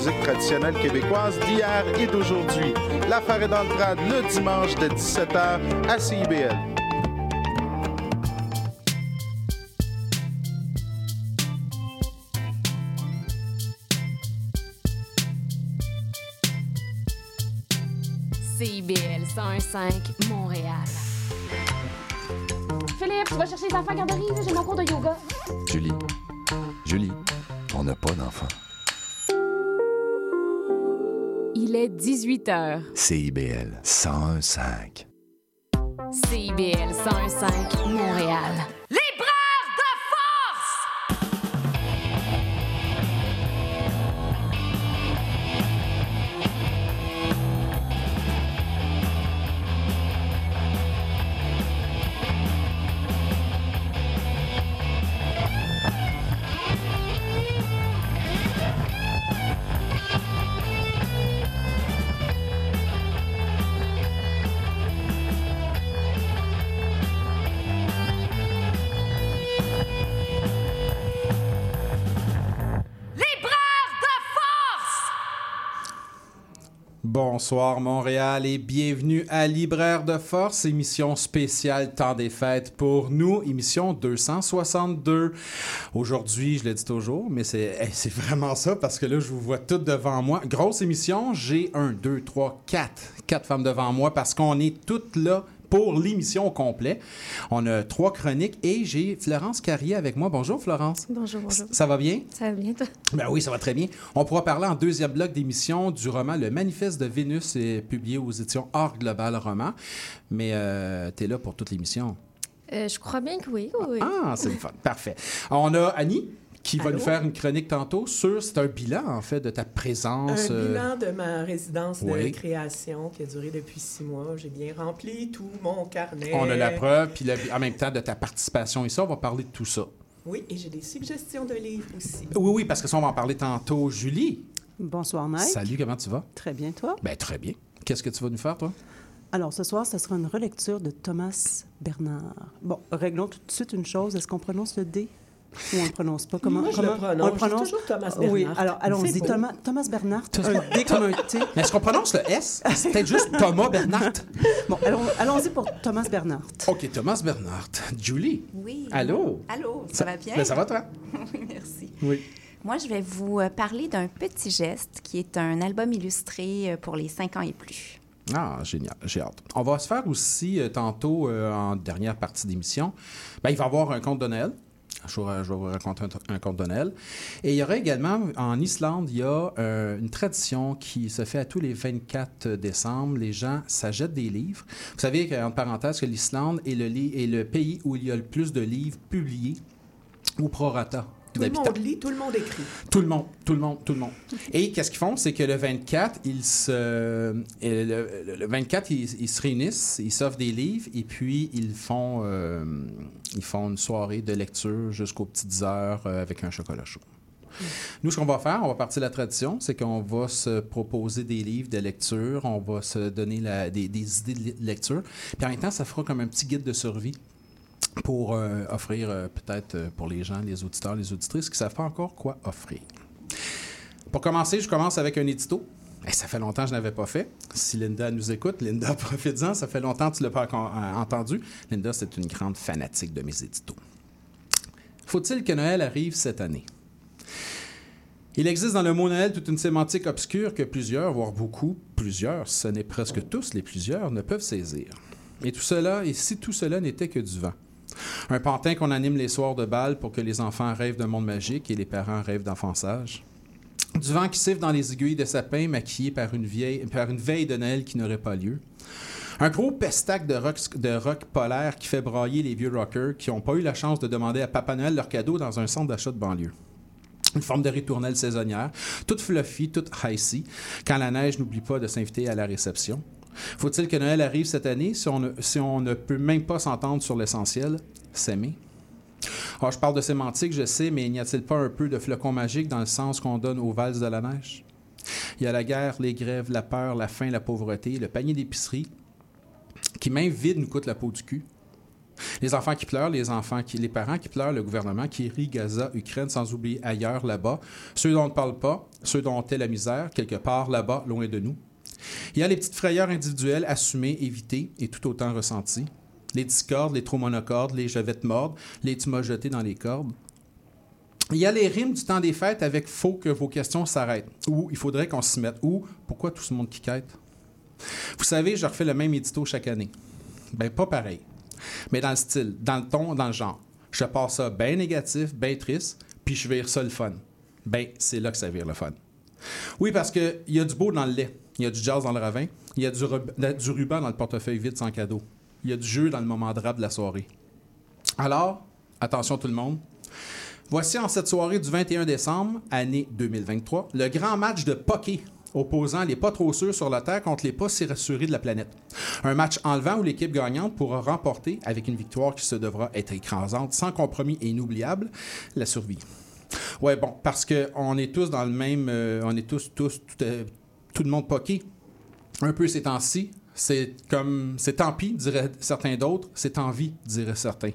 musique traditionnelle québécoise d'hier et d'aujourd'hui. L'affaire est dans le trad le dimanche de 17h à CIBL. CIBL 101.5 Montréal. Philippe, tu vas chercher les enfants à garderie, j'ai mon cours de yoga. Julie, Julie, on n'a pas d'enfant. Il est 18h. CIBL 101.5. CIBL 101.5 Montréal. Bonsoir Montréal et bienvenue à Libraire de Force, émission spéciale Temps des fêtes pour nous, émission 262. Aujourd'hui, je le dis toujours, mais c'est hey, c'est vraiment ça parce que là, je vous vois toutes devant moi. Grosse émission, j'ai un, deux, trois, quatre, quatre femmes devant moi parce qu'on est toutes là pour l'émission au complet. On a trois chroniques et j'ai Florence Carrier avec moi. Bonjour Florence. Bonjour, bonjour. Ça va bien? Ça va bien, toi? Ben oui, ça va très bien. On pourra parler en deuxième bloc d'émission du roman Le Manifeste de Vénus, est publié aux éditions Art Global Roman. Mais euh, tu es là pour toute l'émission. Euh, je crois bien que oui. oui, oui. Ah, c'est le fun. Parfait. On a Annie qui va Allô? nous faire une chronique tantôt sur, c'est un bilan en fait de ta présence. Un euh, bilan de ma résidence de création qui a duré depuis six mois. J'ai bien rempli tout mon carnet. on a la preuve, puis en même temps de ta participation ici, on va parler de tout ça. Oui, et j'ai des suggestions de livres aussi. Oui, oui, parce que ça, on va en parler tantôt. Julie, Bonsoir Mike. salut, comment tu vas? Très bien, toi? Ben très bien. Qu'est-ce que tu vas nous faire, toi? Alors, ce soir, ce sera une relecture de Thomas Bernard. Bon, réglons tout de suite une chose. Est-ce qu'on prononce le D? Ou on le prononce pas? Comment, Moi, je comment le prononce. On le prononce? toujours Thomas Oui, Bernard. alors allons-y. Thomas, Thomas Bernard, un D comme un T. Mais est-ce qu'on prononce le S? C'est peut-être juste Thomas Bernard. Bon, allons- allons-y pour Thomas Bernard. OK, Thomas Bernard. Julie. Oui. Allô? Allô, ça, va bien? Ben, ça va, toi? Oui, merci. Oui. Moi, je vais vous euh, parler d'un petit geste qui est un album illustré euh, pour les 5 ans et plus. Ah, génial. J'ai hâte. On va se faire aussi euh, tantôt, euh, en dernière partie d'émission, ben, il va y avoir un conte de Noël. Je vais, vous raconter un, un conte de. Et il y aura également, en Islande, il y a euh, une tradition qui se fait à tous les 24 décembre. Les gens s'achètent des livres. Vous savez, en parenthèse, que l'Islande est le, est le pays où il y a le plus de livres publiés ou prorata. Tout le monde lit, tout le monde écrit. Tout le monde, tout le monde, tout le monde. Et qu'est-ce qu'ils font? C'est que le 24, ils se, le, le- le 24, ils, ils se réunissent, ils s'offrent des livres et puis ils font, euh, ils font une soirée de lecture jusqu'aux petites heures euh, avec un chocolat chaud. Nous, ce qu'on va faire, on va partir de la tradition, c'est qu'on va se proposer des livres de lecture, on va se donner la- des, des idées de lecture, puis en même temps, ça fera comme un petit guide de survie pour euh, offrir euh, peut-être euh, pour les gens, les auditeurs, les auditrices qui ne savent pas encore quoi offrir. Pour commencer, je commence avec un édito. Eh, ça fait longtemps que je n'avais pas fait. Si Linda nous écoute, Linda, profite-en. Ça fait longtemps que tu ne l'as pas entendu. Linda, c'est une grande fanatique de mes éditos. Faut-il que Noël arrive cette année? Il existe dans le mot Noël toute une sémantique obscure que plusieurs, voire beaucoup, plusieurs, ce n'est presque tous les plusieurs, ne peuvent saisir. Et tout cela, et si tout cela n'était que du vent? Un pantin qu'on anime les soirs de bal pour que les enfants rêvent d'un monde magique et les parents rêvent d'enfançage. Du vent qui siffle dans les aiguilles de sapin maquillé par une, veille de Noël qui n'aurait pas lieu. Un gros pestac de rock, de polaire qui fait brailler les vieux rockers qui n'ont pas eu la chance de demander à Papa Noël leur cadeau dans un centre d'achat de banlieue. Une forme de ritournelle saisonnière, toute fluffy, toute icy, quand la neige n'oublie pas de s'inviter à la réception. Faut-il que Noël arrive cette année? Si on ne, peut même pas s'entendre sur l'essentiel, s'aimer? Ah, je parle de sémantique, je sais, mais n'y a-t-il pas un peu de flocon magique dans le sens qu'on donne aux valses de la neige? Il y a la guerre, les grèves, la peur, la faim, la pauvreté, le panier d'épicerie, qui même vide nous coûte la peau du cul. Les enfants qui pleurent, les enfants qui, les parents qui pleurent, le gouvernement qui rit, Gaza, Ukraine, sans oublier ailleurs, là-bas, ceux dont on ne parle pas, ceux dont on tait la misère, quelque part là-bas, loin de nous. Il y a les petites frayeurs individuelles assumées, évitées et tout autant ressenties. Les discordes, les trop monocordes, les je vais te mordre, les tu m'as jeté dans les cordes. Il y a les rimes du temps des fêtes avec faut que vos questions s'arrêtent, ou il faudrait qu'on s'y mette, ou pourquoi tout ce monde qui quête? Vous savez, je refais le même édito chaque année. Ben, pas pareil. Mais dans le style, dans le ton, dans le genre. Je passe ça bien négatif, bien triste, puis je vire ça le fun. Ben, c'est là que ça vire le fun. Oui, parce qu'il y a du beau dans le lait, il y a du jazz dans le ravin, il y a du, du ruban dans le portefeuille vide sans cadeau, il y a du jeu dans le moment de rap de la soirée. Alors, attention tout le monde. Voici en cette soirée du 21 décembre, année 2023, le grand match de poké opposant les pas trop sûrs sur la Terre contre les pas si rassurés de la planète. Un match enlevant où l'équipe gagnante pourra remporter, avec une victoire qui se devra être écrasante, sans compromis et inoubliable, la survie. Ouais, bon, parce qu'on est tous dans le même. euh, on est tous, tous, tout, euh, tout le monde poké. Un peu ces temps-ci. C'est comme. C'est tant pis, diraient certains d'autres. C'est en vie, diraient certains.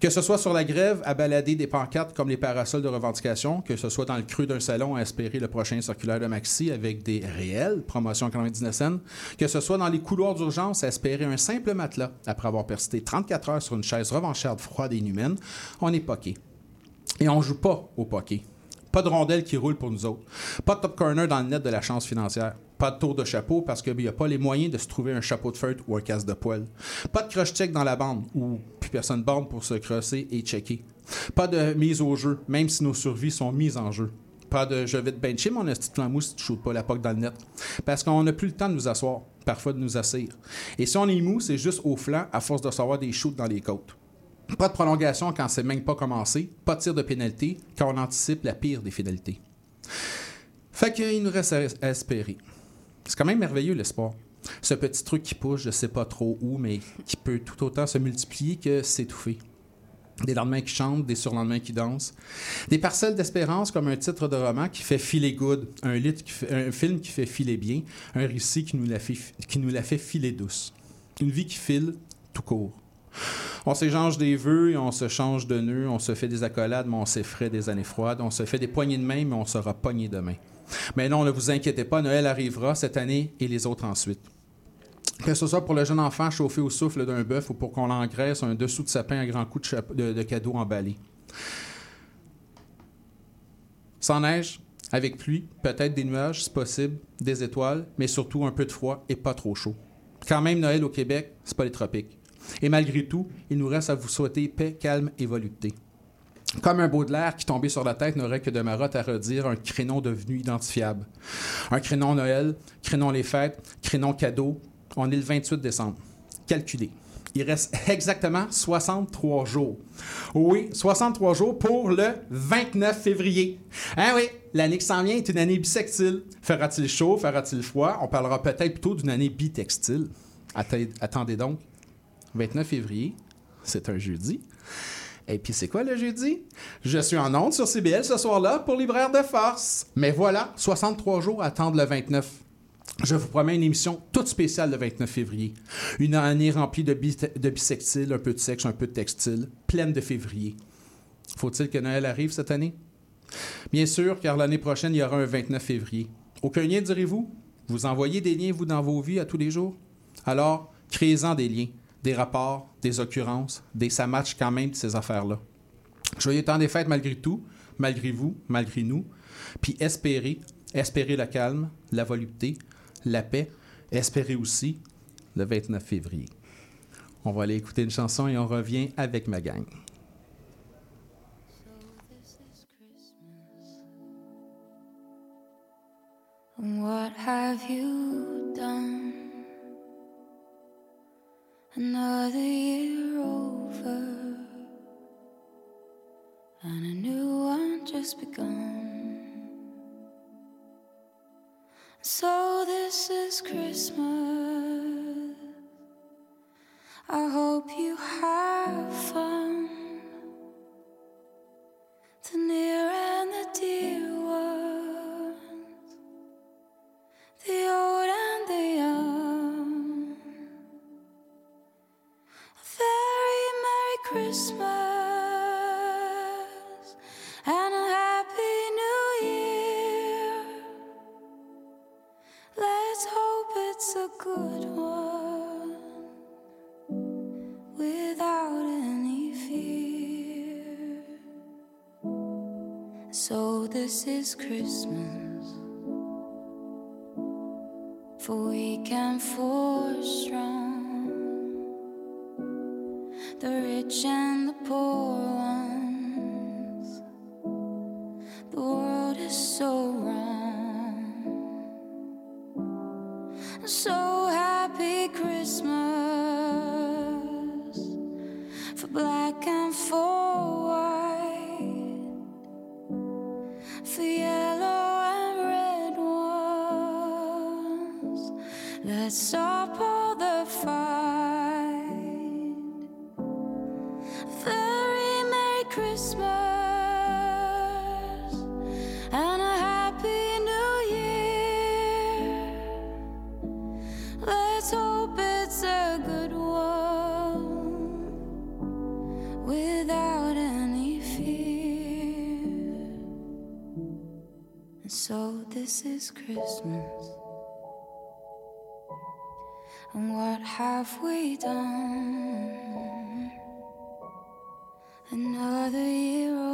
Que ce soit sur la grève, à balader des pancartes comme les parasols de revendication, que ce soit dans le creux d'un salon à espérer le prochain circulaire de Maxi avec des réelles promotions 99 cents, que ce soit dans les couloirs d'urgence à espérer un simple matelas après avoir persisté 34 heures sur une chaise revancharde froide et inhumaine, on est poqué. Et on joue pas au poké. Pas de rondelle qui roule pour nous autres. Pas de top corner dans le net de la chance financière. Pas de tour de chapeau parce qu'il n'y a pas les moyens de se trouver un chapeau de feutre ou un casse de poêle. Pas de crush-check dans la bande où plus personne bande pour se crosser et checker. Pas de mise au jeu, même si nos survies sont mises en jeu. Pas de je vais te bencher mon esti de flamou si tu shootes pas la poque dans le net. Parce qu'on n'a plus le temps de nous asseoir, parfois de nous assire. Et si on est mou, c'est juste au flanc à force de savoir des shoots dans les côtes. Pas de prolongation quand c'est même pas commencé. Pas de tir de pénalité quand on anticipe la pire des finalités. Fait qu'il nous reste à espérer. C'est quand même merveilleux l'espoir. Ce petit truc qui pousse, je sais pas trop où, mais qui peut tout autant se multiplier que s'étouffer. Des lendemains qui chantent, des surlendemains qui dansent. Des parcelles d'espérance comme un titre de roman qui fait filer good, un, lit qui fait- un film qui fait filer bien, un récit qui nous, fait, qui nous la fait filer douce. Une vie qui file tout court. On s'échange des vœux on se change de nœuds, on se fait des accolades, mais on s'effraie des années froides, on se fait des poignées de main, mais on sera pogné demain. Mais non, ne vous inquiétez pas, Noël arrivera cette année et les autres ensuite. Que ce soit pour le jeune enfant chauffé au souffle d'un bœuf ou pour qu'on l'engraisse un dessous de sapin à grands coups de, de, de cadeaux emballés. Sans neige, avec pluie, peut-être des nuages si possible, des étoiles, mais surtout un peu de froid et pas trop chaud. Quand même, Noël au Québec, c'est pas les tropiques. Et malgré tout, il nous reste à vous souhaiter paix, calme et volupté. Comme un Baudelaire qui tombé sur la tête n'aurait que de marotte à redire un créneau devenu identifiable. Un créneau Noël, créneau les fêtes, créneau cadeau. On est le 28 décembre. Calculez. Il reste exactement 63 jours. Oui, 63 jours pour le 29 février. Ah oui, l'année qui s'en vient est une année bisextile. Fera-t-il chaud, fera-t-il froid? On parlera peut-être plutôt d'une année bitextile. Atte- Attendez donc. 29 février, c'est un jeudi. Et puis c'est quoi le jeudi? Je suis en onde sur CBL ce soir-là pour Libraire de Force. Mais voilà, 63 jours à attendre le 29. Je vous promets une émission toute spéciale le 29 février. Une année remplie de, bi- un peu de sexe, un peu de textile, pleine de février. Faut-il que Noël arrive cette année? Bien sûr, car l'année prochaine, il y aura un 29 février. Aucun lien, direz-vous? Vous envoyez des liens, vous, dans vos vies à tous les jours? Alors, créez-en des liens, des rapports, des occurrences, des ça match quand même ces affaires-là. Joyeux temps des fêtes malgré tout, malgré vous, malgré nous. Puis espérez, espérez le calme, la volupté, la paix. Espérez aussi le 29 février. On va aller écouter une chanson et on revient avec ma gang. What have you done? Another year over, and a new one just begun. So, this is Christmas. I hope you have fun. The near and the dear ones the old Christmas and a Happy New Year. Let's hope it's a good one without any fear. So, this is Christmas for weak and for strong the rich and the poor ones. The world is so wrong. So happy Christmas for black and for white, for yellow and red ones. Let's all this is Christmas. And what have we done? Another year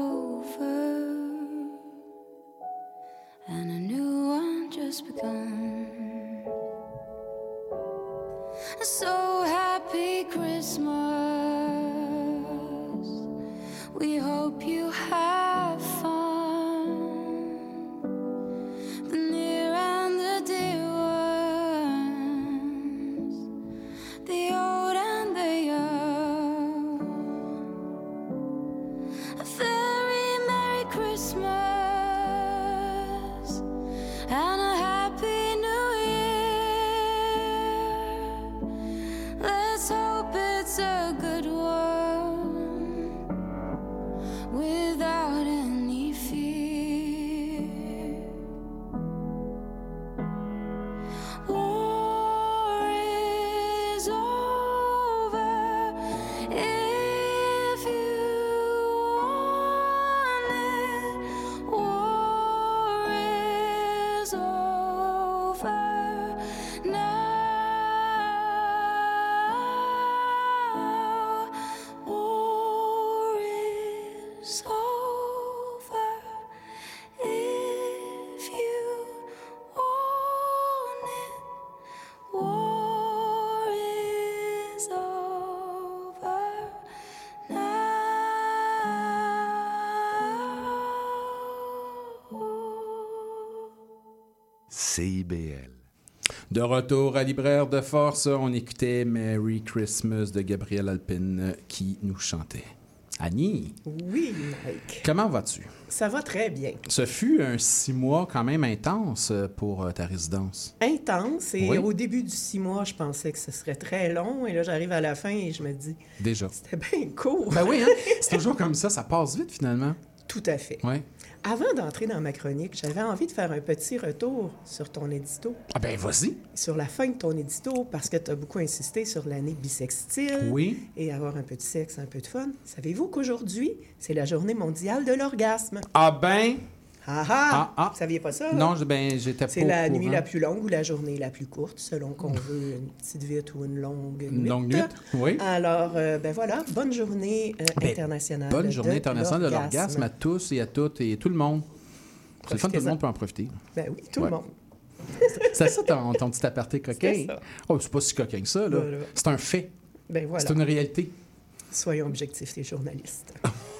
retour à Libraire de Force, on écoutait Merry Christmas de Gabriel Alpine qui nous chantait. Annie, Oui, Mike. comment vas-tu? Ça va très bien. Ce fut un six mois quand même intense pour euh, ta résidence. Intense. Et Oui. au début du six mois, je pensais que ce serait très long. Et là, j'arrive à la fin et je me dis, Déjà. c'était bien court. Ben oui, hein? c'est toujours comme ça, ça passe vite finalement. Tout à fait. Ouais. Avant d'entrer dans ma chronique, j'avais envie de faire un petit retour sur ton édito, Ah ben vas-y. sur la fin de ton édito, parce que tu as beaucoup insisté sur l'année bisextile Oui. et avoir un peu de sexe, un peu de fun. Savez-vous qu'aujourd'hui, c'est la journée mondiale de l'orgasme? Ah ben, Ah ah! Ah, ah. Vous saviez pas ça? là? non, je- ben j'étais pas C'est la courant. nuit la plus longue ou la journée la plus courte, selon qu'on veut une petite vite ou une longue nuit. Une longue nuit, oui. Alors, euh, ben voilà, bonne journée euh, Ben, internationale. Bonne journée de internationale de l'orgasme à tous et à toutes et tout le monde. C'est le fun, tout le monde peut en profiter. Ben oui, tout Ouais. le monde. C'est ça ton, ton petit aparté coquin? Ça. Oh, c'est pas si coquin que ça, là. Voilà. C'est un fait. Ben voilà. C'est une réalité. Soyons objectifs, les journalistes.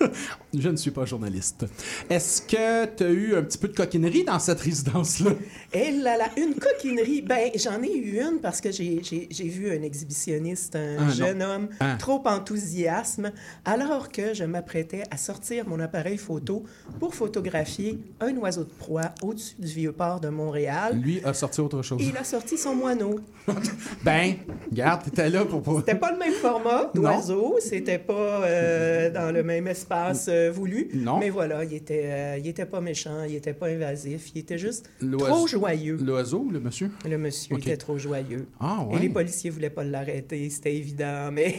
Je ne suis pas journaliste. Est-ce que tu as eu un petit peu de coquinerie dans cette résidence-là? Et là là, une coquinerie. Ben, j'en ai eu une parce que j'ai- vu un exhibitionniste, un Ah, non. jeune homme, Ah. trop enthousiasme, alors que je m'apprêtais à sortir mon appareil photo pour photographier un oiseau de proie au-dessus du vieux port de Montréal. Lui a sorti autre chose. Il a sorti son moineau. Ben, regarde, t'étais là pour... C'était pas le même format d'oiseau, c'était pas euh, dans le même espace euh, voulu. Non. Mais voilà, il était, euh, il était pas méchant, il était pas invasif, il était juste trop joyeux. L'oiseau ou le monsieur? Le monsieur était trop joyeux. Ah, Et ouais. les policiers voulaient pas l'arrêter, c'était évident, mais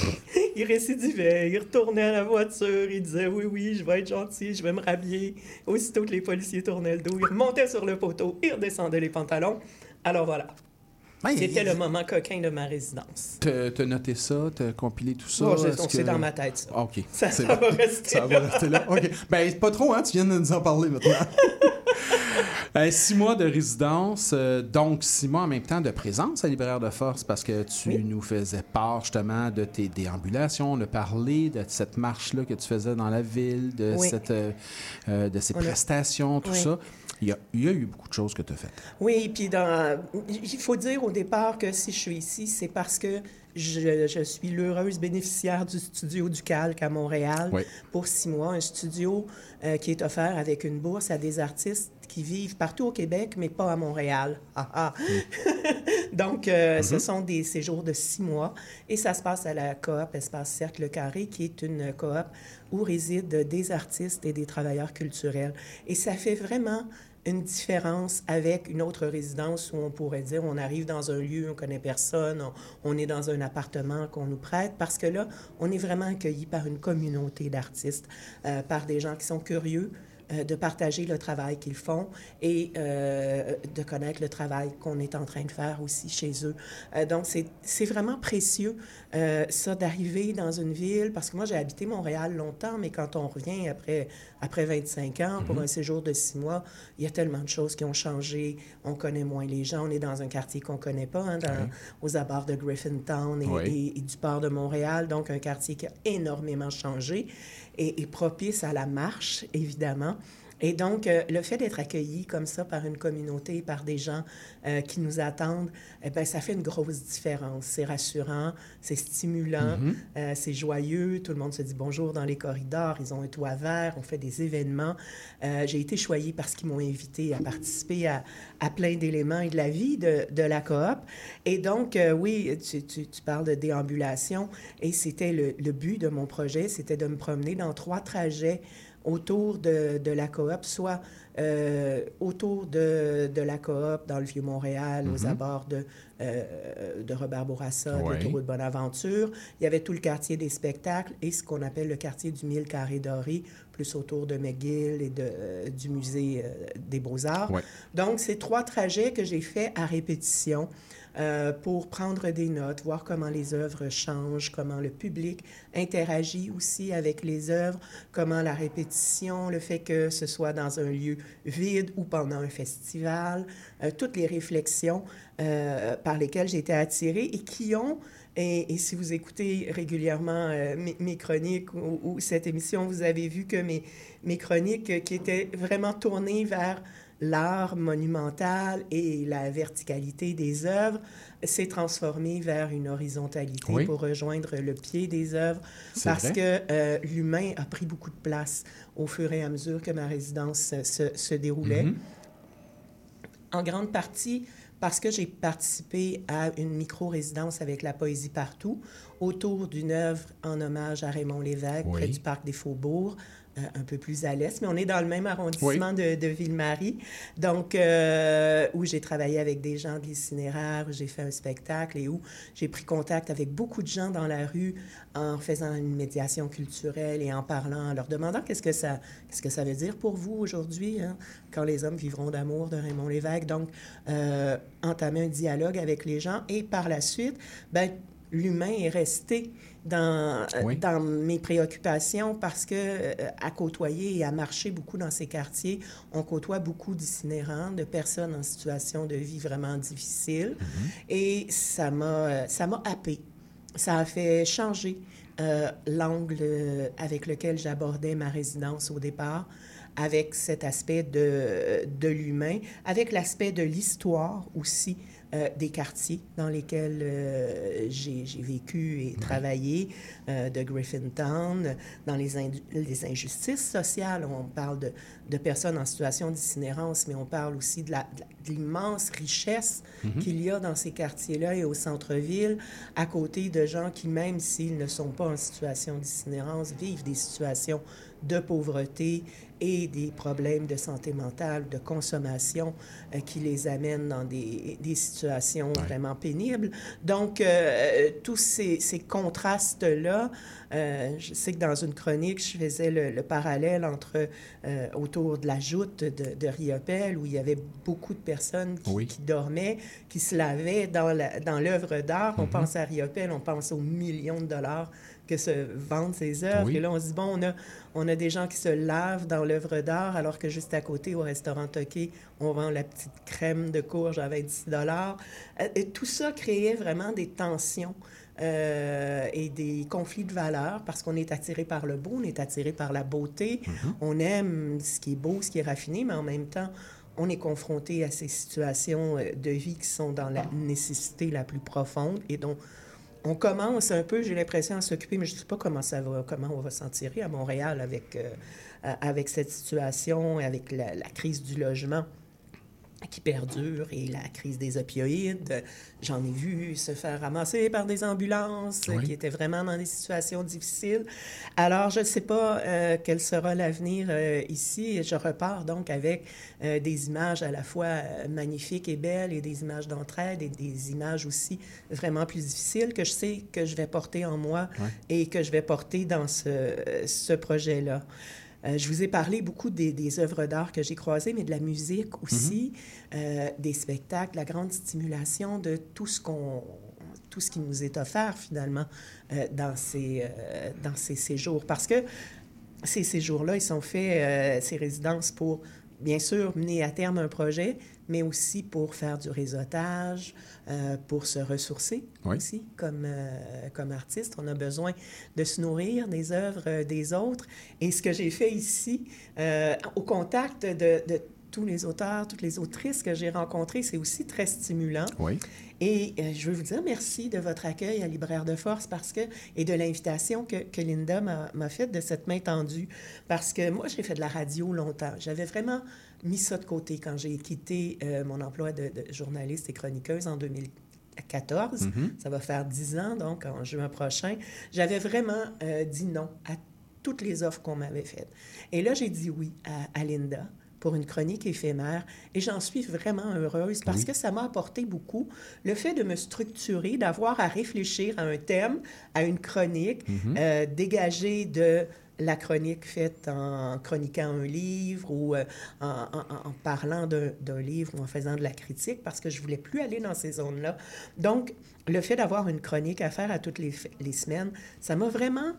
il récidivait, il retournait à la voiture, il disait oui, oui, je vais être gentil, je vais me rhabiller. Aussitôt que les policiers tournaient le dos, il remontait sur le poteau, il redescendait les pantalons. Alors voilà, Ouais, c'était il- le moment coquin de ma résidence. T'as noté ça, t'as compilé tout ça? C'est que- dans ma tête, ça. Ah, OK. Ça, ça va rester Ça va rester là. OK. Ben, pas trop, hein? Tu viens de nous en parler maintenant. Euh, six mois de résidence, euh, donc six mois en même temps de présence à Libraire de Force parce que tu Oui. nous faisais part justement de tes déambulations. On a parlé de cette marche-là que tu faisais dans la ville, de, Oui. cette, euh, de ces On a- prestations, tout Oui. ça. Il y, a, il y a eu beaucoup de choses que tu as faites. Oui, puis dans... il faut dire au départ que si je suis ici, c'est parce que je, je suis l'heureuse bénéficiaire du studio du Calque à Montréal pour six mois. Un studio qui est offert avec une bourse à des artistes qui vivent partout au Québec, mais pas à Montréal. Ah, ah. Donc, euh, ce sont des séjours de six mois et ça se passe à la coop Espace Cercle Carré, qui est une coop où résident des artistes et des travailleurs culturels. Et ça fait vraiment une différence avec une autre résidence où on pourrait dire on arrive dans un lieu, on connaît personne, on, on est dans un appartement qu'on nous prête, parce que là, on est vraiment accueilli par une communauté d'artistes, euh, par des gens qui sont curieux de partager le travail qu'ils font et euh, de connaître le travail qu'on est en train de faire aussi chez eux. Euh, donc, c'est vraiment précieux, euh, ça, d'arriver dans une ville, parce que moi, j'ai habité Montréal longtemps, mais quand on revient après, après 25 ans pour un séjour de six mois, il y a tellement de choses qui ont changé. On connaît moins les gens. On est dans un quartier qu'on connaît pas, hein, dans- aux abords de Griffintown et, Oui. et- et du port de Montréal. Donc, un quartier qui a énormément changé et, et propice à la marche, évidemment. Et donc, euh, le fait d'être accueilli comme ça par une communauté, par des gens euh, qui nous attendent, eh ben, ça fait une grosse différence. C'est rassurant, c'est stimulant, euh, c'est joyeux. Tout le monde se dit bonjour dans les corridors. Ils ont un toit vert, on fait des événements. J'ai été choyée parce qu'ils m'ont invité à participer à, à plein d'éléments et de la vie de, de la coop. Et donc, oui, tu, tu- tu parles de déambulation. Et c'était le, le but de mon projet, c'était de me promener dans trois trajets autour de, de la coop, soit euh, autour de, de la coop dans le Vieux-Montréal, aux abords de, euh, de Robert Bourassa, de Ouais. l'autoroute Bonaventure. Il y avait tout le quartier des spectacles et ce qu'on appelle le quartier du Mille Carré Doré, plus autour de McGill et de, euh, du musée des Beaux-Arts. Ouais. Donc, c'est trois trajets que j'ai faits à répétition euh, pour prendre des notes, voir comment les œuvres changent, comment le public interagit aussi avec les œuvres, comment la répétition, le fait que ce soit dans un lieu vide ou pendant un festival, euh, toutes les réflexions euh, par lesquelles j'ai été attirée et qui ont et, si vous écoutez régulièrement mes, chroniques ou, cette émission, vous avez vu que mes, chroniques qui étaient vraiment tournées vers l'art monumental et la verticalité des œuvres s'est transformée vers une horizontalité Oui. pour rejoindre le pied des œuvres parce vrai. que euh, l'humain a pris beaucoup de place au fur et à mesure que ma résidence se, se déroulait Mhm. en grande partie parce que j'ai participé à une micro-résidence avec la Poésie Partout autour d'une œuvre en hommage à Raymond Lévesque Oui. près du Parc des Faubourgs, un peu plus à l'est, mais on est dans le même arrondissement de, de Ville-Marie, donc euh, où j'ai travaillé avec des gens de l'itinéraire, où j'ai fait un spectacle et où j'ai pris contact avec beaucoup de gens dans la rue en faisant une médiation culturelle et en parlant, en leur demandant qu'est-ce que ça, qu'est-ce que ça veut dire pour vous aujourd'hui, hein, quand les hommes vivront d'amour de Raymond Lévesque. Donc, euh, entamer un dialogue avec les gens et par la suite, ben, l'humain est resté dans, euh, Oui. dans mes préoccupations parce que euh, à côtoyer et à marcher beaucoup dans ces quartiers, on côtoie beaucoup d'itinérants, de personnes en situation de vie vraiment difficile. Et ça m'a, euh, ça m'a happé. Ça a fait changer euh, l'angle avec lequel j'abordais ma résidence au départ, avec cet aspect de, de l'humain, avec l'aspect de l'histoire aussi euh, des quartiers dans lesquels euh, j'ai vécu et travaillé, euh, de Griffintown, dans les, injustices sociales. On parle de, de personnes en situation d'itinérance, mais on parle aussi de l'immense richesse qu'il y a dans ces quartiers-là et au centre-ville, à côté de gens qui, même s'ils ne sont pas en situation d'itinérance, vivent des situations de pauvreté et des problèmes de santé mentale, de consommation euh, qui les amènent dans des, des situations vraiment pénibles. Donc, euh, tous ces, ces contrastes-là, euh, je sais que dans une chronique, je faisais le, le parallèle entre autour de la joute de, de Riopel, où il y avait beaucoup de personnes qui, Oui. qui dormaient, qui se lavaient dans l'œuvre d'art. On pense à Riopel, on pense aux millions de dollars que se vendent ces œuvres. Oui. Et là, on se dit, bon, on a, on a des gens qui se lavent dans l'œuvre d'art, alors que juste à côté, au restaurant Toqué, on vend la petite crème de courge à 26 dollars. Euh, Et tout ça créait vraiment des tensions. euh, et des conflits de valeurs parce qu'on est attiré par le beau, on est attiré par la beauté, on aime ce qui est beau, ce qui est raffiné, mais en même temps, on est confronté à ces situations euh, de vie qui sont dans la nécessité la plus profonde et dont on commence un peu, j'ai l'impression, à s'occuper, mais je ne sais pas comment ça va, comment on va s'en tirer à Montréal avec, euh, avec cette situation, avec la crise du logement qui perdure et la crise des opioïdes. J'en ai vu se faire ramasser par des ambulances Oui. qui étaient vraiment dans des situations difficiles. Alors, je ne sais pas euh, quel sera l'avenir euh, ici. Je repars donc avec euh, des images à la fois magnifiques et belles et des images d'entraide et des images aussi vraiment plus difficiles que je sais que je vais porter en moi et que je vais porter dans ce, ce projet-là. Euh, je vous ai parlé beaucoup des, des œuvres d'art que j'ai croisées, mais de la musique aussi, euh, des spectacles, la grande stimulation de tout ce qu'on tout ce qui nous est offert finalement euh, dans, ces, dans ces séjours. Parce que ces séjours-là, ils sont faits, ces résidences, pour bien sûr mener à terme un projet, mais aussi pour faire du réseautage, euh, pour se ressourcer Oui. aussi comme, euh, comme artiste. On a besoin de se nourrir des œuvres euh, des autres. Et ce que j'ai fait ici, au contact de, de tous les auteurs, toutes les autrices que j'ai rencontrées, c'est aussi très stimulant. Oui. Et je veux vous dire merci de votre accueil à Libraire de Force parce que, et de l'invitation que, que Linda m'a faite de cette main tendue. Parce que moi, j'ai fait de la radio longtemps. J'avais vraiment mis ça de côté quand j'ai quitté euh, mon emploi de, de journaliste et chroniqueuse en 2014. Ça va faire dix ans, donc en juin prochain. J'avais vraiment euh, dit non à toutes les offres qu'on m'avait faites. Et là, j'ai dit oui à, à Linda pour une chronique éphémère et j'en suis vraiment heureuse parce que ça m'a apporté beaucoup le fait de me structurer, d'avoir à réfléchir à un thème, à une chronique, euh, dégagée de la chronique faite en chroniquant un livre ou euh, en, parlant d'un livre ou en faisant de la critique parce que je voulais plus aller dans ces zones-là. Donc, le fait d'avoir une chronique à faire à toutes les semaines, ça m'a vraiment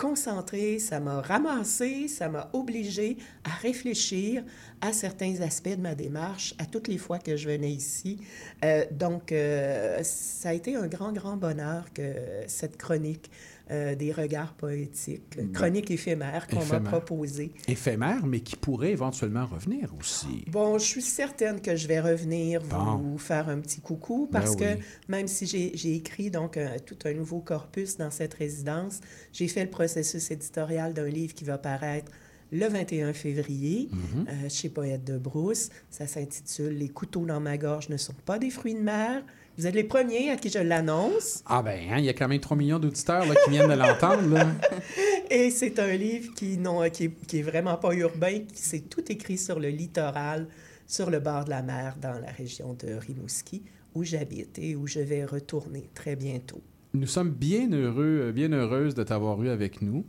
concentré, ça m'a ramassé, ça m'a obligé à réfléchir à certains aspects de ma démarche à toutes les fois que je venais ici. Euh, donc, euh, ça a été un grand, grand bonheur que cette chronique euh, des regards poétiques, la chronique éphémère qu'on m'a proposée. Éphémère, mais qui pourrait éventuellement revenir aussi. Bon, je suis certaine que je vais revenir Bon. vous faire un petit coucou Ben parce que même si j'ai écrit donc un- tout un nouveau corpus dans cette résidence, j'ai fait le processus éditorial d'un livre qui va paraître le 21 février Mhm. euh, chez Poète de Brousse. Ça s'intitule Les couteaux dans ma gorge ne sont pas des fruits de mer. Vous êtes les premiers à qui je l'annonce. Ah ben, hein, il y a quand même 3 millions d'auditeurs là, qui viennent de l'entendre. Et c'est un livre qui, non, qui, est, qui est vraiment pas urbain, qui c'est tout écrit sur le littoral, sur le bord de la mer, dans la région de Rimouski, où j'habite et où je vais retourner très bientôt. Nous sommes bien heureux, bien heureuses de t'avoir eu avec nous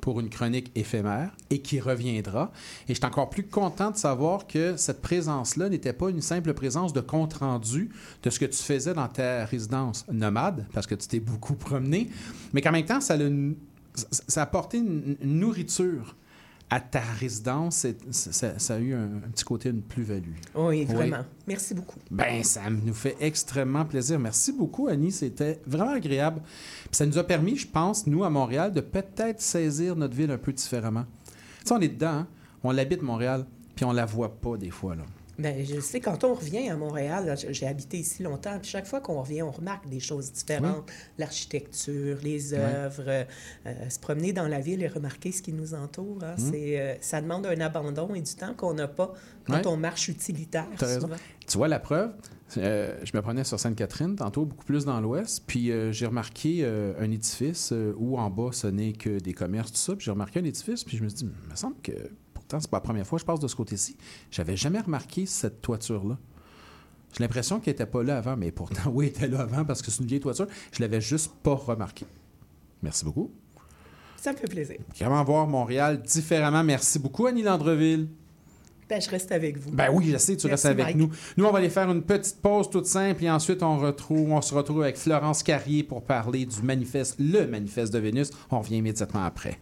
pour une chronique éphémère et qui reviendra. Et je suis encore plus content de savoir que cette présence-là n'était pas une simple présence de compte-rendu de ce que tu faisais dans ta résidence nomade, parce que tu t'es beaucoup promené, mais qu'en même temps, ça, a apporté une nourriture à ta résidence. Ça, ça a eu un, un petit côté, une plus-value. Oui, Oui. vraiment. Merci beaucoup. Ben, ça nous fait extrêmement plaisir. Merci beaucoup, Annie. C'était vraiment agréable. Puis ça nous a permis, je pense, nous, à Montréal, de peut-être saisir notre ville un peu différemment. Tu sais, on est dedans, hein? on l'habite, Montréal, puis on la voit pas des fois, là. Ben, je sais, quand on revient à Montréal, j'ai habité ici longtemps, puis chaque fois qu'on revient, on remarque des choses différentes. L'architecture, les œuvres, euh, euh, se promener dans la ville et remarquer ce qui nous entoure. hein, c'est, euh, ça demande un abandon et du temps qu'on n'a pas quand on marche utilitaire. Tu vois, la preuve, euh, je me prenais sur Sainte-Catherine, tantôt beaucoup plus dans l'ouest, puis j'ai remarqué un édifice où en bas, ce n'est que des commerces, tout ça, puis j'ai remarqué un édifice, puis je me suis dit, il me semble que C'est pas la première fois que je passe de ce côté-ci. J'avais jamais remarqué cette toiture-là. J'ai l'impression qu'elle n'était pas là avant, mais pourtant, oui, elle était là avant parce que c'est une vieille toiture. Je l'avais juste pas remarqué. Merci beaucoup. Ça me fait plaisir. Vraiment voir Montréal différemment. Merci beaucoup, Annie Landreville. Ben, je reste avec vous. Ben oui, je sais, tu Merci, restes avec Mike. nous. Nous, on va aller faire une petite pause toute simple et ensuite on, retrouve, on se retrouve avec Florence Carrier pour parler du manifeste, le manifeste de Vénus. On revient immédiatement après.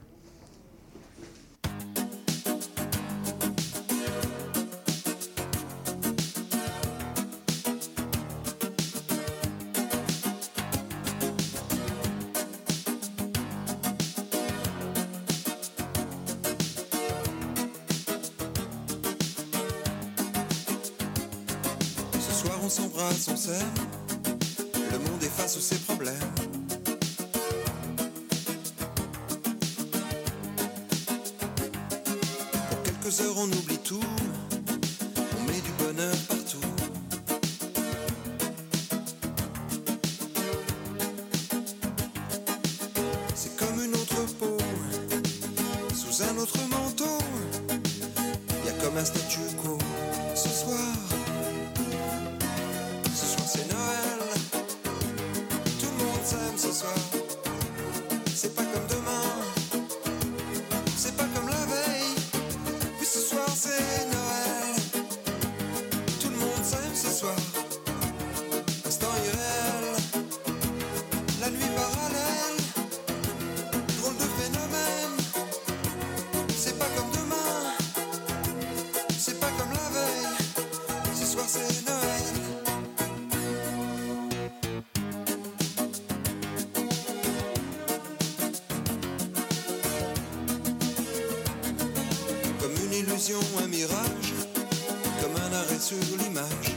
L'image.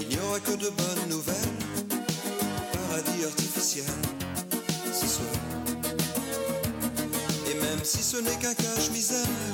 Il n'y aura que de bonnes nouvelles, paradis artificiel ce soir. Et même si ce n'est qu'un cache-misère,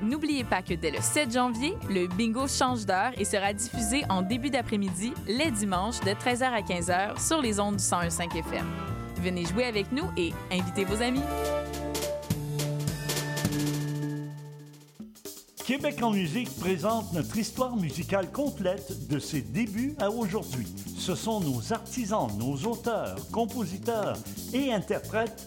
N'oubliez pas que dès le 7 janvier, le bingo change d'heure et sera diffusé en début d'après-midi, les dimanches, de 13h à 15h sur les ondes du 101.5 FM. Venez jouer avec nous et invitez vos amis. Québec en musique présente notre histoire musicale complète de ses débuts à aujourd'hui. Ce sont nos artisans, nos auteurs, compositeurs et interprètes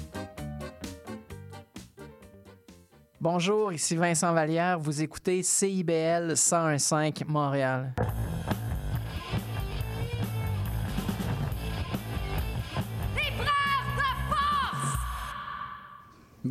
Bonjour, ici Vincent Vallière. Vous écoutez CIBL 101.5 Montréal.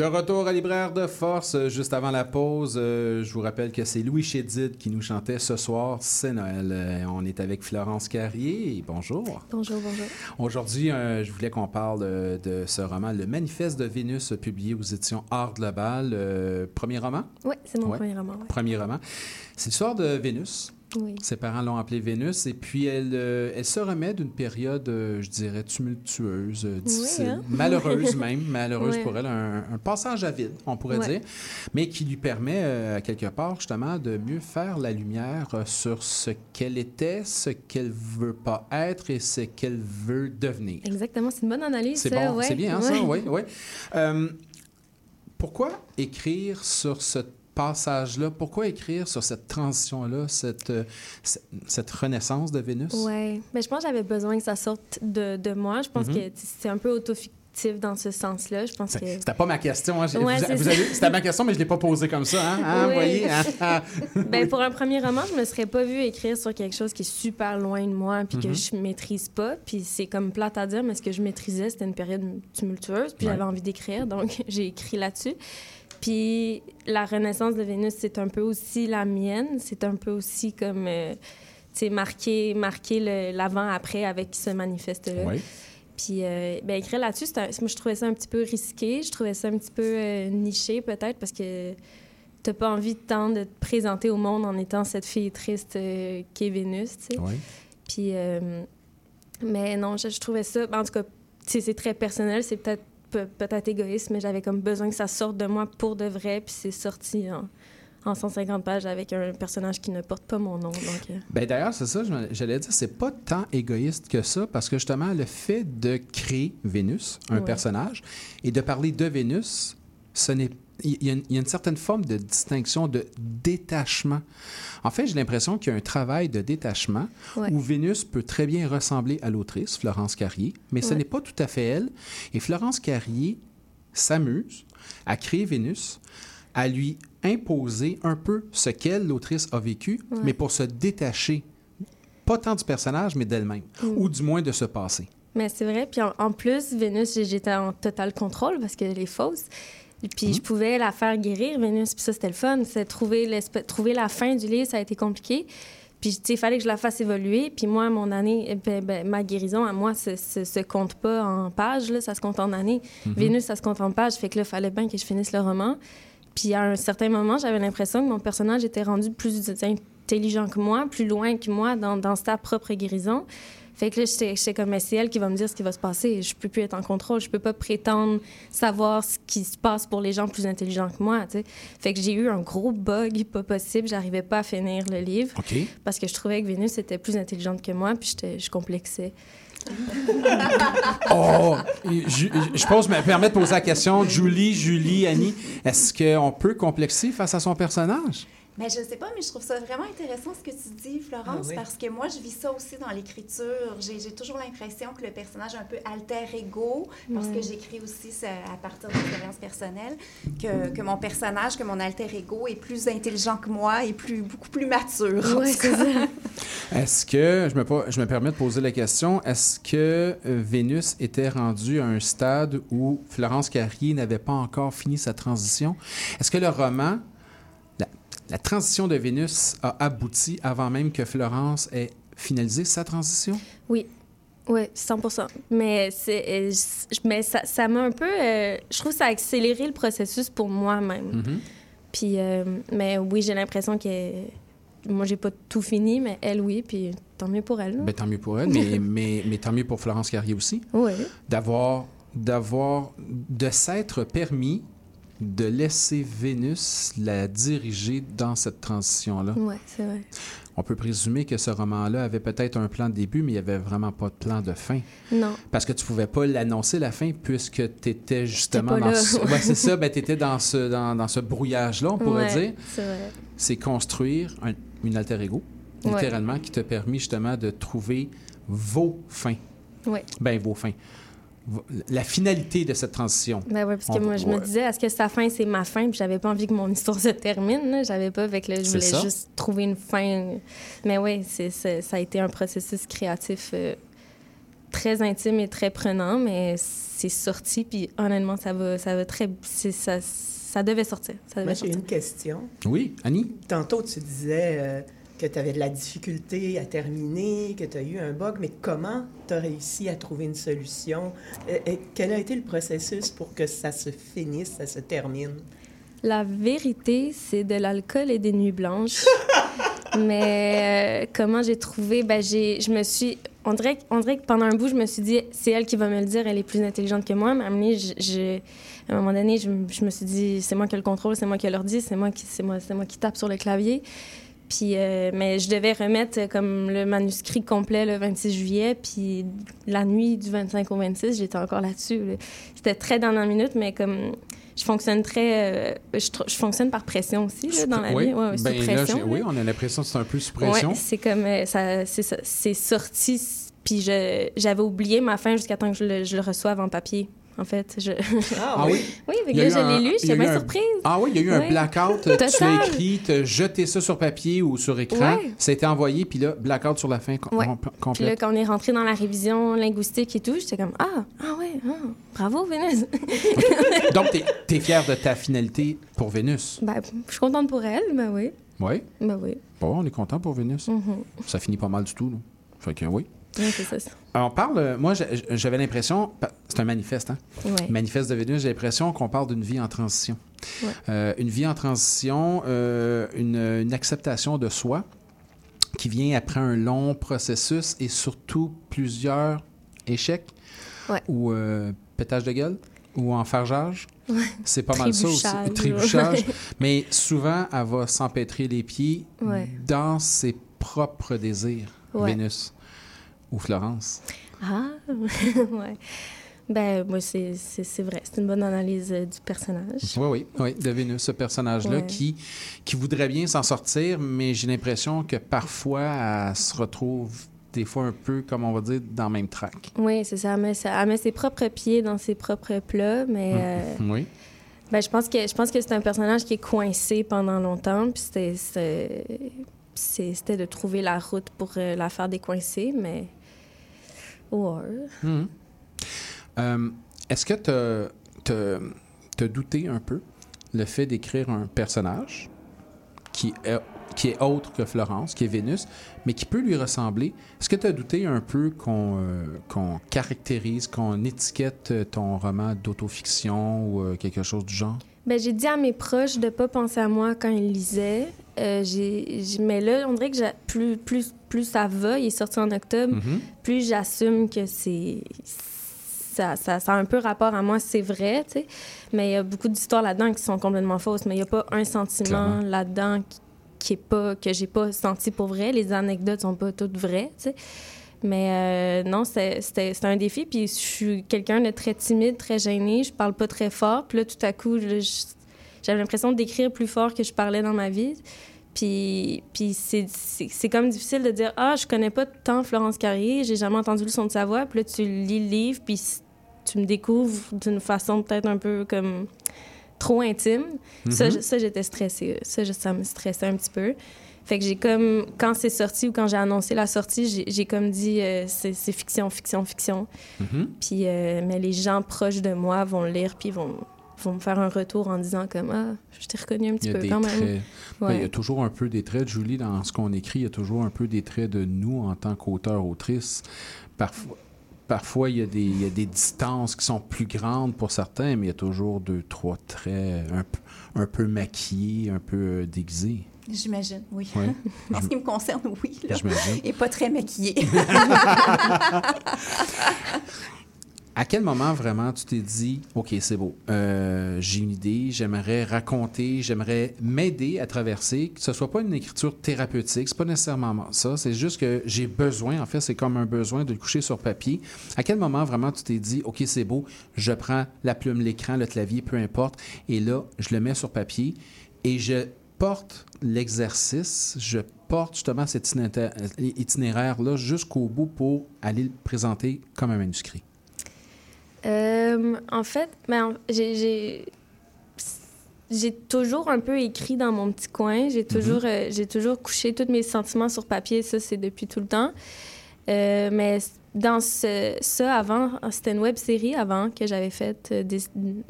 De retour à Libraire de Force, euh, juste avant la pause, euh, je vous rappelle que c'est Louis Chédid qui nous chantait ce soir, c'est Noël. Euh, on est avec Florence Carrier. Bonjour. Bonjour, bonjour. Aujourd'hui, euh, je voulais qu'on parle de, ce roman, Le Manifeste de Vénus, publié aux éditions Art Global. Premier roman? Oui, c'est mon Ouais. premier roman. ouais. Premier roman. C'est l'histoire de Vénus. Oui. Ses parents l'ont appelée Vénus et puis elle, euh, elle se remet d'une période, euh, je dirais, tumultueuse, euh, difficile, hein? malheureuse même, malheureuse pour elle, un, un passage à vide, on pourrait dire, mais qui lui permet, à quelque part, justement, de mieux faire la lumière sur ce qu'elle était, ce qu'elle veut pas être et ce qu'elle veut devenir. Exactement, c'est une bonne analyse. C'est bon, ouais. c'est bien, hein, ça, oui, oui. Pourquoi écrire sur ce passage-là? Pourquoi écrire sur cette transition-là, cette, euh, cette, cette renaissance de Vénus? Ouais. Ben, je pense que j'avais besoin que ça sorte de, de moi. Je pense Mhm. que c'est un peu autofictif dans ce sens-là. Je pense que. C'était pas ma question. hein. Ouais, C'était ma question, mais je ne l'ai pas posée comme ça. Hein? Hein, Oui. voyez? hein? Ah. ben, pour un premier roman, je me serais pas vue écrire sur quelque chose qui est super loin de moi puis que Mhm. je maîtrise pas. Puis c'est comme plate à dire, mais ce que je maîtrisais, c'était une période tumultueuse. Puis Ouais. j'avais envie d'écrire, donc j'ai écrit là-dessus. Puis la renaissance de Vénus, c'est un peu aussi la mienne. C'est un peu aussi comme, euh, tu sais, marquer, l'avant-après avec ce manifeste-là. Oui. Puis, euh, ben, écrire là-dessus, moi, je trouvais ça un petit peu risqué. Je trouvais ça un petit peu euh, niché, peut-être, parce que t'as pas envie tant de te présenter au monde en étant cette fille triste euh, qui est Vénus, tu sais. Oui. Puis, mais non, je, je trouvais ça... ben, En tout cas, c'est très personnel, c'est peut-être peut- peut-être égoïste, mais j'avais comme besoin que ça sorte de moi pour de vrai, puis c'est sorti en, en 150 pages avec un personnage qui ne porte pas mon nom, donc... euh, Ben d'ailleurs, c'est ça, j'allais dire, c'est pas tant égoïste que ça, parce que justement, le fait de créer Vénus, un Ouais. personnage, et de parler de Vénus, ce n'est il y, a une, il y a une certaine forme de distinction, de détachement. En fait, j'ai l'impression qu'il y a un travail de détachement Ouais. où Vénus peut très bien ressembler à l'autrice, Florence Carrier, mais ce Ouais. n'est pas tout à fait elle. Et Florence Carrier s'amuse à créer Vénus, à lui imposer un peu ce qu'elle, l'autrice, a vécu, Ouais. mais pour se détacher, pas tant du personnage, mais d'elle-même, Mm. ou du moins de ce passé. Mais c'est vrai. Puis en, en plus, Vénus, j'étais en total contrôle parce qu'elle est fausse. Et Puis Mhm. je pouvais la faire guérir, Vénus. Puis ça, c'était le fun. C'est trouver, trouver la fin du livre, ça a été compliqué. Puis, tu sais, il fallait que je la fasse évoluer. Puis moi, mon année, eh ben, ben, ma guérison à moi, se, se, se compte pas en pages, là, ça se compte en années. Mhm. Vénus, ça se compte en pages. Fait que là, il fallait bien que je finisse le roman. Puis à un certain moment, j'avais l'impression que mon personnage était rendu plus intelligent que moi, plus loin que moi dans, dans sa propre guérison. Fait que là, j'étais comme, mais c'est elle qui va me dire ce qui va se passer. Je peux plus être en contrôle. Je peux pas prétendre savoir ce qui se passe pour les gens plus intelligents que moi, tu sais. Fait que j'ai eu un gros bug pas possible. J'arrivais pas à finir le livre. Parce que je trouvais que Vénus était plus intelligente que moi, puis je complexais. Oh! Je, je pense me permettre de poser la question. Julie, Julie, Annie, est-ce qu'on peut complexer face à son personnage? Mais je sais pas, mais je trouve ça vraiment intéressant ce que tu dis, Florence, Ah oui. parce que moi, je vis ça aussi dans l'écriture. J'ai j'ai toujours l'impression que le personnage est un peu alter ego, parce que j'écris aussi ça à partir d'expériences personnelles, que, que mon personnage, que mon alter ego est plus intelligent que moi et plus, beaucoup plus mature. ça. Est-ce que, je me, je me permets de poser la question, est-ce que euh, Vénus était rendue à un stade où Florence Carrier n'avait pas encore fini sa transition? Est-ce que le roman, la, transition de Vénus a abouti avant même que Florence ait finalisé sa transition? Oui. Oui, 100 Mais, c'est, euh, mais ça, ça m'a un peu... euh, je trouve que ça a accéléré le processus pour moi-même. Mhm. Puis, euh, mais oui, j'ai l'impression que... Moi, j'ai pas tout fini, mais elle, oui, puis tant mieux pour elle. Ben, tant mieux pour elle, mais, mais, mais tant mieux pour Florence Carrier aussi. Oui. D'avoir d'avoir, de s'être permis de laisser Vénus la diriger dans cette transition-là. Ouais, c'est vrai. On peut présumer que ce roman-là avait peut-être un plan de début, mais il n'y avait vraiment pas de plan de fin. Non. Parce que tu pouvais pas l'annoncer la fin puisque tu étais justement pas dans là. ce... ouais, c'est ça, ben, tu étais dans ce, dans, dans ce brouillage-là, on pourrait Ouais, dire. C'est vrai. C'est construire un, une alter ego, Ouais. littéralement, qui te permet justement de trouver vos fins. Ouais. Ben, vos fins. La finalité de cette transition. Ben ouais, parce que On- moi, je me disais, est-ce que sa fin, c'est ma fin? Puis j'avais pas envie que mon histoire se termine. J'avais pas, que là, je voulais ça. juste trouver une fin. Mais oui, ça a été un processus créatif euh, très intime et très prenant, mais c'est sorti. Puis honnêtement, ça va, ça va très. c'est- ça, ça devait sortir. Ça devait Moi, j'ai une question. Oui, Annie? Tantôt, tu disais euh, que tu avais de la difficulté à terminer, que tu as eu un bug, mais comment tu as réussi à trouver une solution? Et, et quel a été le processus pour que ça se finisse, ça se termine? La vérité, c'est de l'alcool et des nuits blanches. Mais euh, comment j'ai trouvé? Ben, j'ai, je me suis... On dirait, que- on dirait que pendant un bout, je me suis dit, c'est elle qui va me le dire, elle est plus intelligente que moi. Mais à un moment donné, je, me- je me suis dit, c'est moi qui ai le contrôle, c'est moi qui ai l'ordi, c'est moi qui, c'est moi, c'est moi qui tape sur le clavier. Puis, euh, mais je devais remettre euh, comme le manuscrit complet le 26 juillet. Puis la nuit du 25 au 26, j'étais encore là-dessus. là. C'était très dernière minute, mais comme je fonctionne très... euh, je, fonctionne par pression aussi là, dans la oui. vie. Ouais, sous Ben, là, pression. j'ai- oui, là. on a l'impression que c'est un peu sous pression. Ouais, c'est comme... euh, ça, c'est sorti, puis je, j'avais oublié ma fin jusqu'à temps que je le, je le reçoive en papier. En fait, je... Ah oui? Oui, fait Il que y a là, je l'ai lu, j'étais bien un- surprise. Ah oui, il y a eu un Oui. blackout. Tu as Total. écrit, tu as jeté ça sur papier ou sur écran. Ouais. Ça a été envoyé, puis là, blackout sur la fin com- Ouais. com- Puis là, complète. quand on est rentré dans la révision linguistique et tout, j'étais comme Ah, ah ouais, ah, bravo, Vénus. Donc, tu es, fier de ta finalité pour Vénus? ben, je suis contente pour elle, ben oui. Oui. Ben oui. Bon, on est content pour Vénus. Mhm. Ça finit pas mal du tout. Là. Fait que oui. C'est ça. on parle, euh, moi, j'avais l'impression, c'est un manifeste, hein? Ouais. Manifeste de Vénus, j'ai l'impression qu'on parle d'une vie en transition. Ouais. Euh, une vie en transition, euh, une, une acceptation de soi qui vient après un long processus et surtout plusieurs échecs Ouais. ou euh, pétage de gueule ou enfargeage. C'est pas mal ça aussi. Trébuchage. Mais souvent, elle va s'empêtrer les pieds dans ses propres désirs. Vénus ou Florence? Ah, ouais. Ben, moi, c'est vrai. C'est une bonne analyse euh, du personnage. Oui, oui, oui, de Vénus, ce personnage-là Ouais. qui, qui voudrait bien s'en sortir, mais j'ai l'impression que parfois, elle se retrouve des fois un peu, comme on va dire, dans le même track. Oui, c'est ça. Elle met, ça- elle met ses propres pieds dans ses propres plats, mais euh, Oui. ben, je pense que je pense que c'est un personnage qui est coincé pendant longtemps, puis c'était de trouver la route pour euh, la faire décoincer, mais Mhm. Euh, Est-ce que tu as douté un peu le fait d'écrire un personnage qui est, qui est autre que Florence, qui est Vénus, mais qui peut lui ressembler? Est-ce que tu as douté un peu qu'on euh, qu'on caractérise, qu'on étiquette ton roman d'autofiction ou euh, quelque chose du genre? Ben, j'ai dit à mes proches de pas penser à moi quand ils lisaient. Euh, j'ai, mais là, on dirait que plus, plus, plus ça va, il est sorti en octobre, Mhm. plus j'assume que c'est... Ça, ça, ça a un peu rapport à moi, c'est vrai, tu sais. Mais il y a beaucoup d'histoires là-dedans qui sont complètement fausses. Mais il n'y a pas un sentiment là-dedans qui, qui est pas... que j'ai pas senti pour vrai. Les anecdotes sont pas toutes vraies, tu sais. Mais euh, non, c'était un défi. Puis je suis quelqu'un de très timide, très gêné. Je parle pas très fort. Puis là, tout à coup, je- j'avais l'impression d'écrire plus fort que je parlais dans ma vie. Puis, puis c'est- c'est c'est comme difficile de dire Ah, je connais pas tant Florence Carrier, j'ai jamais entendu le son de sa voix. Puis là, tu lis le livre, puis tu me découvres d'une façon peut-être un peu comme trop intime. Ça, Mhm. je- ça, j'étais stressée. Ça, ça me stressait un petit peu. Fait que j'ai comme, quand c'est sorti ou quand j'ai annoncé la sortie, j'ai- comme dit, euh, c'est fiction, fiction, fiction. Mhm. Puis, euh, mais les gens proches de moi vont le lire, puis vont, vont me faire un retour en disant comme, ah, je t'ai reconnu un petit peu quand traits. même. Il y a toujours un peu des traits de Julie dans ce qu'on écrit. Il y a toujours un peu des traits de nous en tant qu'auteur-autrice. Parfois, parfois il, y a des, il y a des distances qui sont plus grandes pour certains, mais il y a toujours deux, trois traits un, peu- un peu maquillés, un peu euh, déguisés. J'imagine, oui. Oui. en ce qui me concerne, oui. Là. J'imagine. Et pas très maquillée. À quel moment vraiment tu t'es dit, OK, c'est beau, euh, j'ai une idée, j'aimerais raconter, j'aimerais m'aider à traverser, que ce soit pas une écriture thérapeutique, c'est pas nécessairement ça, c'est juste que j'ai besoin, en fait, c'est comme un besoin de le coucher sur papier. À quel moment vraiment tu t'es dit, OK, c'est beau, je prends la plume, l'écran, le clavier, peu importe, et là, je le mets sur papier et je porte l'exercice, je porte justement cet itinéraire- itinéraire-là jusqu'au bout pour aller le présenter comme un manuscrit? Euh, en fait, ben, j'ai- toujours un peu écrit dans mon petit coin. J'ai toujours, euh, j'ai toujours couché tous mes sentiments sur papier. Ça, c'est depuis tout le temps. Euh, mais dans ce, ça, avant, c'était une web série avant que j'avais faite. euh,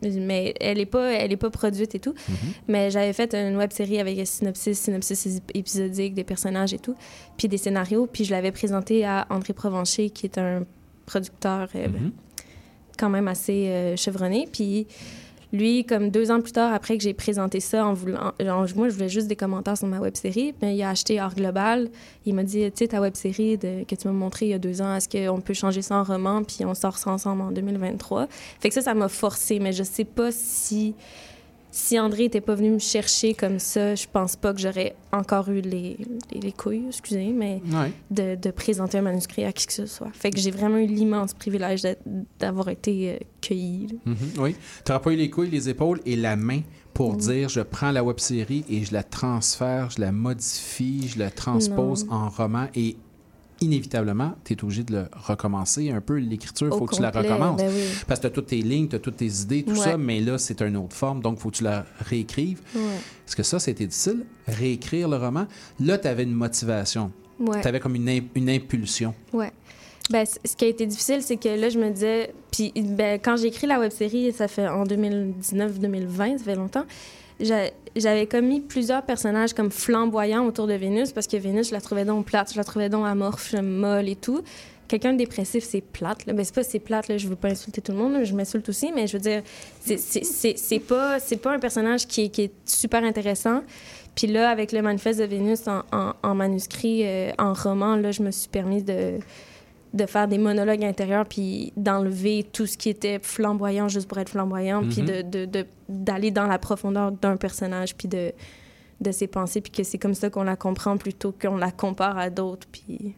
mais elle n'est pas, elle est pas produite et tout. Mais j'avais fait une web série avec un synopsis, synopsis épisodique, des personnages et tout, puis des scénarios. Puis je l'avais présenté à André Provencher, qui est un producteur euh, quand même assez euh, chevronné. Puis lui, comme deux ans plus tard, après que j'ai présenté ça, en voulant, moi, je voulais juste des commentaires sur ma web série, mais il a acheté Art Global. Il m'a dit, tu sais, ta web série que tu m'as montrée il y a deux ans, est-ce qu'on peut changer ça en roman, puis on sort ça ensemble en 2023? Fait que ça, ça m'a forcé, mais je sais pas si. Si André n'était pas venu me chercher comme ça, je pense pas que j'aurais encore eu les, les, les couilles, excusez, mais Ouais. de, de présenter un manuscrit à qui que ce soit. Fait que j'ai vraiment eu l'immense privilège d'avoir été euh, cueillie. Mhm, oui. Tu n'auras pas eu les couilles, les épaules et la main pour dire je prends la web série et je la transfère, je la modifie, je la transpose Non. en roman et inévitablement, tu es obligé de le recommencer un peu. L'écriture, il Au faut que tu la recommences. ben oui. Parce que tu as toutes tes lignes, tu as toutes tes idées, tout Ouais. ça, mais là, c'est une autre forme, donc il faut que tu la réécrives. Ouais. Est-ce que ça, c'était difficile? Réécrire le roman? Là, tu avais une motivation. Ouais. Tu avais comme une, une impulsion. Ouais. Ben, ce qui a été difficile, c'est que là, je me disais. Puis, ben, quand j'ai écrit la web série, ça fait en 2019-2020, ça fait longtemps, j'avais commis plusieurs personnages comme flamboyants autour de Vénus parce que Vénus, je la trouvais donc plate, je la trouvais donc amorphe, molle et tout. Quelqu'un de dépressif, c'est plate. Là. Ben, c'est pas c'est plate, je veux pas insulter tout le monde, je m'insulte aussi, mais je veux dire, c'est- pas, pas un personnage qui est, qui est super intéressant. Puis là, avec le manifeste de Vénus en, en- manuscrit, euh, en roman, là, je me suis permis de, de faire des monologues intérieurs, puis d'enlever tout ce qui était flamboyant juste pour être flamboyant, puis Mhm. de- de- de- d'aller dans la profondeur d'un personnage, puis de, de ses pensées, puis que c'est comme ça qu'on la comprend plutôt qu'on la compare à d'autres, puis...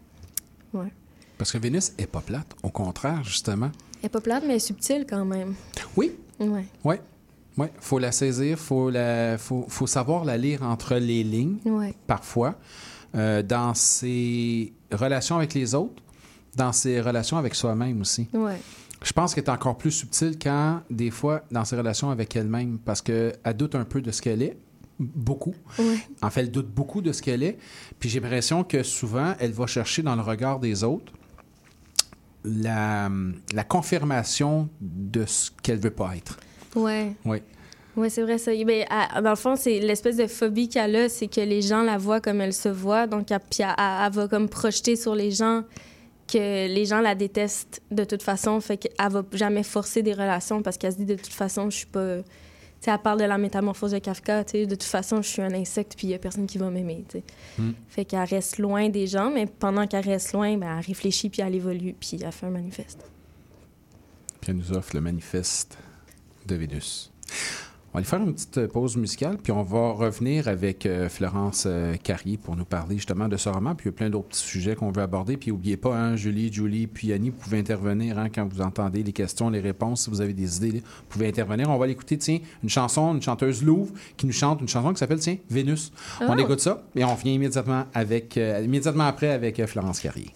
Ouais. Parce que Vénus est pas plate. Au contraire, justement. Elle est pas plate, mais elle est subtile quand même. Oui. Ouais. Oui. Oui. faut la saisir, faut la, faut, faut savoir la lire entre les lignes, Ouais. parfois, euh, dans ses relations avec les autres, dans ses relations avec soi-même aussi. Ouais. Je pense qu'elle est encore plus subtile quand, des fois, dans ses relations avec elle-même, parce qu'elle doute un peu de ce qu'elle est, beaucoup. Ouais. En fait, elle doute beaucoup de ce qu'elle est. Puis j'ai l'impression que souvent, elle va chercher dans le regard des autres la, la confirmation de ce qu'elle veut pas être. Ouais. Oui. Oui, c'est vrai ça. Elle- dans le fond, c'est l'espèce de phobie qu'elle a, c'est que les gens la voient comme elle se voit. Donc, elle, puis elle va comme projeter sur les gens que les gens la détestent de toute façon. Fait qu'elle va jamais forcer des relations parce qu'elle se dit de toute façon, je suis pas. Tu sais, elle parle de la métamorphose de Kafka. Tu sais, de toute façon, je suis un insecte puis il y a personne qui va m'aimer. tu sais. Mm. Fait qu'elle reste loin des gens, mais pendant qu'elle reste loin, ben, elle réfléchit puis elle évolue puis elle fait un manifeste. Puis elle nous offre le manifeste de Vénus. On va aller faire une petite euh, pause musicale, puis on va revenir avec euh, Florence euh, Carrier pour nous parler justement de ce roman. Puis il y a plein d'autres petits sujets qu'on veut aborder. Puis n'oubliez pas, hein, Julie, Julie, puis Annie, vous pouvez intervenir hein, quand vous entendez les questions, les réponses. Si vous avez des idées, vous pouvez intervenir. On va l'écouter, tiens, une chanson, une chanteuse Louvre qui nous chante une chanson qui s'appelle, tiens, Vénus. On Oh. écoute ça et on vient immédiatement, avec, euh, immédiatement après avec Florence Carrier.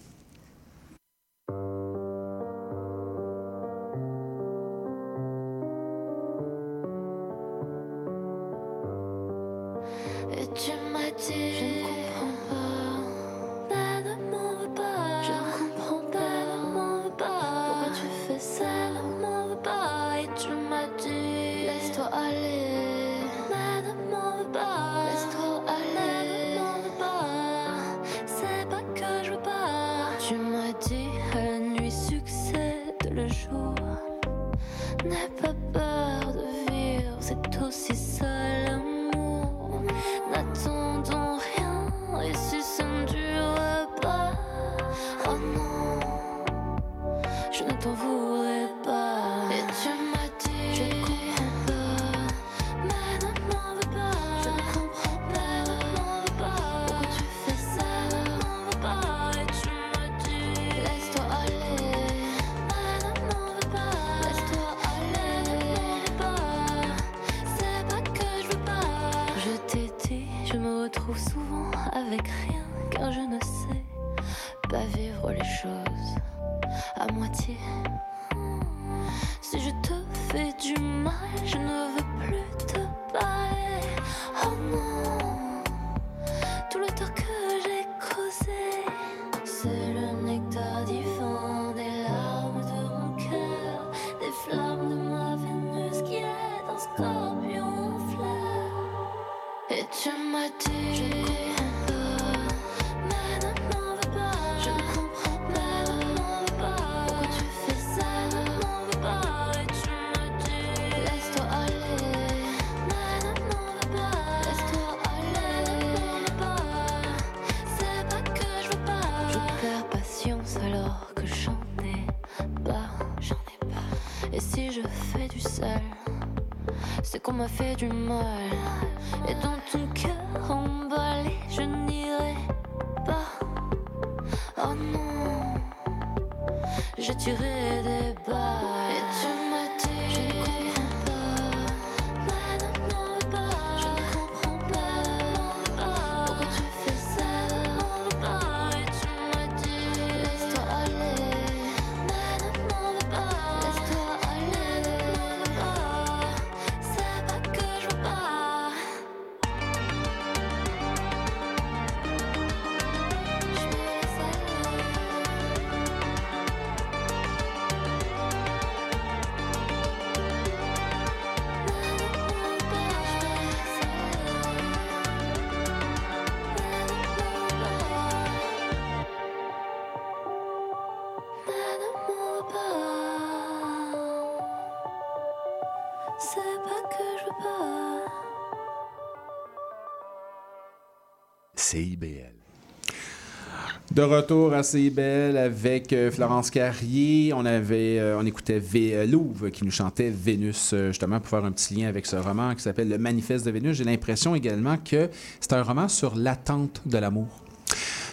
De retour à CIBL avec euh, Florence Carrier. On avait, euh, on écoutait V- euh, Louvre qui nous chantait Vénus, justement pour faire un petit lien avec ce roman qui s'appelle Le Manifeste de Vénus. J'ai l'impression également que c'est un roman sur l'attente de l'amour.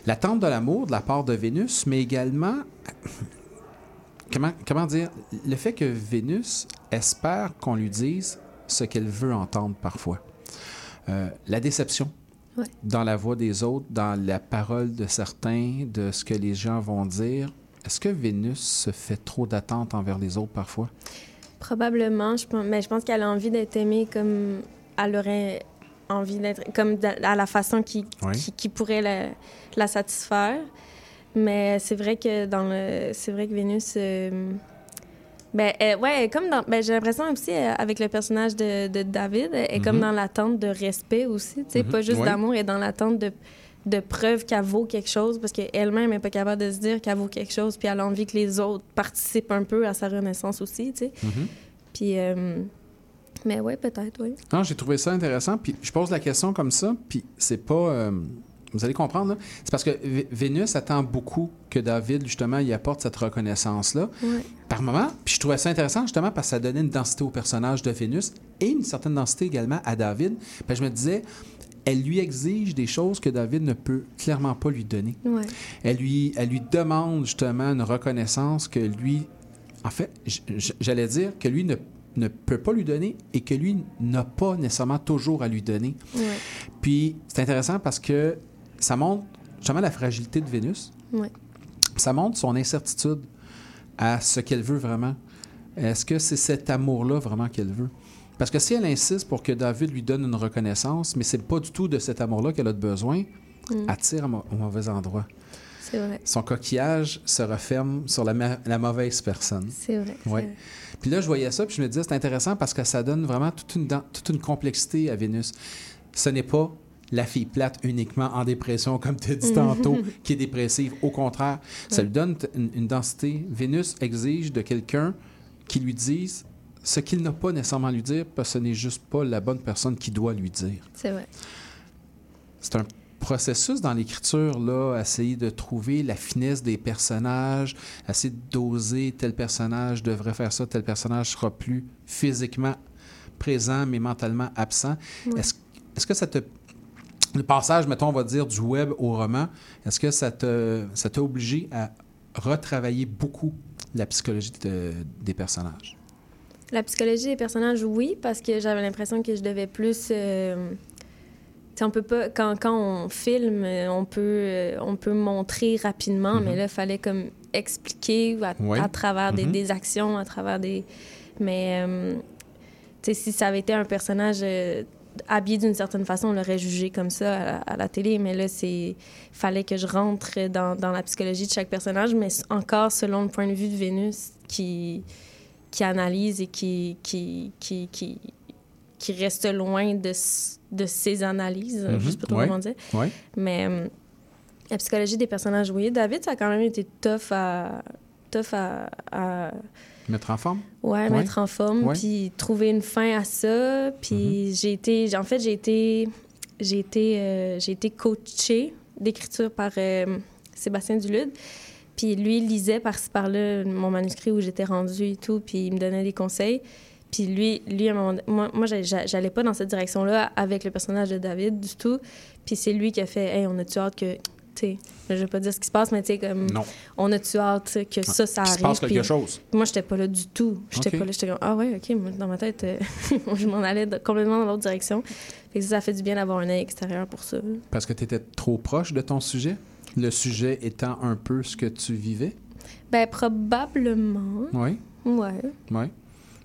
L'attente de l'amour de la part de Vénus, mais également, comment, comment dire, le fait que Vénus espère qu'on lui dise ce qu'elle veut entendre parfois. La déception Ouais. dans la voix des autres, dans la parole de certains, de ce que les gens vont dire. Est-ce que Vénus se fait trop d'attentes envers les autres parfois? Probablement, je pense, mais je pense qu'elle a envie d'être aimée comme elle aurait envie d'être, comme à la façon qui, Oui. qui, qui pourrait la, la satisfaire. Mais c'est vrai que dans le, c'est vrai que Vénus, euh, ben elle- ouais, comme dans, ben j'ai l'impression aussi euh, avec le personnage de, de David, elle est comme Mhm. dans l'attente de respect aussi, tu sais, Mhm. pas juste Ouais. d'amour, elle est dans l'attente de de preuve qu'elle vaut quelque chose parce qu'elle-même n'est pas capable de se dire qu'elle vaut quelque chose puis elle a envie que les autres participent un peu à sa renaissance aussi, tu sais. Mhm. Puis, euh, mais ouais, peut-être, oui. Non, j'ai trouvé ça intéressant. Puis je pose la question comme ça, puis c'est pas. Vous allez comprendre. C'est parce que Vé- Vénus attend beaucoup que David, justement, y apporte cette reconnaissance-là. Ouais. Par moment, puis je trouvais ça intéressant, justement, parce que ça donnait une densité au personnage de Vénus et une certaine densité également à David. Puis je me disais, elle lui exige des choses que David ne peut clairement pas lui donner. Ouais. Elle lui, elle lui demande justement une reconnaissance que lui, en fait, j'allais dire que lui ne, ne peut pas lui donner et que lui n'a pas nécessairement toujours à lui donner. Ouais. Puis c'est intéressant parce que ça montre justement la fragilité de Vénus. Ça montre son incertitude à ce qu'elle veut vraiment. Est-ce que c'est cet amour-là vraiment qu'elle veut? Parce que si elle insiste pour que David lui donne une reconnaissance, mais c'est pas du tout de cet amour-là qu'elle a besoin, Mm. elle tire au mau- au mauvais endroit. C'est vrai. Son coquillage se referme sur la, ma- la mauvaise personne. C'est vrai. c'est Ouais. vrai. Puis là, je voyais ça, puis je me disais, c'est intéressant parce que ça donne vraiment toute une, toute une complexité à Vénus. Ce n'est pas la fille plate uniquement en dépression, comme tu as dit tantôt, qui est dépressive. Au contraire, ça lui donne une, une densité. Vénus exige de quelqu'un qui lui dise ce qu'il n'a pas nécessairement à lui dire, parce que ce n'est juste pas la bonne personne qui doit lui dire. C'est vrai. C'est un processus dans l'écriture, là, essayer de trouver la finesse des personnages, essayer de doser tel personnage devrait faire ça, tel personnage sera plus physiquement présent, mais mentalement absent. Ouais. Est-ce est-ce que ça te. Le passage, mettons, on va dire, du web au roman, est-ce que ça t'a obligé à retravailler beaucoup la psychologie de- des personnages? La psychologie des personnages, oui, parce que j'avais l'impression que je devais plus. euh, on peut pas. Quand, quand on filme, euh, on peut, euh, on peut montrer rapidement, Mhm. mais là, il fallait comme expliquer à, Ouais. à travers des, Mhm. des actions, à travers des. Mais. euh, si ça avait été un personnage euh, habillé d'une certaine façon, on l'aurait jugé comme ça à, la- à la télé. Mais là, c'est fallait que je rentre dans, dans la psychologie de chaque personnage, mais encore selon le point de vue de Vénus, qui, qui analyse et qui, qui, qui, qui, qui reste loin de, de ses analyses. Mhm. Je sais pas trop Ouais. comment dire. Ouais. Mais euh, la psychologie des personnages, oui. David, ça a quand même été tough à, tough à, à- Mettre en forme? Ouais, mettre en forme, puis trouver une fin à ça. Puis j'ai été, en fait, j'ai été, j'ai été, euh, j'ai été coachée d'écriture par euh, Sébastien Dulude. Puis lui, il lisait par-ci par-là mon manuscrit où j'étais rendue et tout, puis il me donnait des conseils. Puis lui, lui à un moment don- moi, moi j'a- j'a- j'allais pas dans cette direction-là avec le personnage de David du tout. Puis c'est lui qui a fait Hey, on a-tu hâte que. Sais, je vais pas dire ce qui se passe, mais tu sais, comme. Non. On a-tu hâte que ça, ça qu'il se arrive. passe quelque chose. Moi, j'étais pas là du tout. J'étais Ok. pas là. J'étais comme Ah ouais, OK. Moi, dans ma tête, euh, je m'en allais de- complètement dans l'autre direction. Fait que ça, ça fait du bien d'avoir un œil extérieur pour ça. Parce que tu étais trop proche de ton sujet, le sujet étant un peu ce que tu vivais? Ben, probablement. Oui, Ouais. oui.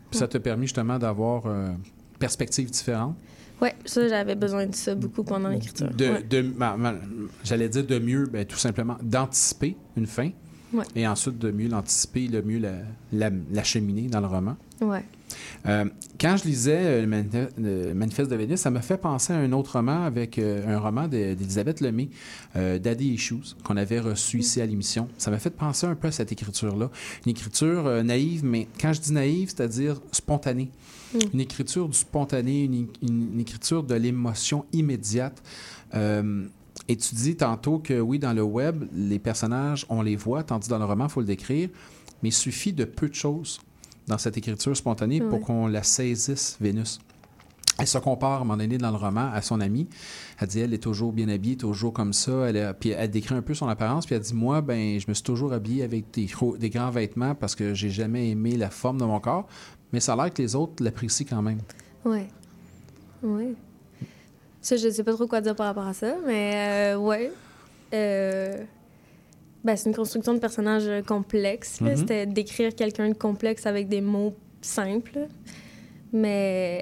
Puis ça t'a permis justement d'avoir euh, perspectives différentes? Ouais, ça, j'avais besoin de ça beaucoup pendant l'écriture. De, Ouais. de- ma- ma- J'allais dire de mieux, ben, tout simplement, d'anticiper une fin. Ouais. Et ensuite, de mieux l'anticiper, le mieux la, la, l'acheminer dans le roman. Ouais. Euh, quand je lisais euh, le, Manifeste, le Manifeste de Vénus, ça me fait penser à un autre roman avec euh, un roman de- d'Elisabeth Lemay, euh, Daddy Issues, qu'on avait reçu ici à l'émission. Ça m'a fait penser un peu à cette écriture-là. Une écriture naïve, mais quand je dis naïve, c'est-à-dire spontanée. Mm. Une écriture du spontané, une, une- une écriture de l'émotion immédiate. Euh, et tu dis tantôt que oui, dans le web, les personnages, on les voit, tandis dans le roman, il faut le décrire. Mais il suffit de peu de choses dans cette écriture spontanée pour qu'on la saisisse, Vénus. Elle se compare à un moment donné dans le roman à son amie. Elle dit elle est toujours bien habillée, toujours comme ça. Elle a- puis elle décrit un peu son apparence. Puis elle dit moi, ben, je me suis toujours habillée avec des, des grands vêtements parce que j'ai jamais aimé la forme de mon corps. Mais ça a l'air que les autres l'apprécient quand même. Ouais. Ouais. Ça, je sais pas trop quoi dire par rapport à ça, mais euh, ouais. Euh, ben, c'est une construction de personnage complexe. Mhm. C'était d'écrire quelqu'un de complexe avec des mots simples. Mais.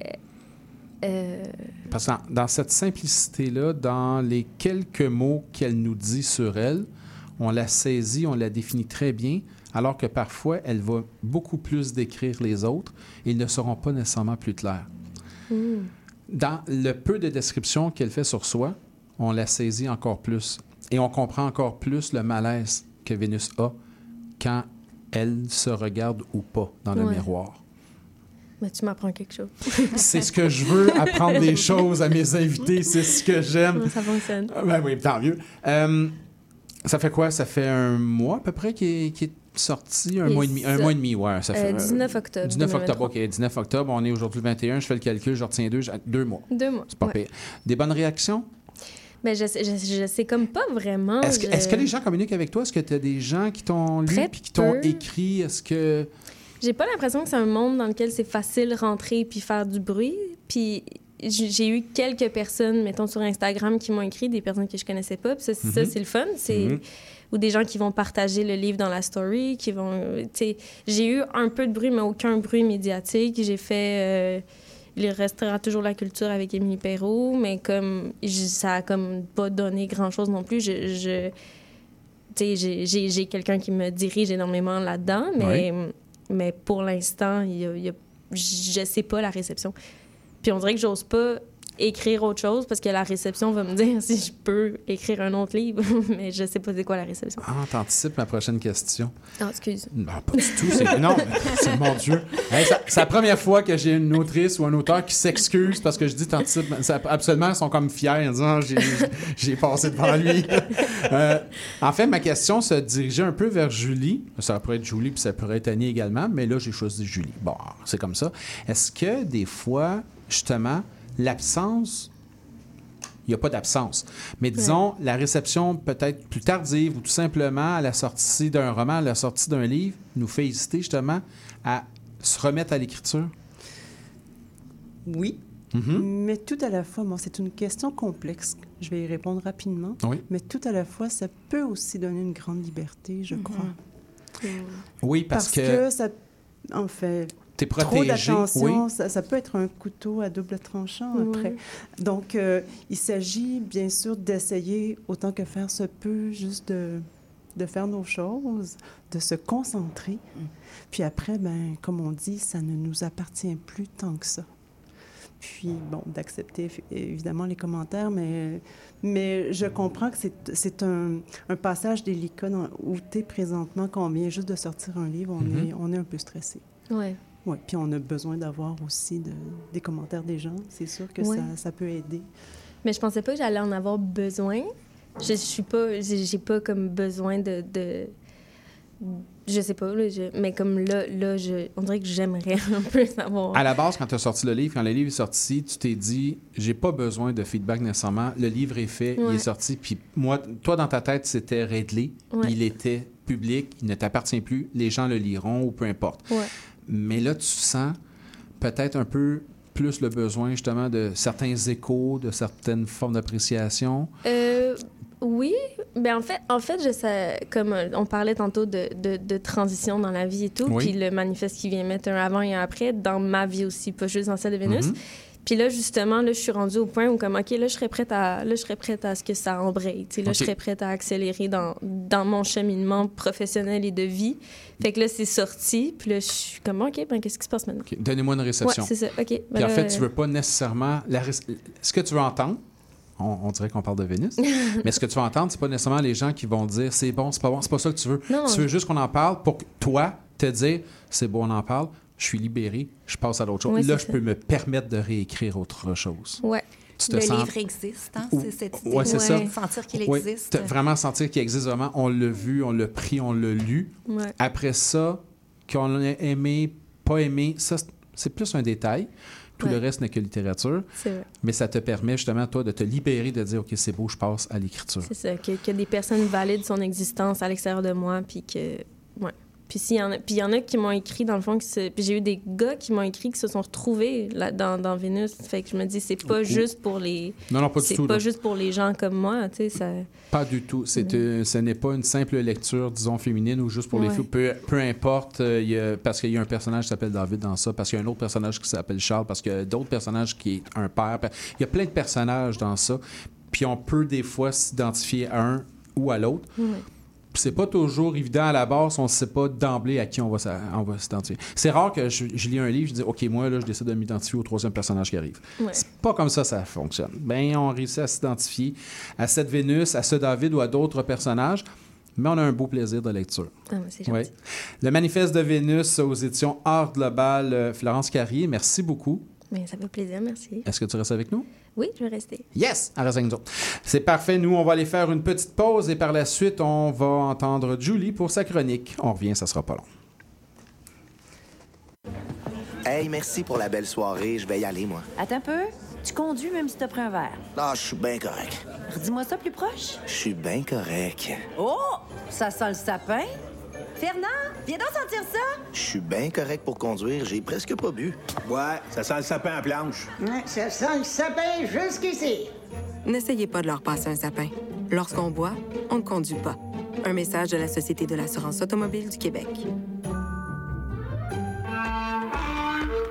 euh, Parce que dans, dans cette simplicité-là, dans les quelques mots qu'elle nous dit sur elle, on la saisit, on la définit très bien, alors que parfois, elle va beaucoup plus décrire les autres et ils ne seront pas nécessairement plus clairs. hmm. Dans le peu de descriptions qu'elle fait sur soi, on la saisit encore plus et on comprend encore plus le malaise que Vénus a quand elle se regarde ou pas dans le Ouais. miroir. Ben, tu m'apprends quelque chose. C'est ce que je veux, apprendre des choses à mes invités, c'est ce que j'aime. Ça fonctionne. Ah, Ben oui, tant mieux. Euh, ça fait quoi? Ça fait un mois à peu près qui est, qui est sorti? Un Et mois et demi? Un mois et demi, ouais. Ça fait, Euh, 19 octobre 19 octobre, 2023. OK. 19 octobre, on est aujourd'hui le 21. Je fais le calcul, je retiens deux, deux mois. Deux mois. C'est pas ouais. pire. Des bonnes réactions? Ben, je, sais, je, je sais comme pas vraiment. Est-ce que, je- est-ce que les gens communiquent avec toi? Est-ce que tu as des gens qui t'ont lu et qui t'ont écrit? Est-ce que. J'ai pas l'impression que c'est un monde dans lequel c'est facile rentrer puis faire du bruit. Puis j'ai eu quelques personnes, mettons sur Instagram, qui m'ont écrit, des personnes que je connaissais pas. Puis ça, c'est- ça, Mhm. c'est le fun. C'est Mhm. Ou des gens qui vont partager le livre dans la story, qui vont, euh, j'ai eu un peu de bruit, mais aucun bruit médiatique. J'ai fait. euh, il restera toujours la culture avec Émilie Perrault, mais comme ça a comme pas donné grand chose non plus. Je, je- j'ai- j'ai j'ai quelqu'un qui me dirige énormément là-dedans, mais, mais pour l'instant, il y a- il y a- je sais pas la réception. Puis on dirait que j'ose pas écrire autre chose parce que la réception va me dire si je peux écrire un autre livre, mais je sais pas c'est quoi la réception. Ah, t'anticipes ma prochaine question. Ah, excuse. Non, pas du tout. C'est... Non, mais c'est mon Dieu. Hey, ça- c'est la première fois que j'ai une autrice ou un auteur qui s'excuse parce que je dis t'anticipes. Ça- Absolument, ils sont comme fiers en disant j'ai, j'ai passé devant lui. Euh, en fait, ma question se dirigeait un peu vers Julie. Ça pourrait être Julie puis ça pourrait être Annie également, mais là, j'ai choisi Julie. Bon, c'est comme ça. Est-ce que des fois, justement, l'absence il n'y a pas d'absence. Mais disons, la réception peut-être plus tardive ou tout simplement à la sortie d'un roman, à la sortie d'un livre, nous fait hésiter justement à se remettre à l'écriture? Oui. Mhm. Mais tout à la fois, bon, c'est une question complexe. Je vais y répondre rapidement. Oui. Mais tout à la fois, ça peut aussi donner une grande liberté, je crois. Oui, parce, que, ça, en fait, t'es trop protégé. d'attention, Oui. ça, ça peut être un couteau à double tranchant après. Donc, euh, il s'agit bien sûr d'essayer autant que faire se peut, juste de, de faire nos choses, de se concentrer. Puis après, ben, comme on dit, ça ne nous appartient plus tant que ça. Puis, bon, d'accepter évi- évidemment les commentaires, mais, mais je comprends que c'est- c'est un, un passage délicat dans- où tu es présentement, quand on vient juste de sortir un livre, on, Mhm. est, on est un peu stressé. Ouais. Oui, puis on a besoin d'avoir aussi de- des commentaires des gens. C'est sûr que Ouais. ça, ça peut aider. Mais je pensais pas que j'allais en avoir besoin. Je, je suis pas, j'ai pas comme besoin de, de- je sais pas, là, je- mais comme là, là je, on dirait que j'aimerais un peu savoir. À la base, quand tu as sorti le livre, quand le livre est sorti, tu t'es dit, j'ai pas besoin de feedback nécessairement. Le livre est fait, il est sorti. Puis moi, toi, dans ta tête, c'était réglé. Ouais. Il était public, il ne t'appartient plus. Les gens le liront ou peu importe. Ouais. Mais là, tu sens peut-être un peu plus le besoin justement de certains échos, de certaines formes d'appréciation. Euh, oui, ben en fait, en fait, je sais, comme euh, on parlait tantôt de, de, de transition dans la vie et tout, Oui. puis le manifeste qui vient mettre un avant et un après dans ma vie aussi, pas juste dans celle de Vénus. Mhm. Puis là, justement, là, je suis rendue au point où, comme, OK, là, je serais prête à, là, je serais prête à ce que ça embraye. Tu sais, là, je serais prête à accélérer dans, dans mon cheminement professionnel et de vie. Fait que là, c'est sorti. Puis là, je suis comme, OK, ben, qu'est-ce qui se passe maintenant? Donnez-moi une réception. Ouais, c'est ça. OK. Puis ben en là, fait, tu euh, veux pas nécessairement. La... ré- Ce que tu veux entendre, on, on dirait qu'on parle de Vénus, mais ce que tu veux entendre, c'est pas nécessairement les gens qui vont dire c'est bon, c'est pas bon, c'est pas ça que tu veux. Non, tu veux juste qu'on en parle pour que toi, te dire c'est bon, on en parle, je suis libéré, je passe à l'autre chose. Ouais, Là, je ça. peux me permettre de réécrire autre chose. Ouais. Tu te le sens- livre existe, hein? Ou- C'est cette idée Ouais, c'est de ça. sentir qu'il Oui, existe. te- vraiment sentir qu'il existe vraiment. On l'a vu, on l'a pris, on l'a lu. Ouais. Après ça, qu'on l'a aimé, pas aimé, ça, c'est- plus un détail. Tout Ouais. le reste n'est que littérature. C'est vrai. Mais ça te permet justement, toi, de te libérer, de dire, OK, c'est beau, je passe à l'écriture. C'est ça, que, que des personnes valident son existence à l'extérieur de moi, puis que... Ouais. Puis s'il y en a, puis il y en a qui m'ont écrit, dans le fond, qui se- puis j'ai eu des gars qui m'ont écrit qui se sont retrouvés là, dans, dans Vénus. Fait que je me dis, c'est pas juste pour les... Non, non, pas du C'est tout, pas là. juste pour les gens comme moi, tu sais, ça... Pas du tout. C'est, euh, ce n'est pas une simple lecture, disons, féminine ou juste pour les filles. Peu, peu importe, euh, il y a- parce qu'il y a un personnage qui s'appelle David dans ça, parce qu'il y a un autre personnage qui s'appelle Charles, parce qu'il y a d'autres personnages qui est un père. Il y a plein de personnages dans ça. Puis on peut des fois s'identifier à un ou à l'autre. Ouais. C'est pas toujours évident à la base, on ne sait pas d'emblée à qui on va, s'identifier. C'est rare que je, je lis un livre, je dis OK, moi là, je décide de m'identifier au troisième personnage qui arrive. Ouais. C'est pas comme ça ça fonctionne. Ben on réussit à s'identifier à cette Vénus, à ce David ou à d'autres personnages, mais on a un beau plaisir de lecture. Ah. Ouais. Le manifeste de Vénus aux éditions Art Global, euh, Florence Carrier, merci beaucoup. Mais ça fait plaisir, merci. Est-ce que tu restes avec nous? Oui, je vais rester. Yes! À reste avec nous autres. C'est parfait. Nous, on va aller faire une petite pause et par la suite, on va entendre Julie pour sa chronique. On revient, ça sera pas long. Hey, merci pour la belle soirée. Je vais y aller, moi. Attends un peu. Tu conduis même si t'as pris un verre. Ah, je suis bien correct. Redis-moi ça plus proche. Je suis bien correct. Oh! Ça sent le sapin. Fernand, viens donc sentir ça. Je suis bien correct pour conduire. J'ai presque pas bu. Ouais, ça sent le sapin à planche. Ouais, ça sent le sapin jusqu'ici. N'essayez pas de leur passer un sapin. Lorsqu'on boit, on ne conduit pas. Un message de la Société de l'assurance automobile du Québec.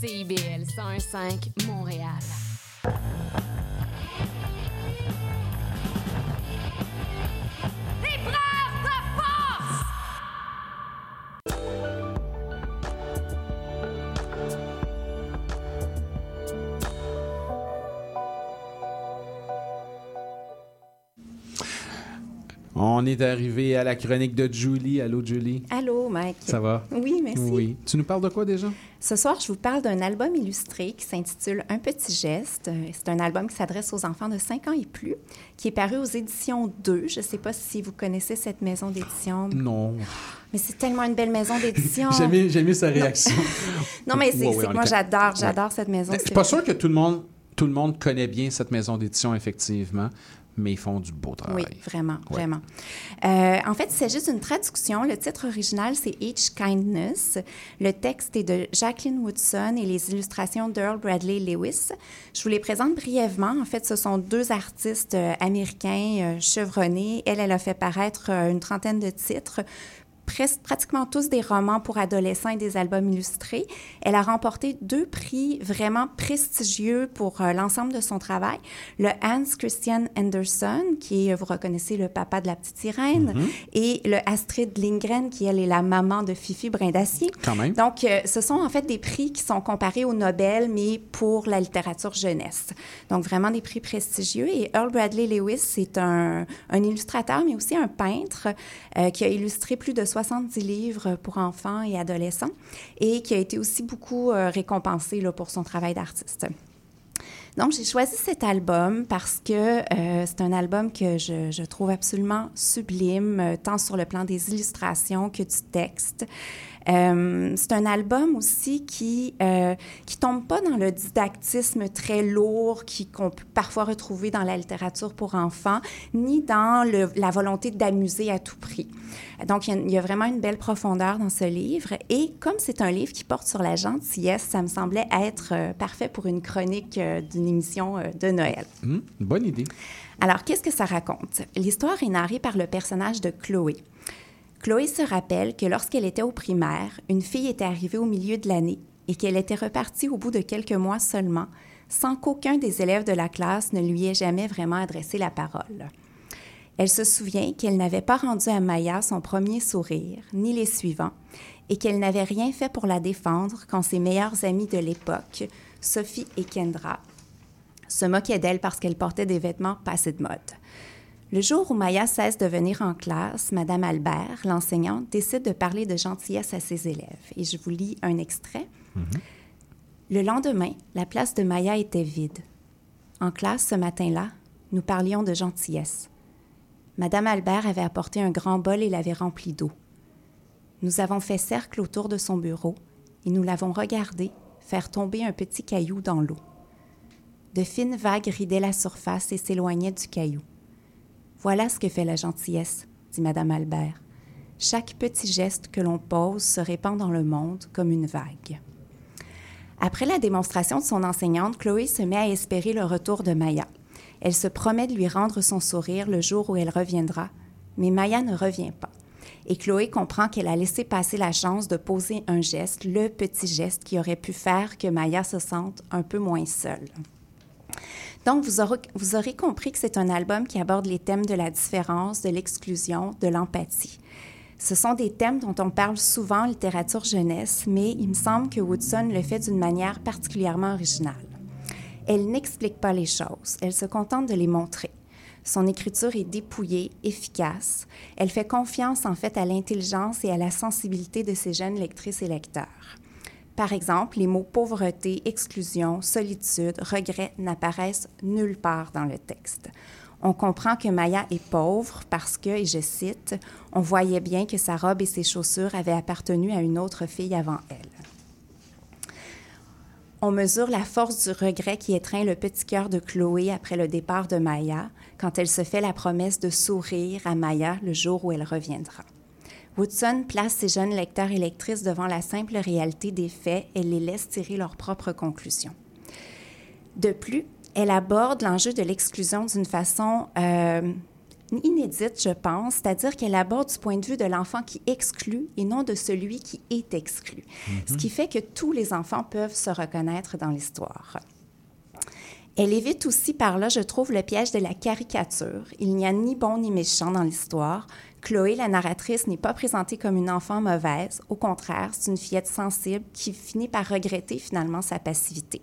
CIBL 101.5 Montréal. On est arrivé à la chronique de Julie. Allô, Julie? Allô, Mike. Ça va? Oui, merci. Oui. Tu nous parles de quoi déjà? Ce soir, je vous parle d'un album illustré qui s'intitule Un petit geste. Euh, C'est un album qui s'adresse aux enfants de 5 ans et plus, qui est paru aux éditions 2. Je ne sais pas si vous connaissez cette maison d'édition, Non. mais c'est tellement une belle maison d'édition. J'ai aimé sa réaction. Non, mais c'est moi, j'adore, Ouais. j'adore cette maison. Je suis pas sûr que tout le monde, tout le monde connaît bien cette maison d'édition, effectivement, mais ils font du beau travail. Oui, vraiment, Ouais. vraiment. Euh, en fait, il s'agit d'une traduction. Le titre original, c'est Each Kindness. Le texte est de Jacqueline Woodson et les illustrations d'Earl Bradley Lewis. Je vous les présente brièvement. En fait, ce sont deux artistes euh, américains euh, chevronnés. Elle, elle a fait paraître une trentaine de titres. Presque, pratiquement tous des romans pour adolescents et des albums illustrés. Elle a remporté deux prix vraiment prestigieux pour euh, l'ensemble de son travail. Le Hans Christian Andersen, qui est, vous reconnaissez, le papa de la petite sirène, Mhm. et le Astrid Lindgren, qui elle est la maman de Fifi Brindacier. Quand même. Donc, euh, ce sont en fait des prix qui sont comparés au Nobel, mais pour la littérature jeunesse. Donc, vraiment des prix prestigieux. Et Earl Bradley Lewis, c'est un, un illustrateur, mais aussi un peintre euh, qui a illustré plus de 70 livres pour enfants et adolescents et qui a été aussi beaucoup euh, récompensé pour son travail d'artiste. Donc, j'ai choisi cet album parce que euh, c'est un album que je, je trouve absolument sublime, euh, tant sur le plan des illustrations que du texte. Euh, c'est un album aussi qui euh, qui tombe pas dans le didactisme très lourd qu'on peut parfois retrouver dans la littérature pour enfants, ni dans le- la volonté d'amuser à tout prix. Donc, il y, a, il y a vraiment une belle profondeur dans ce livre. Et comme c'est un livre qui porte sur la gentillesse, ça me semblait être euh, parfait pour une chronique d'une émission de Noël. Hmm, bonne idée. Alors, qu'est-ce que ça raconte? L'histoire est narrée par le personnage de Chloé. Chloé se rappelle que lorsqu'elle était au primaire, une fille était arrivée au milieu de l'année et qu'elle était repartie au bout de quelques mois seulement, sans qu'aucun des élèves de la classe ne lui ait jamais vraiment adressé la parole. Elle se souvient qu'elle n'avait pas rendu à Maya son premier sourire, ni les suivants, et qu'elle n'avait rien fait pour la défendre quand ses meilleures amies de l'époque, Sophie et Kendra, se moquaient d'elle parce qu'elle portait des vêtements passés de mode. Le jour où Maya cesse de venir en classe, Madame Albert, l'enseignante, décide de parler de gentillesse à ses élèves. Et je vous lis un extrait. Le lendemain, la place de Maya était vide. En classe, ce matin-là, nous parlions de gentillesse. Madame Albert avait apporté un grand bol et l'avait rempli d'eau. Nous avons fait cercle autour de son bureau et nous l'avons regardé faire tomber un petit caillou dans l'eau. De fines vagues ridaient la surface et s'éloignaient du caillou. Voilà ce que fait la gentillesse, dit Madame Albert. Chaque petit geste que l'on pose se répand dans le monde comme une vague. Après la démonstration de son enseignante, Chloé se met à espérer le retour de Maya. Elle se promet de lui rendre son sourire le jour où elle reviendra, mais Maya ne revient pas. Et Chloé comprend qu'elle a laissé passer la chance de poser un geste, le petit geste qui aurait pu faire que Maya se sente un peu moins seule. Donc, vous aurez, compris que c'est un album qui aborde les thèmes de la différence, de l'exclusion, de l'empathie. Ce sont des thèmes dont on parle souvent en littérature jeunesse, mais il me semble que Woodson le fait d'une manière particulièrement originale. Elle n'explique pas les choses, elle se contente de les montrer. Son écriture est dépouillée, efficace. Elle fait confiance en fait à l'intelligence et à la sensibilité de ses jeunes lectrices et lecteurs. Par exemple, les mots pauvreté, exclusion, solitude, regret n'apparaissent nulle part dans le texte. On comprend que Maya est pauvre parce que, et je cite, on voyait bien que sa robe et ses chaussures avaient appartenu à une autre fille avant elle. On mesure la force du regret qui étreint le petit cœur de Chloé après le départ de Maya, quand elle se fait la promesse de sourire à Maya le jour où elle reviendra. Woodson place ses jeunes lecteurs et lectrices devant la simple réalité des faits et les laisse tirer leurs propres conclusions. De plus, elle aborde l'enjeu de l'exclusion d'une façon euh, inédite, je pense, c'est-à-dire qu'elle aborde du point de vue de l'enfant qui exclut et non de celui qui est exclu, ce qui fait que tous les enfants peuvent se reconnaître dans l'histoire. Elle évite aussi par là, je trouve, le piège de la caricature. Il n'y a ni bon ni méchant dans l'histoire. Chloé, la narratrice, n'est pas présentée comme une enfant mauvaise. Au contraire, c'est une fillette sensible qui finit par regretter finalement sa passivité.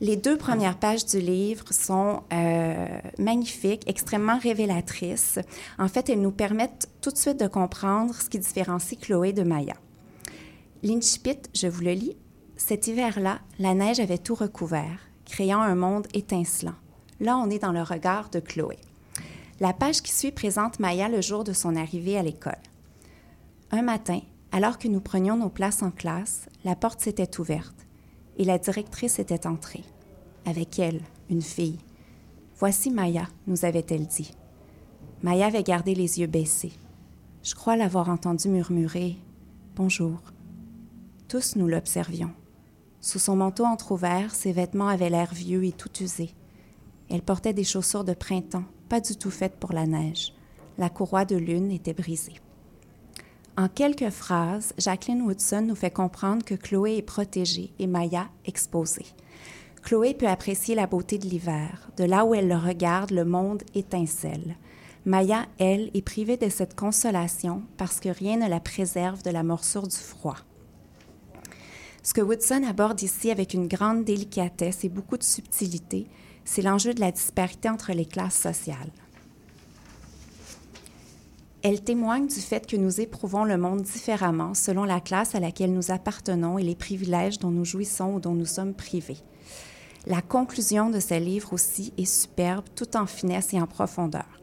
Les deux premières pages du livre sont euh, magnifiques, extrêmement révélatrices. En fait, elles nous permettent tout de suite de comprendre ce qui différencie Chloé de Maya. L'incipit, je vous le lis. Cet hiver-là, la neige avait tout recouvert, créant un monde étincelant. Là, on est dans le regard de Chloé. La page qui suit présente Maya le jour de son arrivée à l'école. Un matin, alors que nous prenions nos places en classe, la porte s'était ouverte et la directrice était entrée. avec elle, une fille. Voici Maya, nous avait-elle dit. Maya avait gardé les yeux baissés. Je crois l'avoir entendu murmurer Bonjour. Tous nous l'observions. Sous son manteau entr'ouvert, ses vêtements avaient l'air vieux et tout usés. Elle portait des chaussures de printemps, pas du tout faites pour la neige. La courroie de lune était brisée. En quelques phrases, Jacqueline Woodson nous fait comprendre que Chloé est protégée et Maya exposée. Chloé peut apprécier la beauté de l'hiver. De là où elle le regarde, le monde étincelle. Maya, elle, est privée de cette consolation parce que rien ne la préserve de la morsure du froid. Ce que Woodson aborde ici avec une grande délicatesse et beaucoup de subtilité, c'est l'enjeu de la disparité entre les classes sociales. Elle témoigne du fait que nous éprouvons le monde différemment selon la classe à laquelle nous appartenons et les privilèges dont nous jouissons ou dont nous sommes privés. La conclusion de ce livre aussi est superbe, tout en finesse et en profondeur.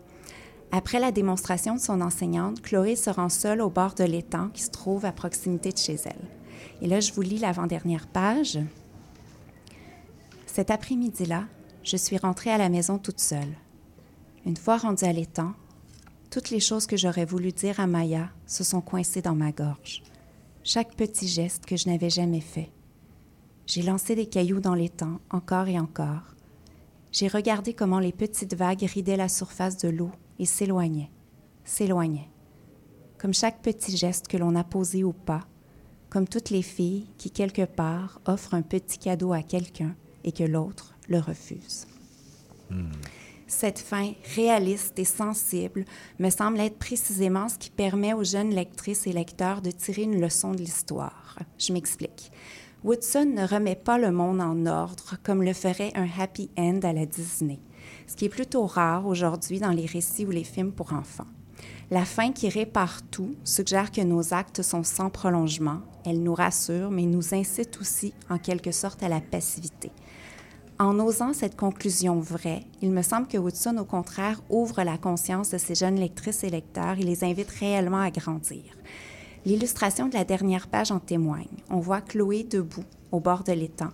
Après la démonstration de son enseignante, Chloé se rend seule au bord de l'étang qui se trouve à proximité de chez elle. Et là, je vous lis l'avant-dernière page. Cet après-midi-là, je suis rentrée à la maison toute seule. Une fois rendue à l'étang, toutes les choses que j'aurais voulu dire à Maya se sont coincées dans ma gorge. Chaque petit geste que je n'avais jamais fait. J'ai lancé des cailloux dans l'étang, encore et encore. J'ai regardé comment les petites vagues ridaient la surface de l'eau et s'éloignaient, s'éloignaient. Comme chaque petit geste que l'on a posé ou pas, comme toutes les filles qui, quelque part, offrent un petit cadeau à quelqu'un et que l'autre le refuse. Cette fin réaliste et sensible me semble être précisément ce qui permet aux jeunes lectrices et lecteurs de tirer une leçon de l'histoire. Je m'explique. Woodson ne remet pas le monde en ordre comme le ferait un happy end à la Disney, ce qui est plutôt rare aujourd'hui dans les récits ou les films pour enfants. La fin qui répare tout suggère que nos actes sont sans prolongement. Elle nous rassure, mais nous incite aussi en quelque sorte à la passivité. En osant cette conclusion vraie, il me semble que Woodson, au contraire, ouvre la conscience de ses jeunes lectrices et lecteurs et les invite réellement à grandir. L'illustration de la dernière page en témoigne. On voit Chloé debout, au bord de l'étang,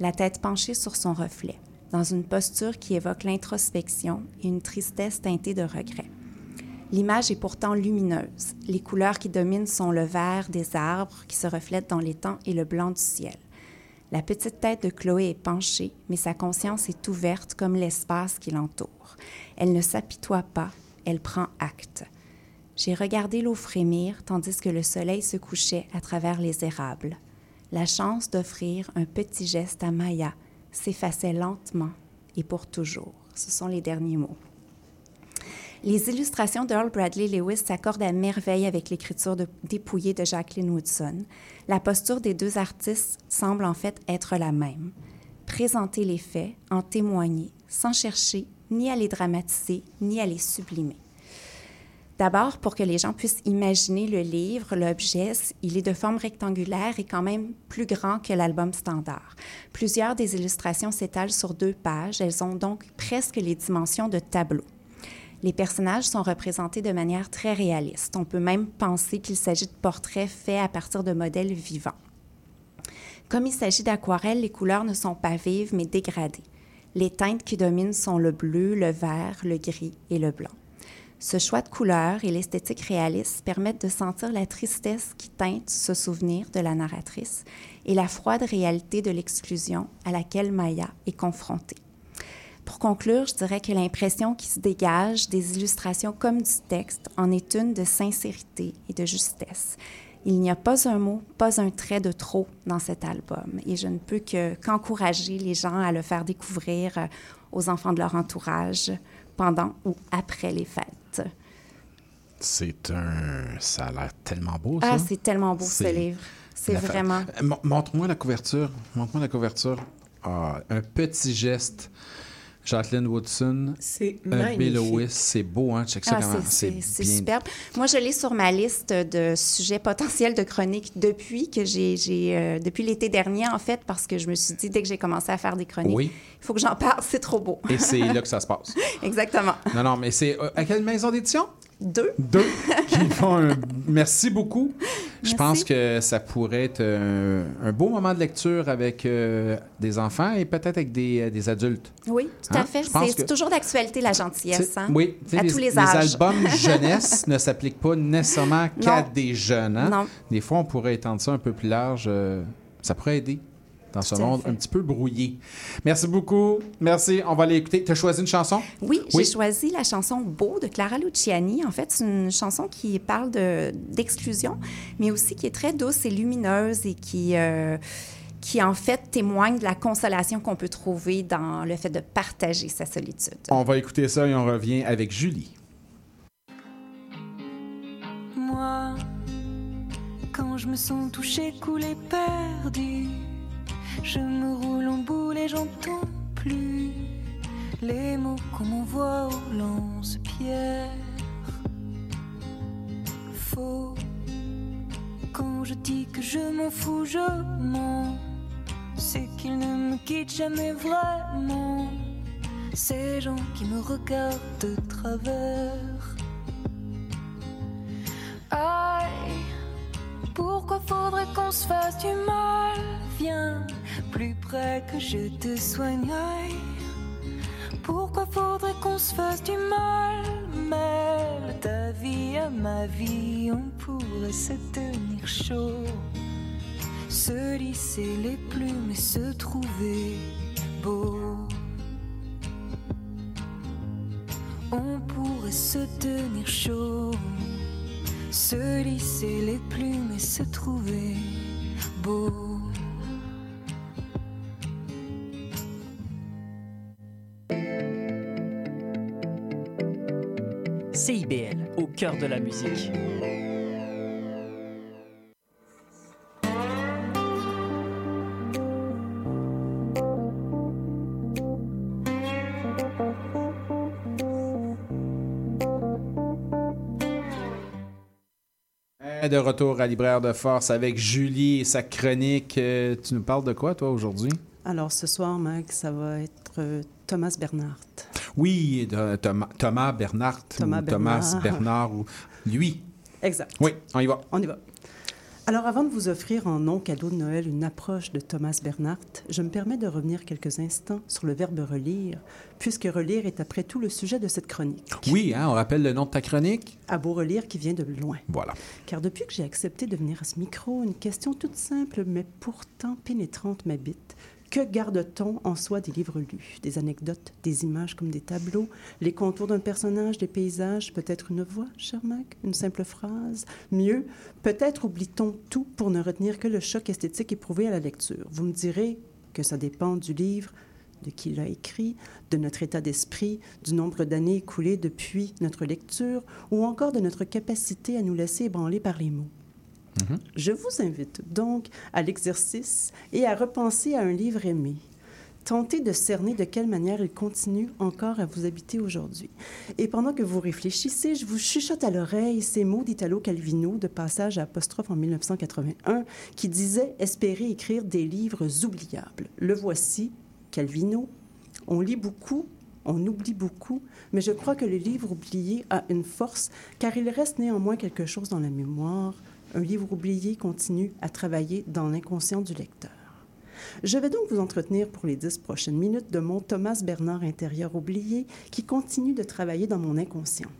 la tête penchée sur son reflet, dans une posture qui évoque l'introspection et une tristesse teintée de regret. L'image est pourtant lumineuse. Les couleurs qui dominent sont le vert des arbres qui se reflètent dans l'étang et le blanc du ciel. La petite tête de Chloé est penchée, mais sa conscience est ouverte comme l'espace qui l'entoure. Elle ne s'apitoie pas, elle prend acte. J'ai regardé l'eau frémir tandis que le soleil se couchait à travers les érables. La chance d'offrir un petit geste à Maya s'effaçait lentement et pour toujours. Ce sont les derniers mots. Les illustrations d'Earl Bradley Lewis s'accordent à merveille avec l'écriture de, dépouillée de Jacqueline Woodson. La posture des deux artistes semble en fait être la même. Présenter les faits, en témoigner, sans chercher ni à les dramatiser, ni à les sublimer. D'abord, pour que les gens puissent imaginer le livre, l'objet, il est de forme rectangulaire et quand même plus grand que l'album standard. Plusieurs des illustrations s'étalent sur deux pages, elles ont donc presque les dimensions de tableau. Les personnages sont représentés de manière très réaliste. On peut même penser qu'il s'agit de portraits faits à partir de modèles vivants. Comme il s'agit d'aquarelles, les couleurs ne sont pas vives mais dégradées. Les teintes qui dominent sont le bleu, le vert, le gris et le blanc. Ce choix de couleurs et l'esthétique réaliste permettent de sentir la tristesse qui teinte ce souvenir de la narratrice et la froide réalité de l'exclusion à laquelle Maya est confrontée. Pour conclure, je dirais que l'impression qui se dégage des illustrations comme du texte en est une de sincérité et de justesse. Il n'y a pas un mot, pas un trait de trop dans cet album et je ne peux que qu'encourager les gens à le faire découvrir euh, aux enfants de leur entourage pendant ou après les fêtes. C'est un. Ça a l'air tellement beau, ça. Ah, c'est tellement beau ce livre. C'est fa- vraiment. Euh, mon- Montre-moi la couverture. Montre-moi la couverture. Ah, un petit geste. Jacqueline Woodson. Bill magnifique. Lewis. C'est beau, hein? Check ça Ah, comment c'est- bien. superbe. Moi, je l'ai sur ma liste de sujets potentiels de chroniques depuis que j'ai, euh, depuis l'été dernier, en fait, parce que je me suis dit, dès que j'ai commencé à faire des chroniques, Oui. il faut que j'en parle, c'est trop beau. Et c'est là que ça se passe. Exactement. Non, non, mais c'est. euh, à quelle maison d'édition? Deux. Deux qui font un... Merci beaucoup. Je pense que ça pourrait être un beau moment de lecture avec euh, des enfants et peut-être avec des, euh, des adultes. Oui, tout à Hein? fait. C'est que- toujours d'actualité, la gentillesse. Hein? Oui, à les, tous les les âges. albums jeunesse ne s'appliquent pas nécessairement qu'à des jeunes. hein. Non. Des fois, on pourrait étendre ça un peu plus large. euh, ça pourrait aider dans ce monde fait. un petit peu brouillé. Merci beaucoup. Merci. On va aller écouter. Tu as choisi une chanson? Oui, Oui. j'ai choisi la chanson Beau de Clara Luciani. En fait, c'est une chanson qui parle de- d'exclusion, mais aussi qui est très douce et lumineuse et qui, euh, qui, en fait, témoigne de la consolation qu'on peut trouver dans le fait de partager sa solitude. On va écouter ça et on revient avec Julie. Moi, quand je me sens touché, coulé, perdu, je me roule en boule et j'entends plus les mots qu'on m'envoie au lance-pierre. Faux, quand je dis que je m'en fous, je mens. C'est qu'ils ne me quittent jamais vraiment. Ces gens qui me regardent de travers. Pourquoi faudrait qu'on se fasse du mal? Viens plus près que je te soigne. Aïe, pourquoi faudrait qu'on se fasse du mal? Mêle ta vie à ma vie, on pourrait se tenir chaud. Se lisser les plumes et se trouver beau. On pourrait se tenir chaud, se lisser les plumes et se trouver beau. CIBL, au cœur de la musique. De retour à Libraire de Force avec Julie et sa chronique. Euh, tu nous parles de quoi, toi, aujourd'hui? Alors, ce soir, Mag, ça va être euh, Thomas Bernhardt. Oui, de- Thomas, Thomas Bernard. Thomas ou Thomas Bernard. Bernard. Ou lui. Exact. Oui, on y va. On y va. Alors, avant de vous offrir en non cadeau de Noël une approche de Thomas Bernhardt, je me permets de revenir quelques instants sur le verbe relire, puisque relire est après tout le sujet de cette chronique. Oui, hein, on rappelle le nom de ta chronique? À beau relire qui vient de loin. Voilà. Car depuis que j'ai accepté de venir à ce micro, une question toute simple mais pourtant pénétrante m'habite. Que garde-t-on en soi des livres lus Des anecdotes, des images comme des tableaux, les contours d'un personnage, des paysages, peut-être une voix, cher Mac, une simple phrase Mieux, peut-être oublie-t-on tout pour ne retenir que le choc esthétique éprouvé à la lecture. Vous me direz que ça dépend du livre, de qui l'a écrit, de notre état d'esprit, du nombre d'années écoulées depuis notre lecture, ou encore de notre capacité à nous laisser ébranler par les mots. Je vous invite donc à l'exercice et à repenser à un livre aimé. Tentez de cerner de quelle manière il continue encore à vous habiter aujourd'hui. Et pendant que vous réfléchissez, je vous chuchote à l'oreille ces mots d'Italo Calvino de passage à apostrophe en 1981 qui disait espérer écrire des livres oubliables. Le voici, Calvino. On lit beaucoup, on oublie beaucoup, mais je crois que le livre oublié a une force car il reste néanmoins quelque chose dans la mémoire. Un livre oublié continue à travailler dans l'inconscient du lecteur. Je vais donc vous entretenir pour les dix prochaines minutes de mon Thomas Bernard intérieur oublié qui continue de travailler dans mon inconscient.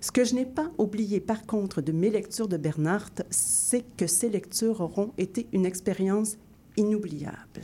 Ce que je n'ai pas oublié par contre de mes lectures de Bernard, c'est que ces lectures auront été une expérience inoubliable.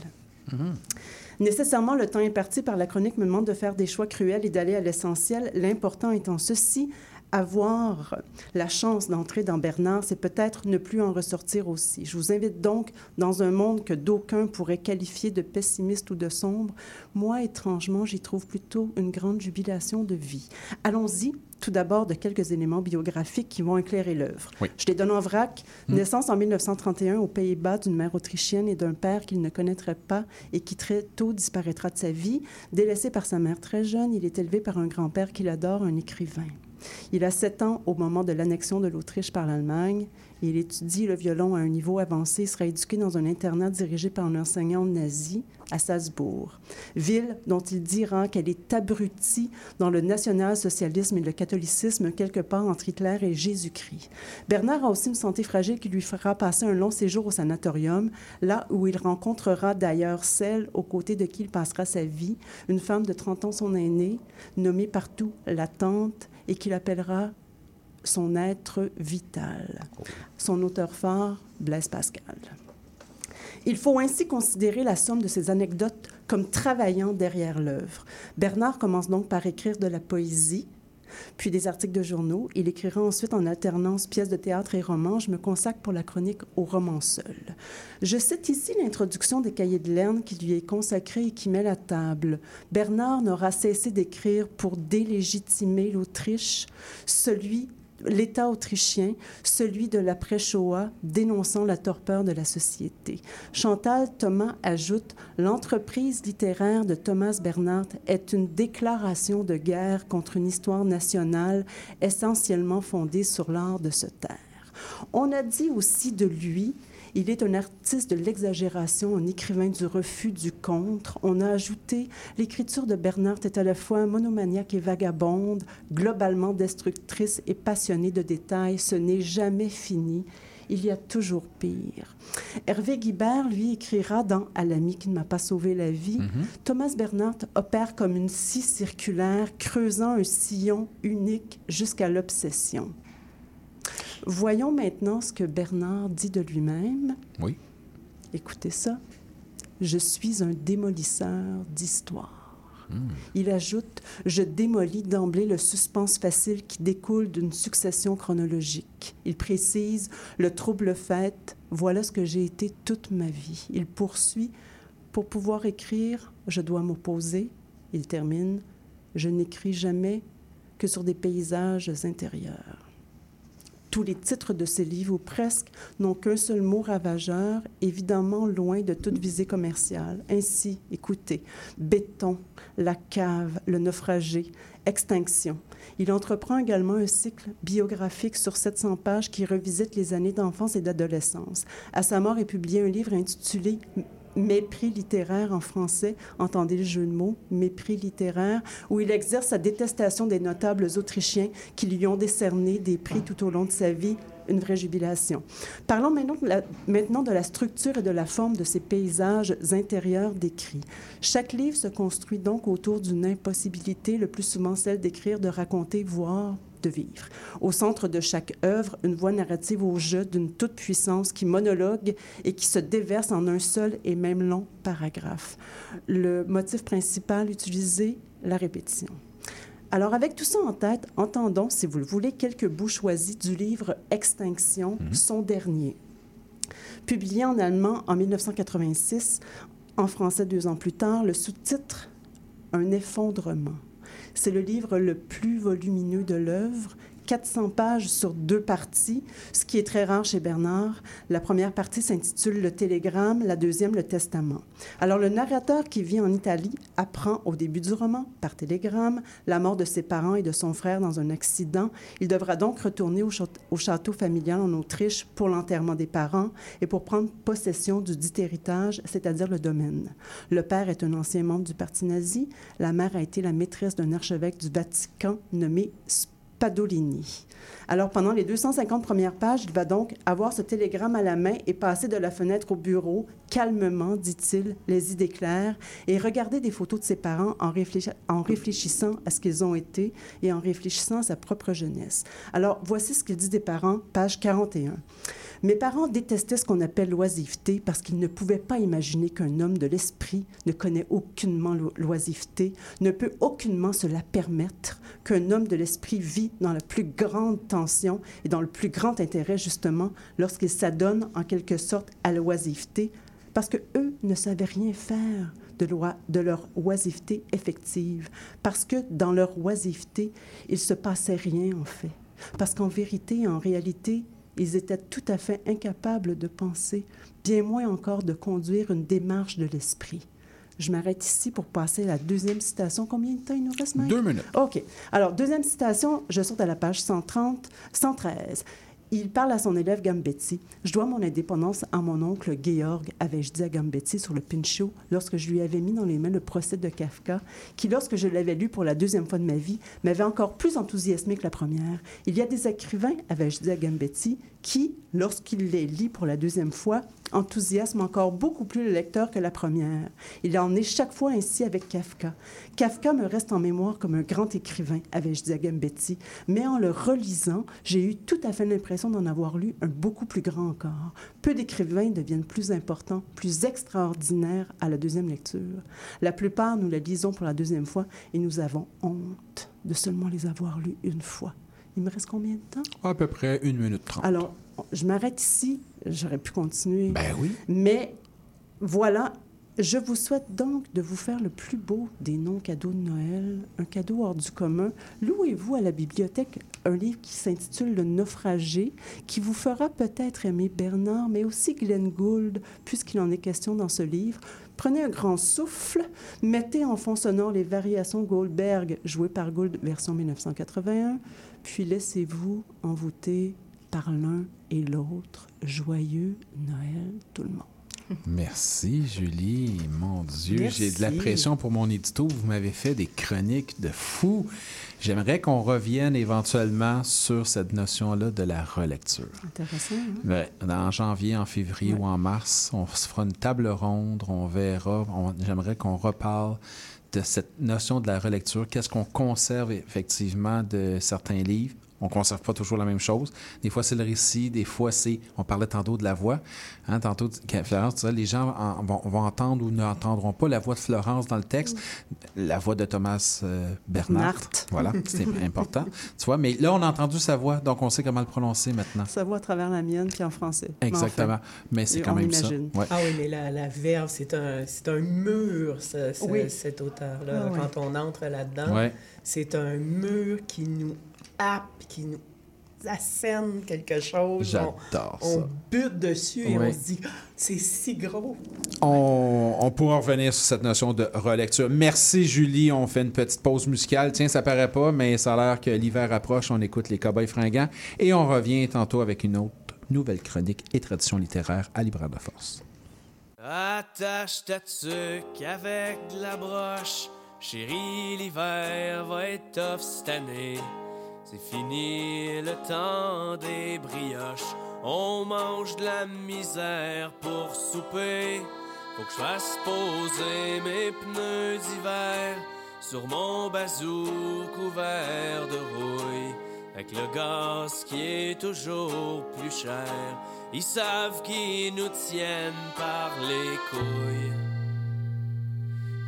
Nécessairement, le temps imparti par la chronique me demande de faire des choix cruels et d'aller à l'essentiel. L'important étant ceci, avoir la chance d'entrer dans Bernard, c'est peut-être ne plus en ressortir aussi. Je vous invite donc dans un monde que d'aucuns pourraient qualifier de pessimiste ou de sombre. Moi, étrangement, j'y trouve plutôt une grande jubilation de vie. Allons-y. Tout d'abord, de quelques éléments biographiques qui vont éclairer l'œuvre. Oui. Je les donne en vrac. Naissance en 1931 aux Pays-Bas d'une mère autrichienne et d'un père qu'il ne connaîtrait pas et qui très tôt disparaîtra de sa vie. Délaissé par sa mère très jeune, il est élevé par un grand-père qu'il adore, un écrivain. Il a sept ans au moment de l'annexion de l'Autriche par l'Allemagne. Il étudie le violon à un niveau avancé. Il sera éduqué dans un internat dirigé par un enseignant nazi à Salzbourg, ville dont il dira qu'elle est abrutie dans le national-socialisme et le catholicisme quelque part entre Hitler et Jésus-Christ. Bernard a aussi une santé fragile qui lui fera passer un long séjour au sanatorium, là où il rencontrera d'ailleurs celle aux côtés de qui il passera sa vie, une femme de 30 ans son aînée, nommée partout la tante, et qu'il appellera son être vital. Son auteur phare, Blaise Pascal. Il faut ainsi considérer la somme de ces anecdotes comme travaillant derrière l'œuvre. Bernard commence donc par écrire de la poésie, puis des articles de journaux. Il écrira ensuite en alternance pièces de théâtre et romans. Je me consacre pour la chronique au roman seul. Je cite ici l'introduction des cahiers de Lerne qui lui est consacrée et qui met la table. Bernard n'aura cessé d'écrire pour délégitimer l'Autriche, celui l'État autrichien, celui de l'après-Shoah, dénonçant la torpeur de la société. Chantal Thomas ajoute L'entreprise littéraire de Thomas Bernhardt est une déclaration de guerre contre une histoire nationale essentiellement fondée sur l'art de se taire. On a dit aussi de lui il est un artiste de l'exagération, un écrivain du refus, du contre. On a ajouté l'écriture de Bernard est à la fois monomaniaque et vagabonde, globalement destructrice et passionnée de détails. Ce n'est jamais fini. Il y a toujours pire. Hervé Guibert, lui, écrira dans À l'ami qui ne m'a pas sauvé la vie. Thomas Bernard opère comme une scie circulaire, creusant un sillon unique jusqu'à l'obsession. Voyons maintenant ce que Bernard dit de lui-même. Oui. Écoutez ça. Je suis un démolisseur d'histoire. Il ajoute Je démolis d'emblée le suspense facile qui découle d'une succession chronologique. Il précise Le trouble fait, voilà ce que j'ai été toute ma vie. Il poursuit Pour pouvoir écrire, je dois m'opposer. Il termine Je n'écris jamais que sur des paysages intérieurs tous les titres de ces livres, ou presque, n'ont qu'un seul mot ravageur, évidemment loin de toute visée commerciale. Ainsi, écoutez, béton, la cave, le naufragé, extinction. Il entreprend également un cycle biographique sur 700 pages qui revisite les années d'enfance et d'adolescence. À sa mort est publié un livre intitulé mépris littéraire en français, entendez le jeu de mots, mépris littéraire, où il exerce sa détestation des notables autrichiens qui lui ont décerné des prix tout au long de sa vie, une vraie jubilation. Parlons maintenant de, la, structure et de la forme de ces paysages intérieurs décrits. Chaque livre se construit donc autour d'une impossibilité, le plus souvent celle d'écrire, de raconter, voire de vivre. Au centre de chaque œuvre, une voix narrative au jeu d'une toute-puissance qui monologue et qui se déverse en un seul et même long paragraphe. Le motif principal utilisé, la répétition. Alors, avec tout ça en tête, entendons, si vous le voulez, quelques bouts choisis du livre Extinction, son dernier. Publié en allemand en 1986, en français deux ans plus tard, le sous-titre Un effondrement. C'est le livre le plus volumineux de l'œuvre 400 pages sur deux parties, ce qui est très rare chez Bernard. La première partie s'intitule Le Télégramme, la deuxième Le Testament. Alors le narrateur qui vit en Italie apprend au début du roman, par télégramme, la mort de ses parents et de son frère dans un accident. Il devra donc retourner au, château, au château familial en Autriche pour l'enterrement des parents et pour prendre possession du dit héritage, c'est-à-dire le domaine. Le père est un ancien membre du parti nazi. La mère a été la maîtresse d'un archevêque du Vatican nommé Padolini. Alors, pendant les 250 premières pages, il va donc avoir ce télégramme à la main et passer de la fenêtre au bureau, calmement, dit-il, les idées claires, et regarder des photos de ses parents en, réfléch en réfléchissant à ce qu'ils ont été et en réfléchissant à sa propre jeunesse. Alors, voici ce qu'il dit des parents, page 41. Mes parents détestaient ce qu'on appelle l'oisiveté parce qu'ils ne pouvaient pas imaginer qu'un homme de l'esprit ne connaît aucunement l'oisiveté, ne peut aucunement se la permettre, qu'un homme de l'esprit vit dans la plus grande tension et dans le plus grand intérêt, justement, lorsqu'il s'adonne en quelque sorte à l'oisiveté, parce que eux ne savaient rien faire de, leur oisiveté effective, parce que dans leur oisiveté, il se passait rien en fait. Parce qu'en vérité, en réalité, ils étaient tout à fait incapables de penser, bien moins encore de conduire une démarche de l'esprit. Je m'arrête ici pour passer à la deuxième citation. Combien de temps il nous reste, Mike? Deux minutes. OK. Alors, deuxième citation, je saute à la page 130, 113. Il parle à son élève Gambetti. Je dois mon indépendance à mon oncle Georg, avais-je dit à Gambetti sur le pincho lorsque je lui avais mis dans les mains le procès de Kafka, qui, lorsque je l'avais lu pour la deuxième fois de ma vie, m'avait encore plus enthousiasmé que la première. Il y a des écrivains, avais-je dit à Gambetti, qui, lorsqu'il les lit pour la deuxième fois, enthousiasment encore beaucoup plus le lecteur que la première. Il en est chaque fois ainsi avec Kafka. Kafka me reste en mémoire comme un grand écrivain, avais-je dit à Gambetti, mais en le relisant, j'ai eu tout à fait l'impression d'en avoir lu un beaucoup plus grand encore. Peu d'écrivains deviennent plus importants, plus extraordinaires à la deuxième lecture. La plupart, nous la lisons pour la deuxième fois et nous avons honte de seulement les avoir lus une fois. Il me reste combien de temps? À peu près une minute trente. Alors, je m'arrête ici. J'aurais pu continuer. Ben oui. Mais voilà, je vous souhaite donc de vous faire le plus beau des non-cadeaux de Noël, un cadeau hors du commun. Louez-vous à la bibliothèque un livre qui s'intitule Le naufragé, qui vous fera peut-être aimer Bernard, mais aussi Glenn Gould, puisqu'il en est question dans ce livre. Prenez un grand souffle, mettez en fond sonore les variations Goldberg, jouées par Gould, version 1981, puis laissez-vous envoûter par l'un et l'autre. Joyeux Noël, tout le monde. Merci, Julie. Mon Dieu, j'ai de la pression pour mon édito. Vous m'avez fait des chroniques de fou. J'aimerais qu'on revienne éventuellement sur cette notion-là de la relecture. Intéressant. hein? En janvier, en février ou en mars, on se fera une table ronde, on verra. on- J'aimerais qu'on reparle de cette notion de la relecture? Qu'est-ce qu'on conserve effectivement de certains livres? On ne conserve pas toujours la même chose. Des fois, c'est le récit, des fois, c'est. On parlait tantôt de la voix. Hein, tantôt, Florence, tu sais, les gens en- vont, vont entendre ou n'entendront pas la voix de Florence dans le texte, la voix de Thomas euh, Bernard. Bernard. Voilà, c'est important. Tu vois, mais là, on a entendu sa voix, donc on sait comment le prononcer maintenant. Ça va à travers la mienne puis en français. Mais Exactement. enfin, Mais c'est quand on même imagine. ça. Ouais. Ah oui, mais la, la verve, c'est un, c'est un mur, ce- ce- Oui. cet auteur-là. Ah oui. Quand on entre là-dedans, Ouais. c'est un mur qui nous happe, qui nous assène quelque chose. J'adore on, on ça. bute dessus et on se dit, Ah, c'est si gros. On, on pourra revenir sur cette notion de relecture. Merci, Julie. On fait une petite pause musicale. Tiens, ça paraît pas, mais ça a l'air que l'hiver approche. On écoute les Cowboys fringants. Et on revient tantôt avec une autre nouvelle chronique et tradition littéraire à Libraire de Force. Attache ta tuque avec de la broche. Chérie, l'hiver va être tough cette année. C'est fini le temps des brioches. On mange de la misère pour souper. Faut que je fasse poser mes pneus d'hiver sur mon bazou couvert de rouille. Avec le gaz qui est toujours plus cher, ils savent qu'ils nous tiennent par les couilles.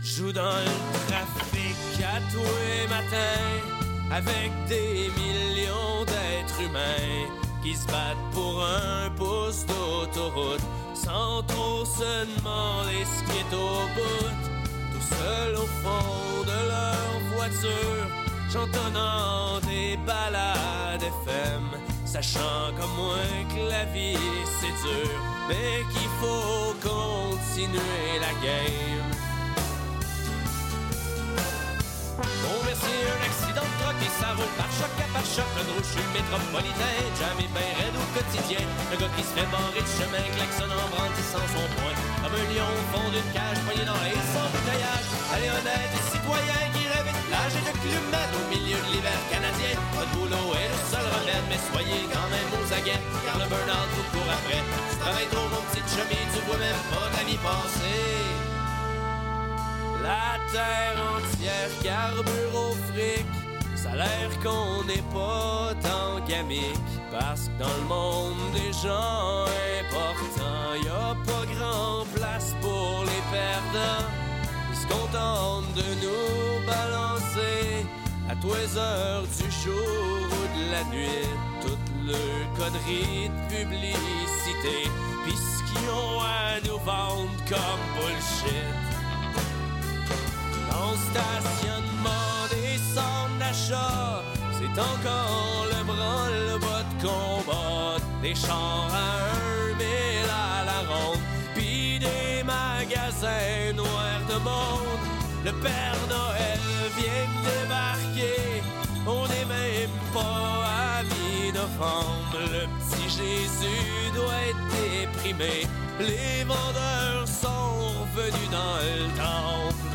Joue dans le trafic à tous les matins avec des millions d'êtres humains qui se battent pour un pouce d'autoroute sans trop se demander ce qui est au bout. Tout seul au fond de leur voiture, chantonnant des balades FM, sachant comme moi que la vie c'est dur, mais qu'il faut continuer la game. Merci, un accident de truck et ça roule par choc à par choc. Le gros suis métropolitain, jamais ben raide au quotidien. Le gars qui se fait barrer de chemin, klaxonne en brandissant son poing. Comme un lion au fond d'une cage, poigné dans les sans bouteillage. Allez, honnête et citoyen qui rêve de plage et de clumette au milieu de l'hiver canadien. Votre boulot est le seul remède, mais soyez quand même aux aguets, car le burn-out vous court après. Tu travailles trop, mon petit chemin, tu vois même pas ta vie. La terre entière carbure au fric. Ça a l'air qu'on n'est pas tant gamique. Parce que dans le monde des gens importants, y a pas grand place pour les perdants. Ils se contentent de nous balancer à tous les heures du jour ou de la nuit. Toute le connerie de publicité. Pis ce qu'ils ont à nous vendre comme bullshit. En stationnement des centres d'achat, c'est encore le branle-bas de combat. Des chars à un mille à la ronde, pis des magasins noirs de mort. Le Père Noël vient débarquer. On n'est même pas à mi-novembre. Le petit Jésus doit être déprimé. Les vendeurs sont revenus dans le temple.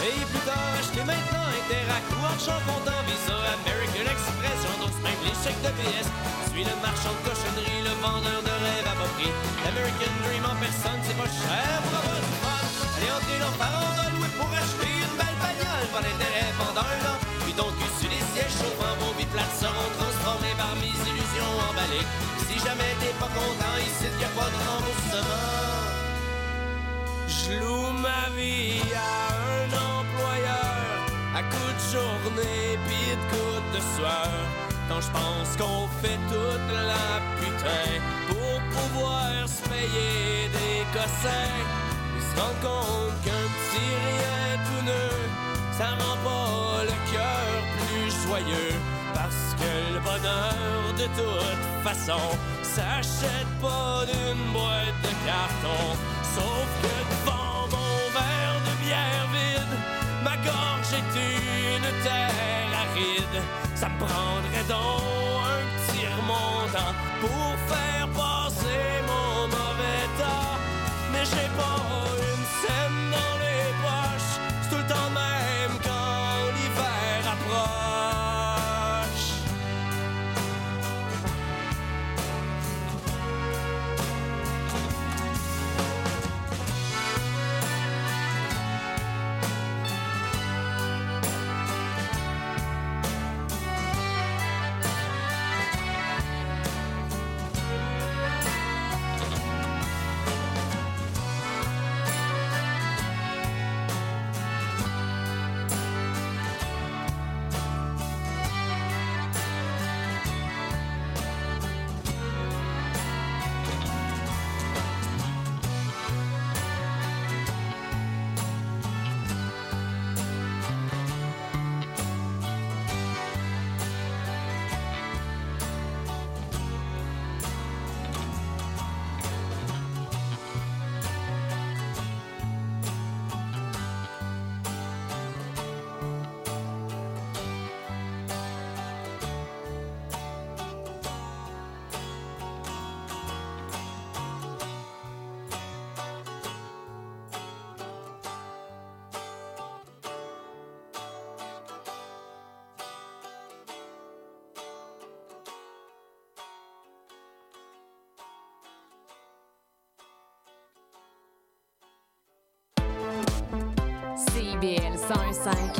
Et plus tard, achetez maintenant Interac ou argent comptant Visa, American Express, j'endosse même les chèques de PS. Suis le marchand de cochonnerie, le vendeur de rêves à bas prix. L'American Dream en personne, c'est pas cher pour avoir du fun. Allez entrer leurs parents louer pour acheter une belle bagnole. Pas d'intérêt pendant un an. Puis donc, sur les sièges chauffants, vos vies plates seront transformées par mes illusions emballées. Si jamais t'es pas content, ici, y a pas de remboursement. Je loue ma vie à à de journée pis de coups de soir. Quand je pense qu'on fait toute la putain pour pouvoir se payer des cossins, ils se rendent compte qu'un petit rien tout neuf, ça rend pas le cœur plus joyeux. Parce que le bonheur de toute façon s'achète pas d'une boîte de carton. Sauf que devant ma gorge est une terre aride. Ça me prendrait donc un petit remontant pour faire passer mon mauvais temps. Mais j'ai pas une 105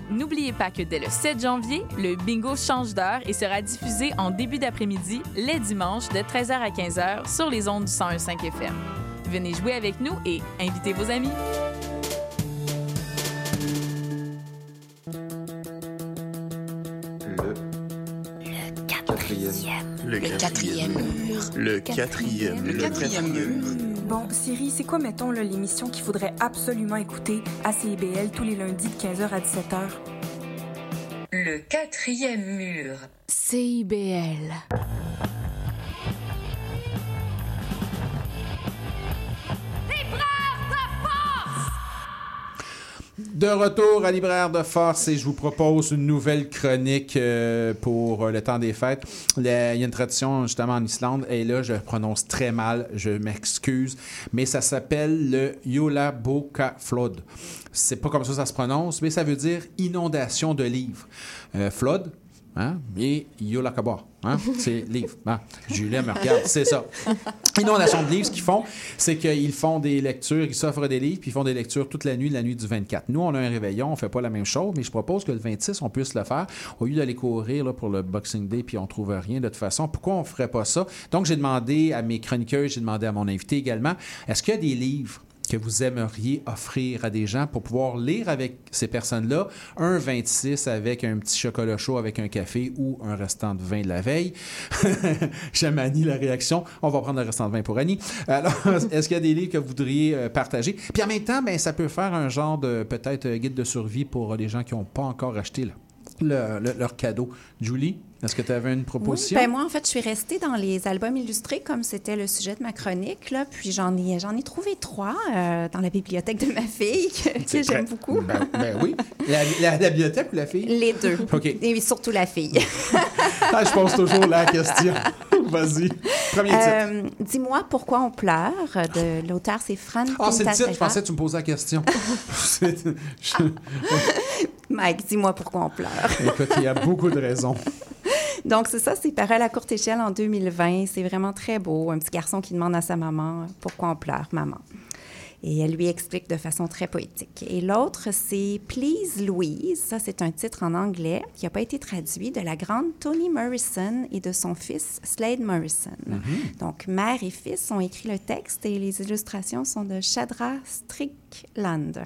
N'oubliez pas que dès le 7 janvier, le bingo change d'heure et sera diffusé en début d'après-midi, les dimanches, de 13h à 15h sur les ondes du 101.5 FM. Venez jouer avec nous et invitez vos amis. quatrième. Le quatrième mur. Le quatrième. Le quatrième mur. Bon, Siri, c'est quoi, mettons, l'émission qu'il faudrait absolument écouter à CIBL tous les lundis de 15h à 17h? Le quatrième mur. CIBL. De retour à Libraire de Force et je vous propose une nouvelle chronique euh, pour le temps des fêtes. Il y a une tradition justement en Islande et là je prononce très mal, je m'excuse, mais ça s'appelle le Yola Boka Flood. C'est pas comme ça ça se prononce, mais ça veut dire inondation de livres. Euh, flood, Hein? Et Yola Kaba, hein? c'est livre. Hein? Julien me regarde, c'est ça. Inondation de livres, ce qu'ils font, c'est qu'ils font des lectures, ils s'offrent des livres, puis ils font des lectures toute la nuit, la nuit du 24. Nous, on a un réveillon, on fait pas la même chose, mais je propose que le 26, on puisse le faire. Au lieu d'aller courir là, pour le Boxing Day, puis on trouve rien de toute façon, pourquoi on ferait pas ça? Donc, j'ai demandé à mes chroniqueurs, j'ai demandé à mon invité également, est-ce qu'il y a des livres que vous aimeriez offrir à des gens pour pouvoir lire avec ces personnes-là un 26 avec un petit chocolat chaud avec un café ou un restant de vin de la veille. J'aime Annie la réaction. On va prendre un restant de vin pour Annie. Alors, est-ce qu'il y a des livres que vous voudriez euh, partager? Puis en même temps, ben, ça peut faire un genre de peut-être euh, guide de survie pour les gens qui n'ont pas encore acheté le- le- leur cadeau. Julie, est-ce que tu avais une Oui, proposition? ben moi, en fait, je suis restée dans les albums illustrés comme c'était le sujet de ma chronique. Là, puis j'en ai, j'en ai trouvé trois euh, dans la bibliothèque de ma fille que, j'aime beaucoup. Ben, ben oui. La, la- la bibliothèque ou la fille? Les deux. OK. Et surtout la fille. Ah, je pose toujours la question. Vas-y. Premier titre. Euh, Dis-moi pourquoi on pleure. De l'auteur, c'est Fran Ah, c'est le titre. Je pensais que tu me posais la question. Je- Mike, dis-moi pourquoi on pleure. Écoute, il y a beaucoup de raisons. Donc, c'est ça, c'est paru à la courte échelle en 2020. C'est vraiment très beau. Un petit garçon qui demande à sa maman pourquoi on pleure, maman? Et elle lui explique de façon très poétique. Et l'autre, c'est Please Louise. Ça, c'est un titre en anglais qui n'a pas été traduit de la grande Toni Morrison et de son fils Slade Morrison. Donc, mère et fils ont écrit le texte et les illustrations sont de Shadra Strickland.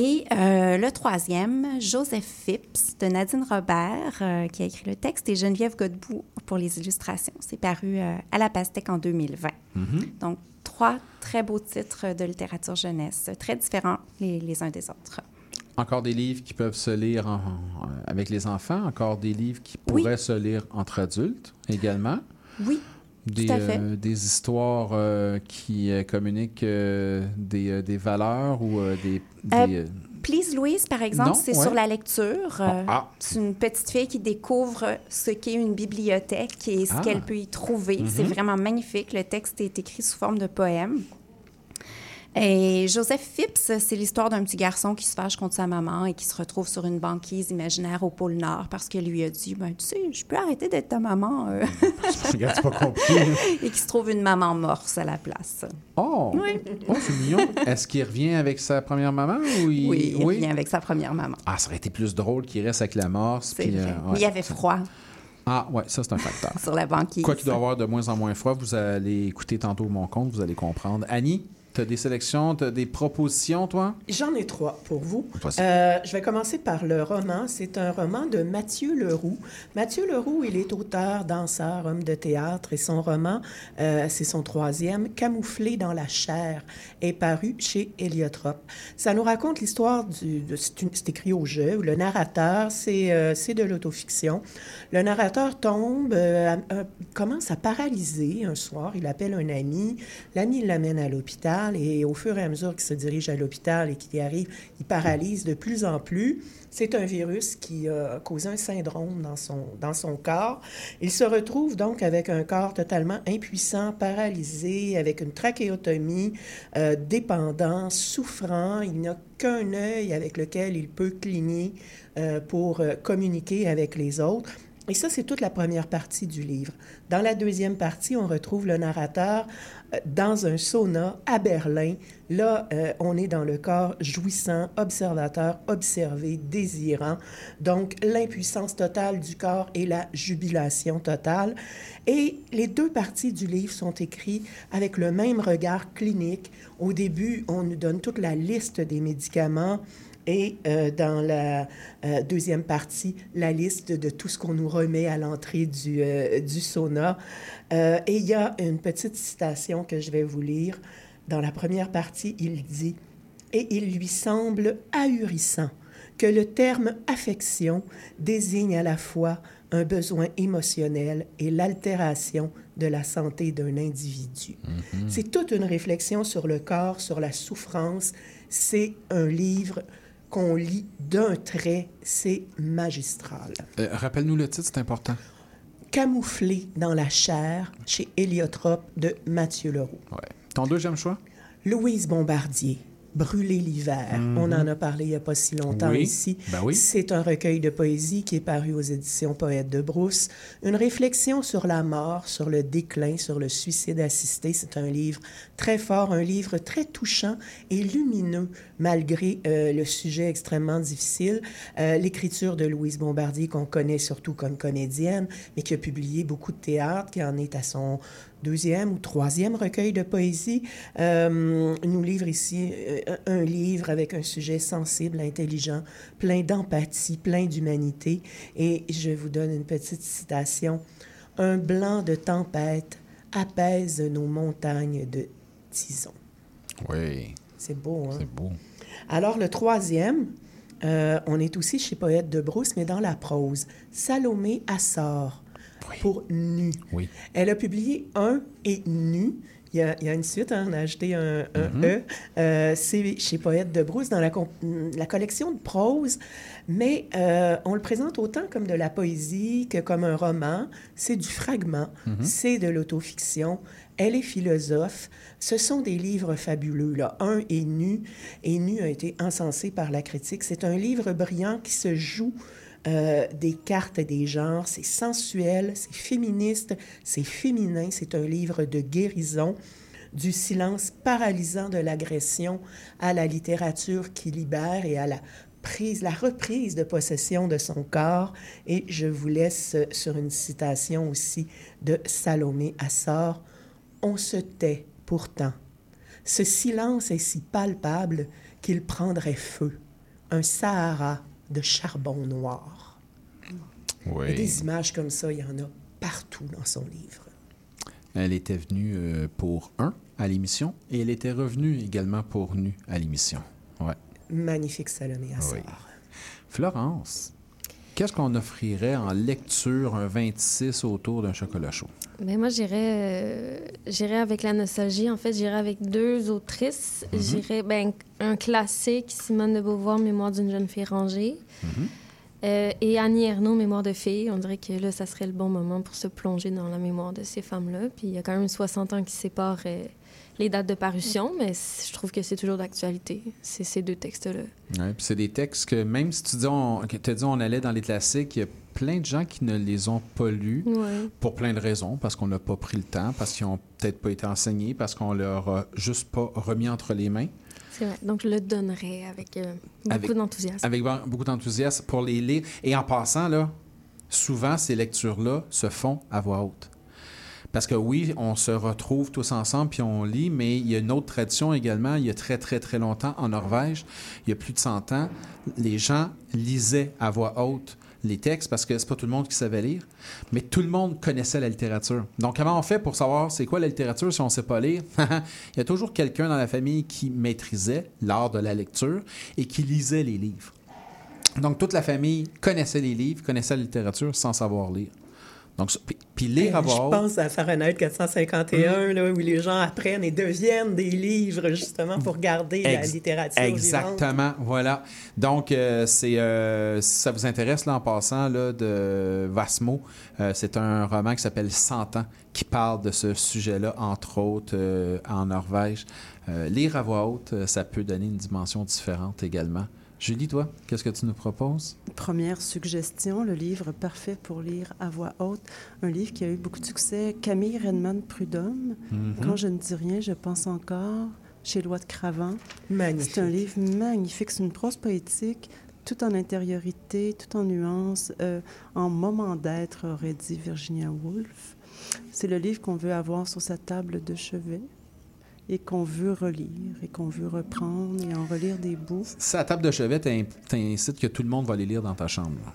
Et euh, le troisième, Joseph Phipps de Nadine Robert, euh, qui a écrit le texte, et Geneviève Godbout pour les illustrations. C'est paru euh, à la Pastèque en 2020. Donc, trois très beaux titres de littérature jeunesse, très différents les, les uns des autres. Encore des livres qui peuvent se lire en- en- avec les enfants, encore des livres qui pourraient se lire entre adultes également. Oui, Des, euh, des histoires euh, qui euh, communiquent des, des valeurs ou des... Des, Please Louise, par exemple, c'est ouais. sur la lecture. Euh, Ah. C'est une petite fille qui découvre ce qu'est une bibliothèque et ce Ah. qu'elle peut y trouver. C'est Mhm. vraiment magnifique. Le texte est écrit sous forme de poème. Et Joseph Phipps, c'est l'histoire d'un petit garçon qui se fâche contre sa maman et qui se retrouve sur une banquise imaginaire au pôle Nord parce qu'elle lui a dit ben, Tu sais, je peux arrêter d'être ta maman. euh. Regarde, pas compliqué. et qui se trouve une maman morse à la place. Oh! Oui. Oh, c'est mignon. Est-ce qu'il revient avec sa première maman ou il... Oui, il revient avec sa première maman. Ah, ça aurait été plus drôle qu'il reste avec la morse. C'est puis, vrai. euh, Mais il y avait froid Ah, ouais, ça, c'est un facteur. sur la banquise. Quoi qu'il doit avoir de moins en moins froid, vous allez écouter tantôt mon compte, vous allez comprendre. Annie, tu as des sélections, tu as des propositions, toi? J'en ai trois pour vous. Euh, je vais commencer par le roman. C'est un roman de Mathieu Leroux. Mathieu Leroux, il est auteur, danseur, homme de théâtre et son roman, euh, c'est son troisième, Camouflé dans la chair, est paru chez Héliotrope. Ça nous raconte l'histoire du... C'est écrit au jeu. Le narrateur, c'est euh, de l'autofiction. Le narrateur tombe, euh, commence à paralyser un soir. Il appelle un ami. L'ami l'amène à l'hôpital et au fur et à mesure qu'il se dirige à l'hôpital et qu'il y arrive, il paralyse de plus en plus. C'est un virus qui a causé un syndrome dans son, dans son corps. Il se retrouve donc avec un corps totalement impuissant, paralysé, avec une trachéotomie, euh, dépendant, souffrant. Il n'a qu'un œil avec lequel il peut cligner euh, pour euh, communiquer avec les autres. Et ça, c'est toute la première partie du livre. Dans la deuxième partie, on retrouve le narrateur euh, dans un sauna à Berlin. Là, euh, on est dans le corps jouissant, observateur, observé, désirant. Donc, l'impuissance totale du corps et la jubilation totale. Et les deux parties du livre sont écrites avec le même regard clinique. Au début, on nous donne toute la liste des médicaments. Et euh, dans la euh, deuxième partie, la liste de tout ce qu'on nous remet à l'entrée du, euh, du sauna. Et il y a une petite citation que je vais vous lire. Dans la première partie, il dit Et il lui semble ahurissant que le terme affection désigne à la fois un besoin émotionnel et l'altération de la santé d'un individu. C'est toute une réflexion sur le corps, sur la souffrance. C'est un livre qu'on lit d'un trait, c'est magistral. Euh, Rappelle-nous le titre, c'est important. Camouflé dans la chair chez Héliotrope de Mathieu Leroux. Ouais. Ton deuxième choix? Louise Bombardier, Brûler l'hiver. Mhm. On en a parlé il n'y a pas si longtemps Oui. ici. Ben oui. C'est un recueil de poésie qui est paru aux éditions Poète de Brousse. Une réflexion sur la mort, sur le déclin, sur le suicide assisté. C'est un livre très fort, un livre très touchant et lumineux malgré euh, le sujet extrêmement difficile. Euh, L'écriture de Louise Bombardier, qu'on connaît surtout comme comédienne, mais qui a publié beaucoup de théâtre, qui en est à son deuxième ou troisième recueil de poésie, euh, nous livre ici un livre avec un sujet sensible, intelligent, plein d'empathie, plein d'humanité. Et je vous donne une petite citation. Un blanc de tempête apaise nos montagnes de Oui. C'est beau, hein? C'est beau. Alors, le troisième, euh, on est aussi chez Poète de Brousse, mais dans la prose. Salomé Assor, pour Nu. Oui. Elle a publié Un et Nu. Il y a, il y a une suite, hein, on a ajouté un, un Mhm. E. Euh, c'est chez Poète de Brousse dans la, collection de prose, mais euh, on le présente autant comme de la poésie que comme un roman. C'est du fragment, Mhm. c'est de l'autofiction. Elle est philosophe. Ce sont des livres fabuleux. Là. Un est nu, et nu a été encensé par la critique. C'est un livre brillant qui se joue euh, des cartes des genres. C'est sensuel, c'est féministe, c'est féminin. C'est un livre de guérison du silence paralysant de l'agression à la littérature qui libère et à la prise, la reprise de possession de son corps. Et je vous laisse sur une citation aussi de Salomé Assor. On se tait pourtant. Ce silence est si palpable qu'il prendrait feu. Un Sahara de charbon noir. Oui. Et des images comme ça, il y en a partout dans son livre. Elle était venue euh, pour un à l'émission et elle était revenue également pour nu à l'émission. Ouais. Magnifique Salomé Assor. Oui. Florence, qu'est-ce qu'on offrirait en lecture un 26 autour d'un chocolat chaud? Ben moi, j'irais, euh, j'irais avec la nostalgie. En fait, j'irais avec deux autrices. Mhm. J'irais ben, un classique, Simone de Beauvoir, Mémoire d'une jeune fille rangée. Euh, et Annie Ernaux, Mémoire de fille. On dirait que là, ça serait le bon moment pour se plonger dans la mémoire de ces femmes-là. Puis il y a quand même 60 ans qui séparent euh, les dates de parution, mais je trouve que c'est toujours d'actualité, ces deux textes-là. Ouais, puis c'est des textes que même si tu dis on, t'as dit on allait dans les classiques, il y a plein de gens qui ne les ont pas lus Ouais. pour plein de raisons, parce qu'on n'a pas pris le temps, parce qu'ils n'ont peut-être pas été enseignés, parce qu'on leur a juste pas remis entre les mains. C'est vrai. Donc, je le donnerais avec euh, beaucoup Avec- d'enthousiasme. Avec beaucoup d'enthousiasme pour les lire. Et en passant, là, souvent, ces lectures-là se font à voix haute. Parce que oui, on se retrouve tous ensemble puis on lit, mais il y a une autre tradition également. Il y a très, très, très longtemps, en Norvège, il y a plus de 100 ans, les gens lisaient à voix haute les textes parce que c'est pas tout le monde qui savait lire, mais tout le monde connaissait la littérature. Donc, comment on fait pour savoir c'est quoi la littérature si on sait pas lire? il y a toujours quelqu'un dans la famille qui maîtrisait l'art de la lecture et qui lisait les livres. Donc, toute la famille connaissait les livres, connaissait la littérature sans savoir lire. Donc, puis- lire à Je voix haute. pense à Fahrenheit 451, là, où les gens apprennent et deviennent des livres, justement, pour garder la Ex- littérature vivante. Exactement, voilà. Donc, euh, c'est, euh, si ça vous intéresse, là, en passant, là, de Vasmo, euh, c'est un roman qui s'appelle 100 ans, qui parle de ce sujet-là, entre autres, euh, en Norvège. Euh, lire à voix haute, euh, ça peut donner une dimension différente également. Julie, toi, qu'est-ce que tu nous proposes? Première suggestion, le livre parfait pour lire à voix haute, un livre qui a eu beaucoup de succès, Camille Redman Prudhomme, Mhm. Quand je ne dis rien, je pense encore, chez Loi de Cravant. Magnifique. C'est un livre magnifique, c'est une prose poétique, tout en intériorité, tout en nuances, euh, en moment d'être, aurait dit Virginia Woolf. C'est le livre qu'on veut avoir sur sa table de chevet et qu'on veut relire et qu'on veut reprendre et en relire des bouts. La table de chevet, t'in- t'incites que tout le monde va les lire dans ta chambre.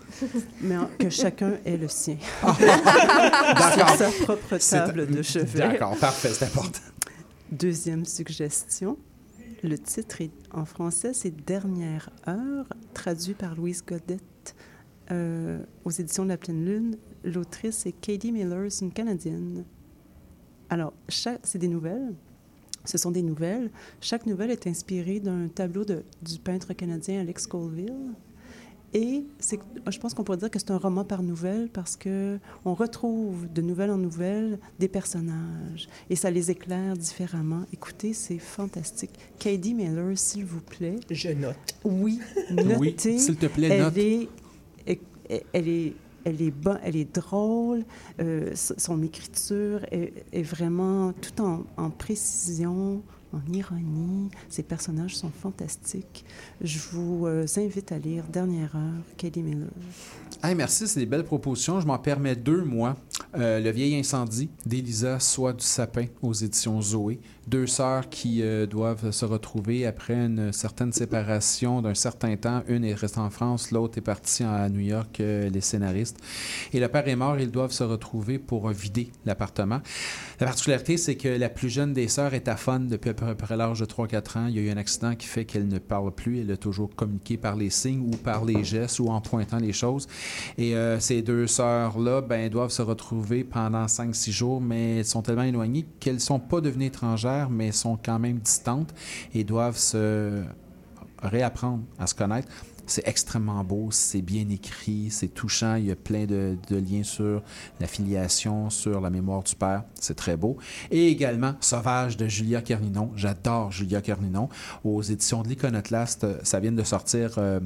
Mais que chacun ait le sien. D'accord. Sur sa propre table de chevet. D'accord, parfait, c'est important. Deuxième suggestion, le titre est, en français, c'est Dernière heure, traduit par Louise Godette euh, aux éditions de la Pleine Lune. L'autrice c'est Katie Miller, une Canadienne. Alors, c'est des nouvelles. Ce sont des nouvelles. Chaque nouvelle est inspirée d'un tableau de- du peintre canadien Alex Colville. Et c'est, je pense qu'on pourrait dire que c'est un roman par nouvelle parce que on retrouve de nouvelle en nouvelle des personnages et ça les éclaire différemment. Écoutez, c'est fantastique. Katie Miller, s'il vous plaît. Je note. Oui, notez. Oui, s'il te plaît, elle note. Est, elle- elle est, elle est drôle. euh, son écriture est, vraiment tout en, précision, en ironie. Ses personnages sont fantastiques. Je vous euh, invite à lire Dernière heure, Katie Miller. Hey, merci, c'est des belles propositions. Je m'en permets deux, moi. Euh, le vieil incendie d'Elisa Soit du Sapin aux éditions Zoé. Deux sœurs qui euh, doivent se retrouver après une certaine séparation d'un certain temps. Une est restée en France, l'autre est partie à New York, euh, les scénaristes. Et le père est mort, ils doivent se retrouver pour vider l'appartement. La particularité, c'est que la plus jeune des sœurs est aphone depuis à peu près l'âge de 3-4 ans. Il y a eu un accident qui fait qu'elle ne parle plus. Elle a toujours communiqué par les signes ou par les gestes ou en pointant les choses. Et euh, ces deux sœurs-là ben, doivent se retrouver pendant 5-6 jours, mais elles sont tellement éloignées qu'elles ne sont pas devenues étrangères, mais sont quand même distantes et doivent se réapprendre à se connaître. C'est extrêmement beau, c'est bien écrit, c'est touchant. Il y a plein de, liens sur la filiation, sur la mémoire du père. C'est très beau. Et également Sauvage de Julia Kerninon. J'adore Julia Kerninon. Aux éditions de l'Iconoclaste, ça vient de sortir. euh,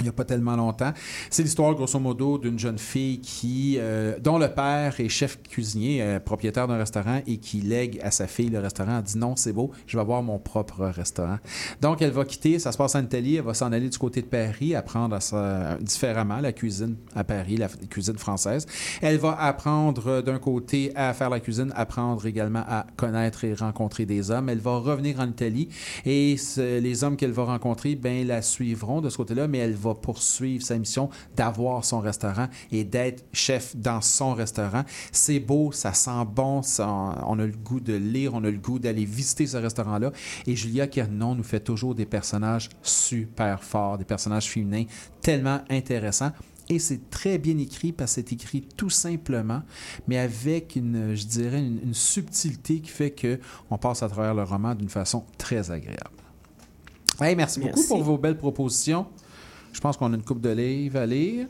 il n'y a pas tellement longtemps. C'est l'histoire, grosso modo, d'une jeune fille qui, euh, dont le père est chef cuisinier, euh, propriétaire d'un restaurant, et qui lègue à sa fille le restaurant. Elle dit non, c'est beau, je vais avoir mon propre restaurant. Donc, elle va quitter, ça se passe en Italie, elle va s'en aller du côté de Paris, apprendre à sa- différemment la cuisine à Paris, la cuisine française. Elle va apprendre euh, d'un côté à faire la cuisine, apprendre également à connaître et rencontrer des hommes. Elle va revenir en Italie et les hommes qu'elle va rencontrer, ben, la suivront de ce côté-là, mais elle va poursuivre sa mission d'avoir son restaurant et d'être chef dans son restaurant. C'est beau, ça sent bon, ça- on a le goût de lire, on a le goût d'aller visiter ce restaurant-là. Et Julia Kernon nous fait toujours des personnages super forts, des personnages féminins tellement intéressants. Et c'est très bien écrit parce que c'est écrit tout simplement, mais avec une, je dirais, une, une subtilité qui fait que on passe à travers le roman d'une façon très agréable. Hey, merci, beaucoup pour vos belles propositions. Je pense qu'on a une coupe de livres à lire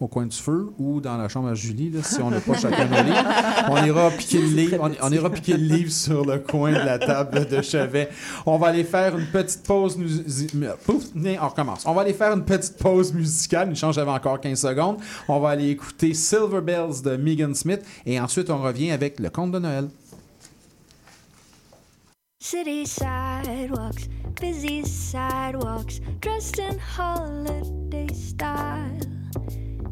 au coin du feu ou dans la chambre à Julie, là, si on n'a pas chacun nos livres. On ira piquer le livre, on, on ira piquer le livre sur le coin de la table de chevet. On va aller faire une petite pause mu- Pouf, on recommence. On va aller faire une petite pause musicale. Une chance, j'avais encore 15 secondes. On va aller écouter Silver Bells de Megan Smith et ensuite on revient avec le conte de Noël. City sidewalks, busy sidewalks, dressed in holiday style.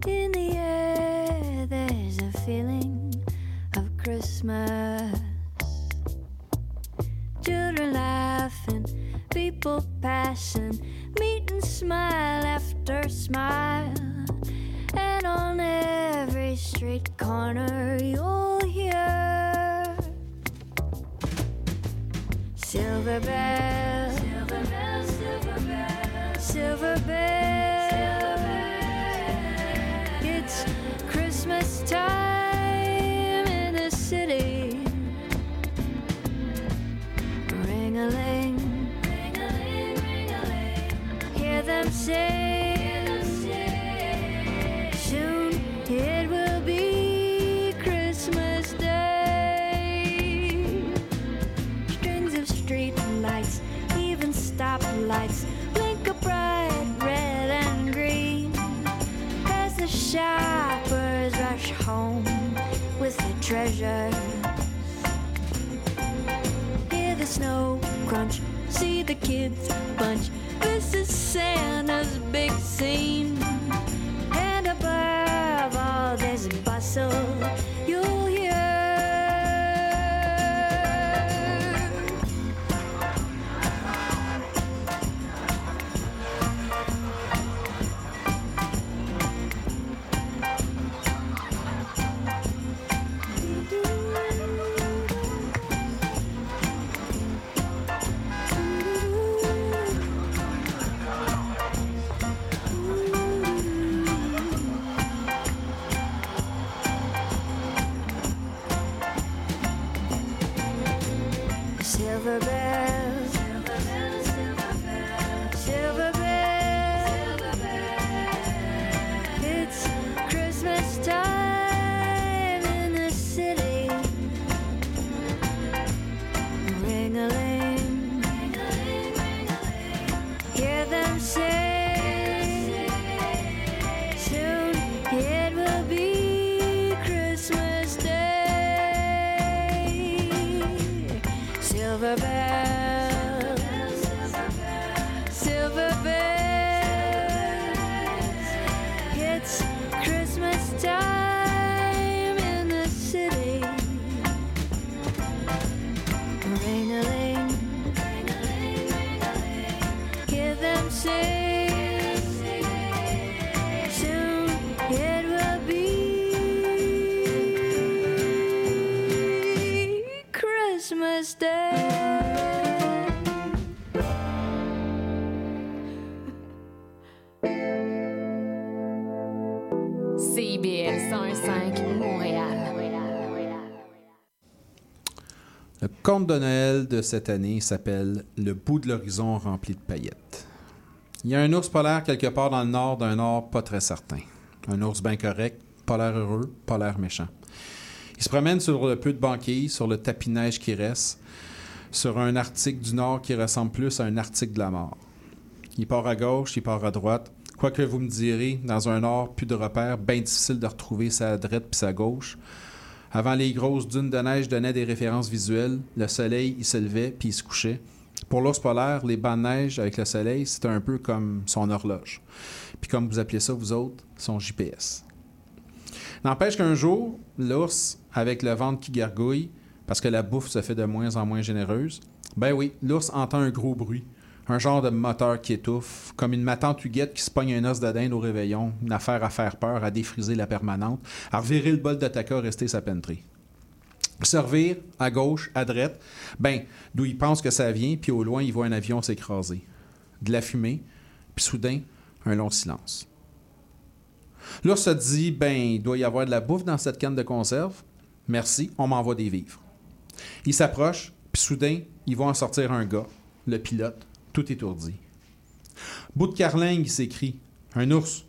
In the air, there's a feeling of Christmas. Children laughing, people passing, meet and smile after smile. And on every street corner, you'll hear Silver bells, silver bells, silver bells, silver bells. It's Christmas time in the city. Ring a ling, ring a ling, ring a ling. Hear them say, soon it even stoplights, blink a bright red and green. As the shoppers rush home with their treasures. Hear the snow crunch, see the kids bunch. This is Santa's big scene. And above all this bustle, you'll hear. Conte de Noël de cette année s'appelle Le bout de l'horizon rempli de paillettes. Il y a un ours polaire quelque part dans le nord d'un nord pas très certain. Un ours bien correct, pas l'air heureux, pas l'air méchant. Il se promène sur le peu de banquilles, sur le tapis neige qui reste, sur un Arctique du Nord qui ressemble plus à un Arctique de la mort. Il part à gauche, il part à droite. Quoi que vous me direz, dans un Nord, plus de repères, bien difficile de retrouver sa droite puis sa gauche. Avant les grosses dunes de neige donnaient des références visuelles. Le soleil, il se levait puis il se couchait. Pour l'ours polaire, les bancs de neige avec le soleil, c'était un peu comme son horloge. Puis comme vous appelez ça, vous autres, son GPS. N'empêche qu'un jour, l'ours, avec le ventre qui gargouille, parce que la bouffe se fait de moins en moins généreuse, ben oui, l'ours entend un gros bruit. Un genre de moteur qui étouffe, comme une matante huguette qui se pogne un os de au réveillon, une affaire à faire peur, à défriser la permanente, à revirer le bol de taca, rester sa penterie. Servir à gauche, à droite, ben, d'où il pense que ça vient, puis au loin, il voit un avion s'écraser. De la fumée, puis soudain, un long silence. L'ours se dit, ben, il doit y avoir de la bouffe dans cette canne de conserve. Merci, on m'envoie des vivres. Il s'approche, puis soudain, il va en sortir un gars, le pilote, tout étourdi. Bout de carlingue, il s'écrie. Un ours.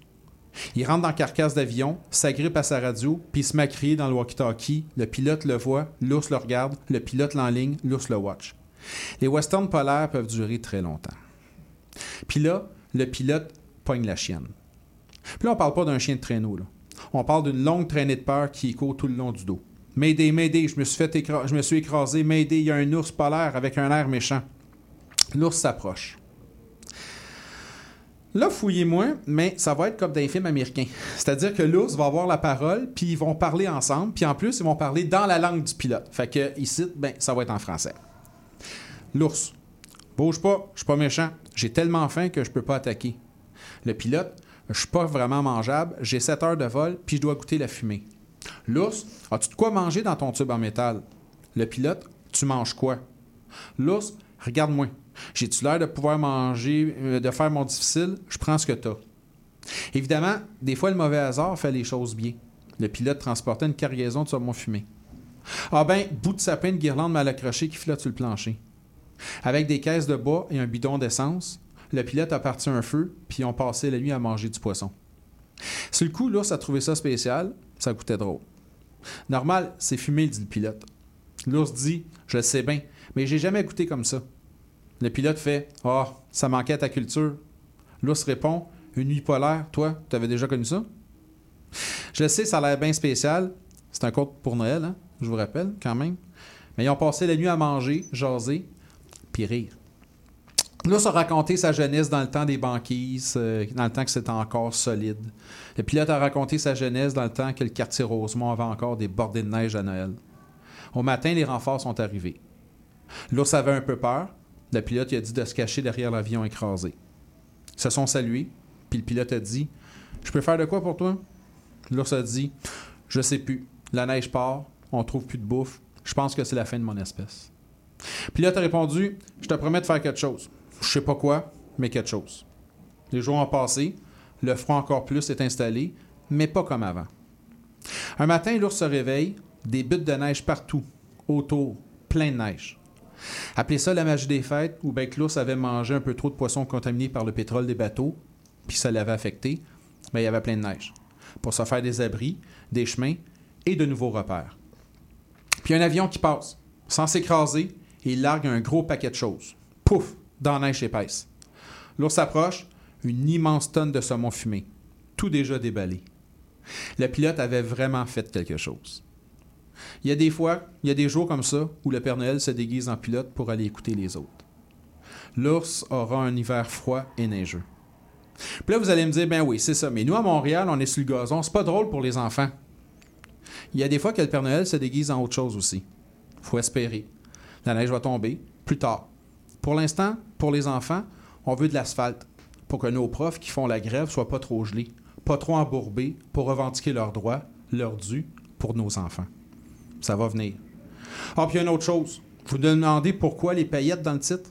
Il rentre dans la carcasse d'avion, s'agrippe à sa radio, puis se met à crier dans le walkie-talkie. Le pilote le voit, l'ours le regarde, le pilote l'enligne, l'ours le watch. Les westerns polaires peuvent durer très longtemps. Puis là, le pilote pogne la chienne. Puis là, on parle pas d'un chien de traîneau. On parle d'une longue traînée de peur qui écho tout le long du dos. M'aider, m'aider, je me suis je me suis écrasé, m'aider, il y a un ours polaire avec un air méchant. L'ours s'approche. Là, fouillez-moi, mais ça va être comme dans les films américains. C'est-à-dire que l'ours va avoir la parole, puis ils vont parler ensemble, puis en plus, ils vont parler dans la langue du pilote. Fait que ici, ben, ça va être en français. L'ours. Bouge pas, je suis pas méchant. J'ai tellement faim que je peux pas attaquer. Le pilote, je suis pas vraiment mangeable, j'ai 7 heures de vol, puis je dois goûter la fumée. L'ours, as-tu de quoi manger dans ton tube en métal? Le pilote, tu manges quoi? L'ours, regarde-moi. J'ai-tu l'air de pouvoir manger, euh, de faire mon difficile? Je prends ce que t'as. Évidemment, des fois, le mauvais hasard fait les choses bien. Le pilote transportait une cargaison de saumon fumé. Ah ben, bout de sapin de guirlande mal accroché qui flotte sur le plancher. Avec des caisses de bois et un bidon d'essence, le pilote a parti un feu, puis ont passé la nuit à manger du poisson. Sur le coup, l'ours a trouvé ça spécial, ça coûtait drôle. Normal, c'est fumé, dit le pilote. L'ours dit Je le sais bien, mais j'ai jamais goûté comme ça. Le pilote fait Ah, ça manquait à ta culture. L'ours répond Une nuit polaire, toi, tu avais déjà connu ça Je le sais, ça a l'air bien spécial. C'est un conte pour Noël, hein, je vous rappelle, quand même. Mais ils ont passé la nuit à manger, jaser, puis rire. L'ours a raconté sa jeunesse dans le temps des banquises, euh, dans le temps que c'était encore solide. Le pilote a raconté sa jeunesse dans le temps que le quartier Rosemont avait encore des bordées de neige à Noël. Au matin, les renforts sont arrivés. L'ours avait un peu peur. Le pilote a dit de se cacher derrière l'avion écrasé. Ils se sont salués, puis le pilote a dit Je peux faire de quoi pour toi L'ours a dit Je sais plus. La neige part, on trouve plus de bouffe. Je pense que c'est la fin de mon espèce. Le pilote a répondu Je te promets de faire quelque chose. Je sais pas quoi, mais quelque chose. Les jours ont passé, le froid encore plus est installé, mais pas comme avant. Un matin, l'ours se réveille, des buttes de neige partout, autour, plein de neige. Appelez ça la magie des fêtes, ou bien que l'ours avait mangé un peu trop de poissons contaminés par le pétrole des bateaux, puis ça l'avait affecté, mais il y avait plein de neige. Pour se faire des abris, des chemins et de nouveaux repères. Puis un avion qui passe, sans s'écraser, et il largue un gros paquet de choses. Pouf! Dans la neige épaisse. L'ours approche, une immense tonne de saumon fumé, tout déjà déballé. Le pilote avait vraiment fait quelque chose. Il y a des fois, il y a des jours comme ça où le Père Noël se déguise en pilote pour aller écouter les autres. L'ours aura un hiver froid et neigeux. Puis là, vous allez me dire, ben oui, c'est ça, mais nous à Montréal, on est sur le gazon, c'est pas drôle pour les enfants. Il y a des fois que le Père Noël se déguise en autre chose aussi. faut espérer. La neige va tomber plus tard. Pour l'instant, pour les enfants, on veut de l'asphalte pour que nos profs qui font la grève soient pas trop gelés, pas trop embourbés pour revendiquer leurs droits, leurs dû pour nos enfants. Ça va venir. Ah, puis il y a une autre chose. Vous me demandez pourquoi les paillettes dans le titre?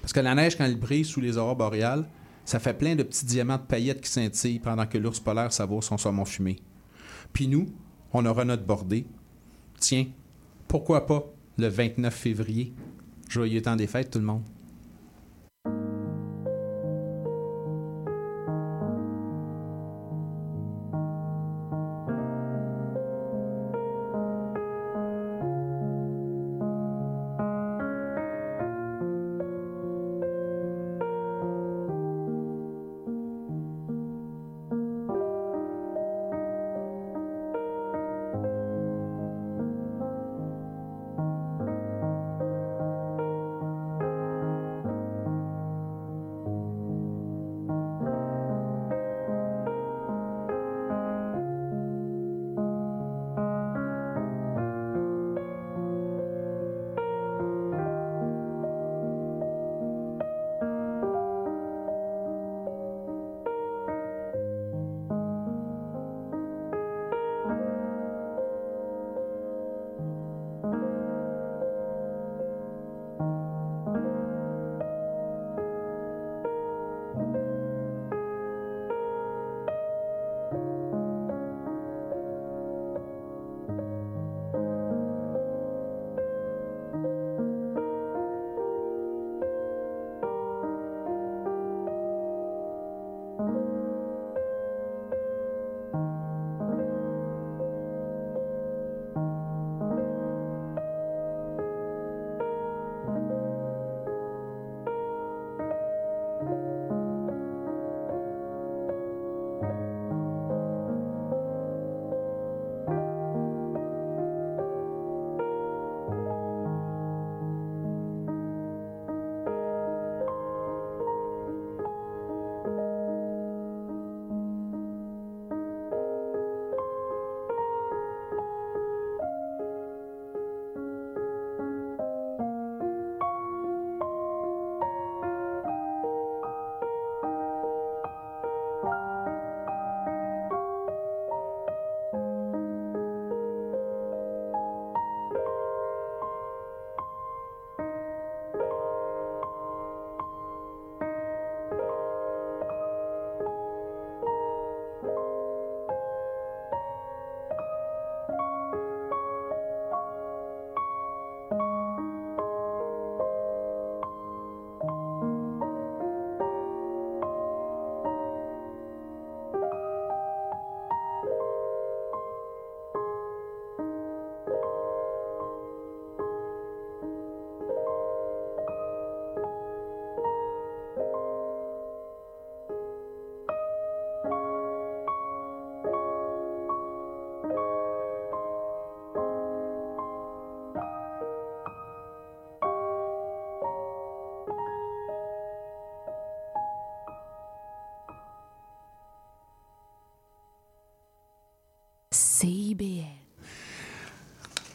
Parce que la neige, quand elle brise sous les aurores boréales, ça fait plein de petits diamants de paillettes qui scintillent pendant que l'ours polaire savoure son saumon fumé. Puis nous, on aura notre bordée. Tiens, pourquoi pas le 29 février? Joyeux temps des fêtes, tout le monde.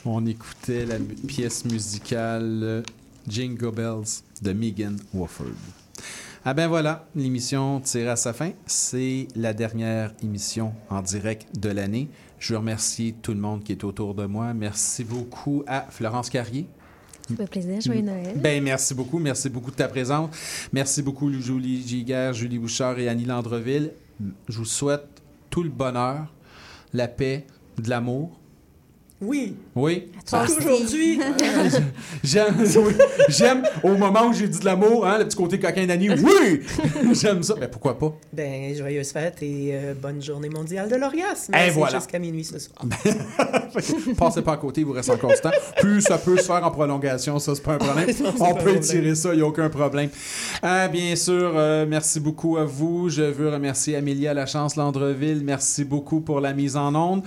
On écoutait la pièce musicale euh, Jingle Bells de Megan Wofford. Ah ben voilà, l'émission tire à sa fin. C'est la dernière émission en direct de l'année. Je veux remercier tout le monde qui est autour de moi. Merci beaucoup à Florence Carrier. Ça fait plaisir. Joyeux Noël. Ben, merci beaucoup. Merci beaucoup de ta présence. Merci beaucoup, Julie Giguère, Julie Bouchard et Annie Landreville. Je vous souhaite tout le bonheur, la paix, de l'amour. Oui. Oui. Aujourd'hui. J'aime, oui. J'aime au moment où j'ai dit de l'amour, hein, le petit côté coquin d'Annie. Oui! J'aime ça. Mais pourquoi pas? Ben, joyeuse fête et euh, bonne journée mondiale de l'orgasme. Et voilà. jusqu'à minuit ce soir. Passez pas à côté, il vous reste encore temps. Plus ça peut se faire en prolongation, ça, c'est pas un problème. Non, On peut problème. étirer ça, il n'y a aucun problème. Ah, bien sûr, euh, merci beaucoup à vous. Je veux remercier Amélia Lachance Landreville. Merci beaucoup pour la mise en onde.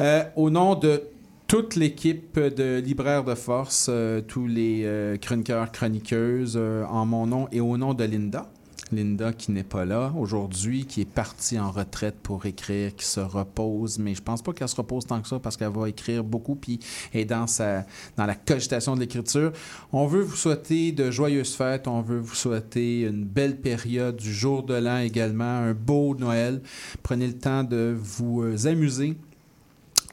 Euh, au nom de toute l'équipe de Libraire de Force, euh, tous les euh, chroniqueurs, chroniqueuses, euh, en mon nom et au nom de Linda. Linda qui n'est pas là aujourd'hui, qui est partie en retraite pour écrire, qui se repose, mais je pense pas qu'elle se repose tant que ça parce qu'elle va écrire beaucoup puis est dans sa dans la cogitation de l'écriture. On veut vous souhaiter de joyeuses fêtes, on veut vous souhaiter une belle période du jour de l'an également, un beau Noël. Prenez le temps de vous amuser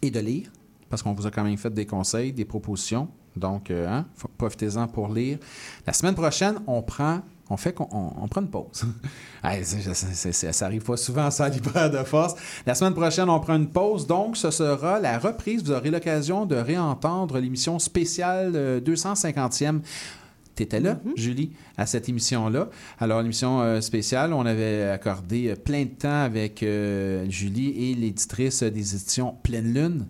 et de lire parce qu'on vous a quand même fait des conseils, des propositions. Donc, euh, hein, profitez-en pour lire. La semaine prochaine, on prend on fait on, prend une pause. ça arrive pas souvent, ça libère de force. La semaine prochaine, on prend une pause, donc ce sera la reprise. Vous aurez l'occasion de réentendre l'émission spéciale euh, 250e tu étais là. Mhm. Julie, à cette émission-là. Alors, l'émission euh, spéciale, on avait accordé euh, plein de temps avec euh, Julie et l'éditrice des éditions Pleine Lune.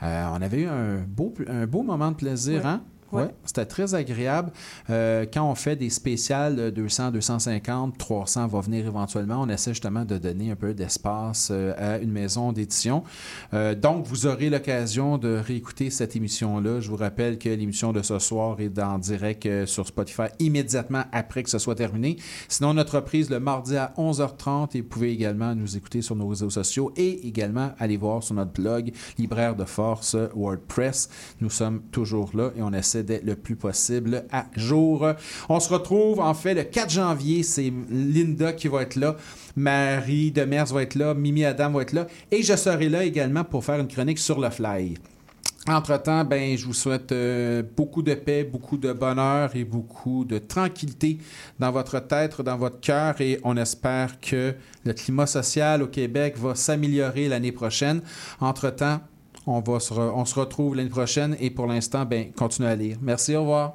On avait eu un beau, un beau moment de plaisir, hein? Ouais. Ouais, c'était très agréable. Euh, quand on fait des spéciales euh, 200, 250, 300 va venir éventuellement, on essaie justement de donner un peu d'espace euh, à une maison d'édition. Euh, donc, vous aurez l'occasion de réécouter cette émission-là. Je vous rappelle que l'émission de ce soir est en direct sur Spotify immédiatement après que ce soit terminé. Sinon, notre reprise le mardi à 11h30 et vous pouvez également nous écouter sur nos réseaux sociaux et également aller voir sur notre blog Libraire de Force WordPress. Nous sommes toujours là et on essaie le plus possible à jour. On se retrouve en fait le 4 janvier. C'est Linda qui va être là. Marie Demers va être là. Mimi Adam va être là. Et je serai là également pour faire une chronique sur le fly. Entre-temps, ben, je vous souhaite euh, beaucoup de paix, beaucoup de bonheur et beaucoup de tranquillité dans votre tête, dans votre cœur et on espère que le climat social au Québec va s'améliorer l'année prochaine. Entre-temps, on, se retrouve l'année prochaine et pour l'instant, ben, continuez à lire. Merci, au revoir.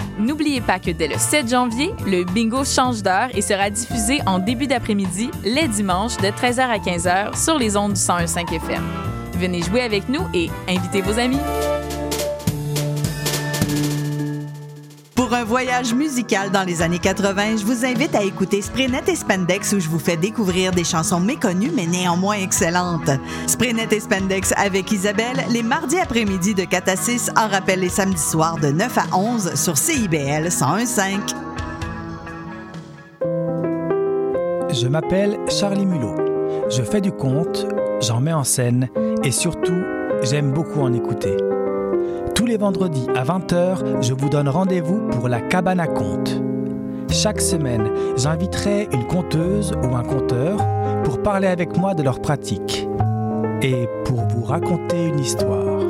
N'oubliez pas que dès le 7 janvier, le bingo change d'heure et sera diffusé en début d'après-midi, les dimanches, de 13h à 15h sur les ondes du 101.5 FM. Venez jouer avec nous et invitez vos amis. Pour un voyage musical dans les années 80, je vous invite à écouter Spraynet et Spandex où je vous fais découvrir des chansons méconnues mais néanmoins excellentes. Spraynet et Spandex avec Isabelle les mardis après-midi de 4 à 6 en rappel les samedis soirs de 9 à 11 sur CIBL 101.5. Je m'appelle Charlie Mulot. Je fais du conte, j'en mets en scène et surtout, j'aime beaucoup en écouter. Tous les vendredis à 20h, je vous donne rendez-vous pour la cabane à contes. Chaque semaine, j'inviterai une conteuse ou un conteur pour parler avec moi de leur pratique et pour vous raconter une histoire.